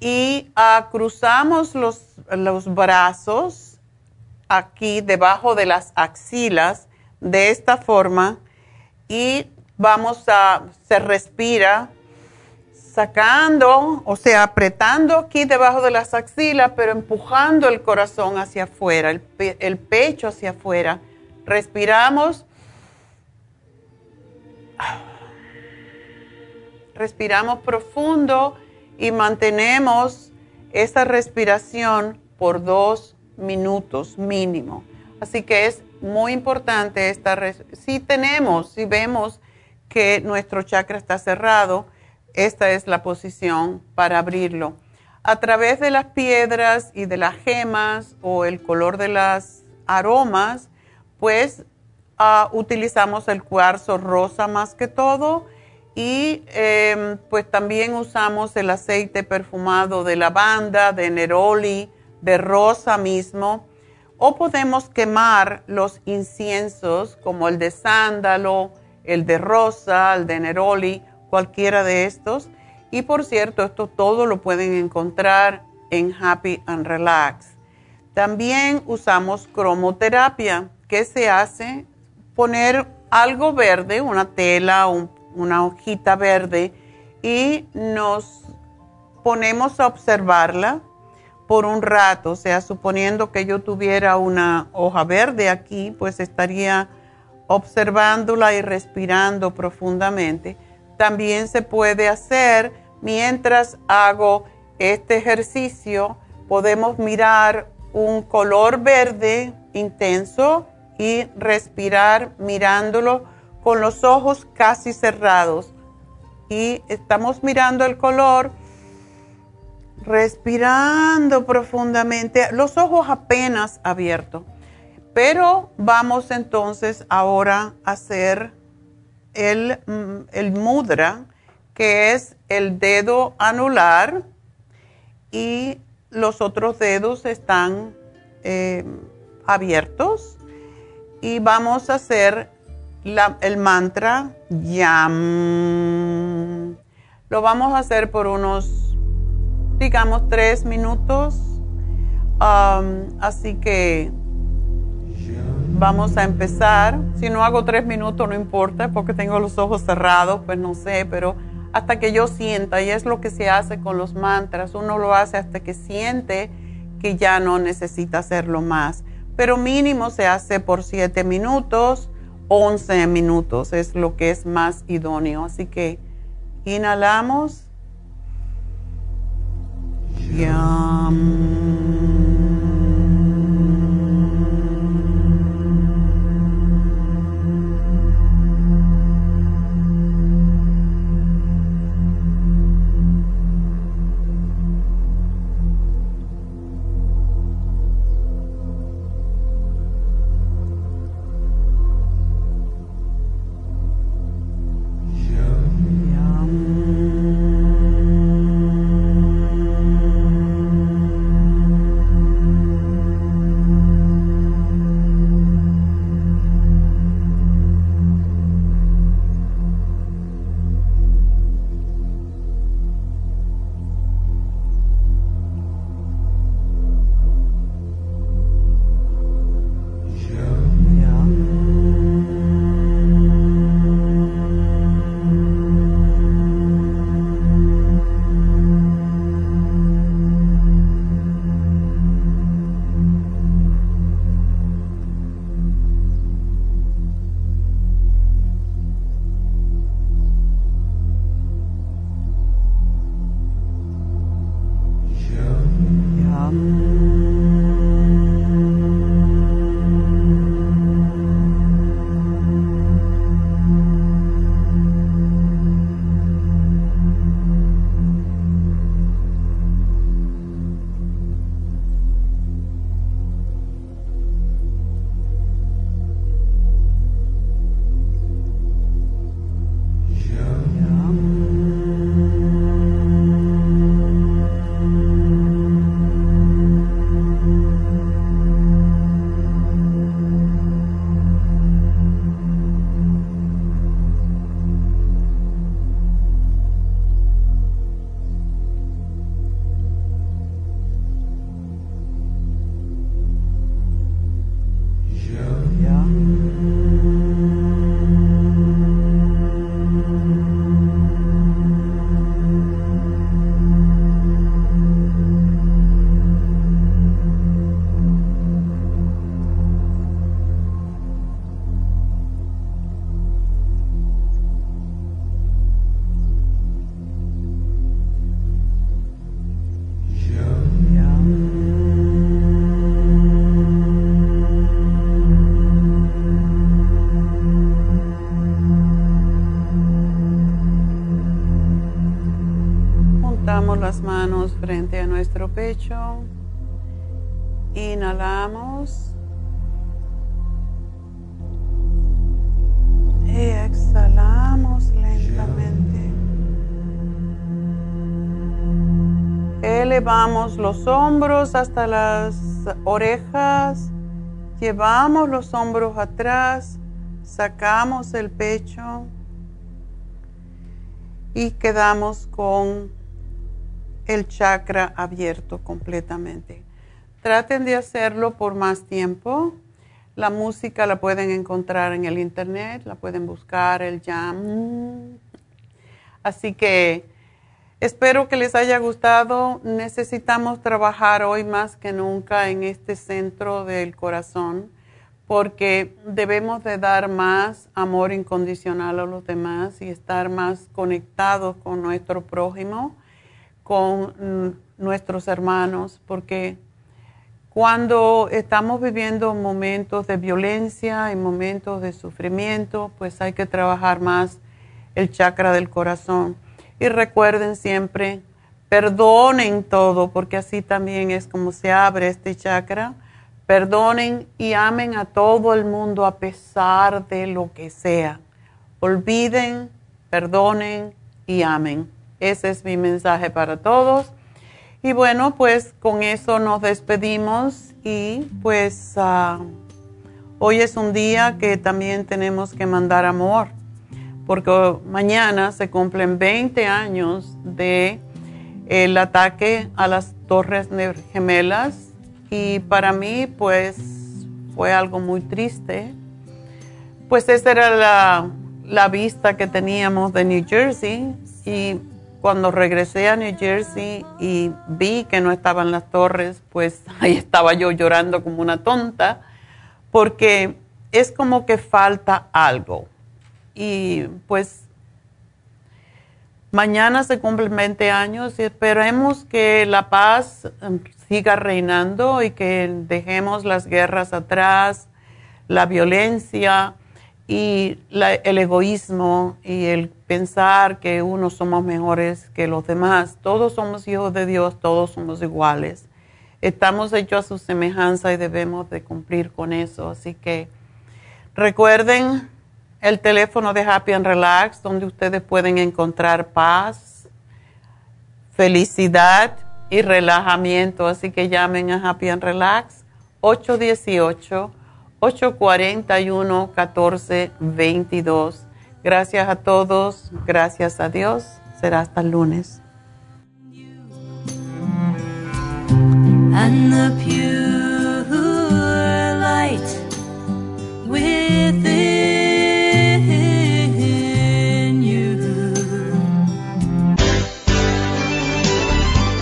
y ah, cruzamos los, los brazos aquí debajo de las axilas de esta forma y vamos a, se respira sacando, o sea, apretando aquí debajo de las axilas, pero empujando el corazón hacia afuera, el, el pecho hacia afuera. Respiramos. Respiramos profundo y mantenemos esa respiración por dos minutos mínimo. Así que es muy importante esta si tenemos, si vemos que nuestro chakra está cerrado, esta es la posición para abrirlo. A través de las piedras y de las gemas o el color de las aromas, pues ah, utilizamos el cuarzo rosa más que todo y em, pues también usamos el aceite perfumado de lavanda, de neroli, de rosa mismo o podemos quemar los inciensos como el de sándalo, el de rosa, el de neroli, cualquiera de estos. Y por cierto, esto todo lo pueden encontrar en Happy and Relax. También usamos cromoterapia, que se hace poner algo verde, una tela, una hojita verde, y nos ponemos a observarla por un rato, o sea, suponiendo que yo tuviera una hoja verde aquí, pues estaría observándola y respirando profundamente. También se puede hacer mientras hago este ejercicio, podemos mirar un color verde intenso y respirar mirándolo con los ojos casi cerrados. Y estamos mirando el color respirando profundamente, los ojos apenas abiertos. Pero vamos entonces ahora a hacer el, mm, el mudra, que es el dedo anular y los otros dedos están eh, abiertos. Y vamos a hacer el mantra YAM. Lo vamos a hacer por unos digamos, tres minutos. Así que vamos a empezar. Si no hago tres minutos, no importa, porque tengo los ojos cerrados, pues no sé, pero hasta que yo sienta, y es lo que se hace con los mantras, uno lo hace hasta que siente que ya no necesita hacerlo más. Pero mínimo se hace por 7 minutos, 11 minutos es lo que es más idóneo. Así que inhalamos. las frente a nuestro pecho. Inhalamos. Y exhalamos lentamente. Elevamos los hombros hasta las orejas. Llevamos los hombros atrás. Sacamos el pecho. Y quedamos con el chakra abierto completamente. Traten de hacerlo por más tiempo. La música la pueden encontrar en el internet, la pueden buscar, el jam. Así que espero que les haya gustado. Necesitamos trabajar hoy más que nunca en este centro del corazón porque debemos de dar más amor incondicional a los demás y estar más conectados con nuestro prójimo con nuestros hermanos, porque cuando estamos viviendo momentos de violencia y momentos de sufrimiento, pues hay que trabajar más el chakra del corazón. Y recuerden siempre, perdonen todo, porque así también es como se abre este chakra. Perdonen y amen a todo el mundo a pesar de lo que sea. Olviden, perdonen y amen. Ese es mi mensaje para todos. Y bueno, pues con eso nos despedimos y pues ah, hoy es un día que también tenemos que mandar amor, porque mañana se cumplen 20 años de el ataque a las torres gemelas y para mí pues fue algo muy triste. Pues esa era la, la vista que teníamos de New Jersey y cuando regresé a New Jersey y vi que no estaban las torres, pues ahí estaba yo llorando como una tonta, porque es como que falta algo. Y pues mañana se cumplen 20 años y esperemos que la paz em, siga reinando y que dejemos las guerras atrás, la violencia y el egoísmo y el pensar que unos somos mejores que los demás. Todos somos hijos de Dios, todos somos iguales. Estamos hechos a su semejanza y debemos de cumplir con eso. Así que recuerden el teléfono de Happy and Relax, donde ustedes pueden encontrar paz, felicidad y relajamiento. Así que llamen a Happy and Relax 818 841-1422. Gracias a todos, gracias a Dios. Será hasta el lunes. And the pure light within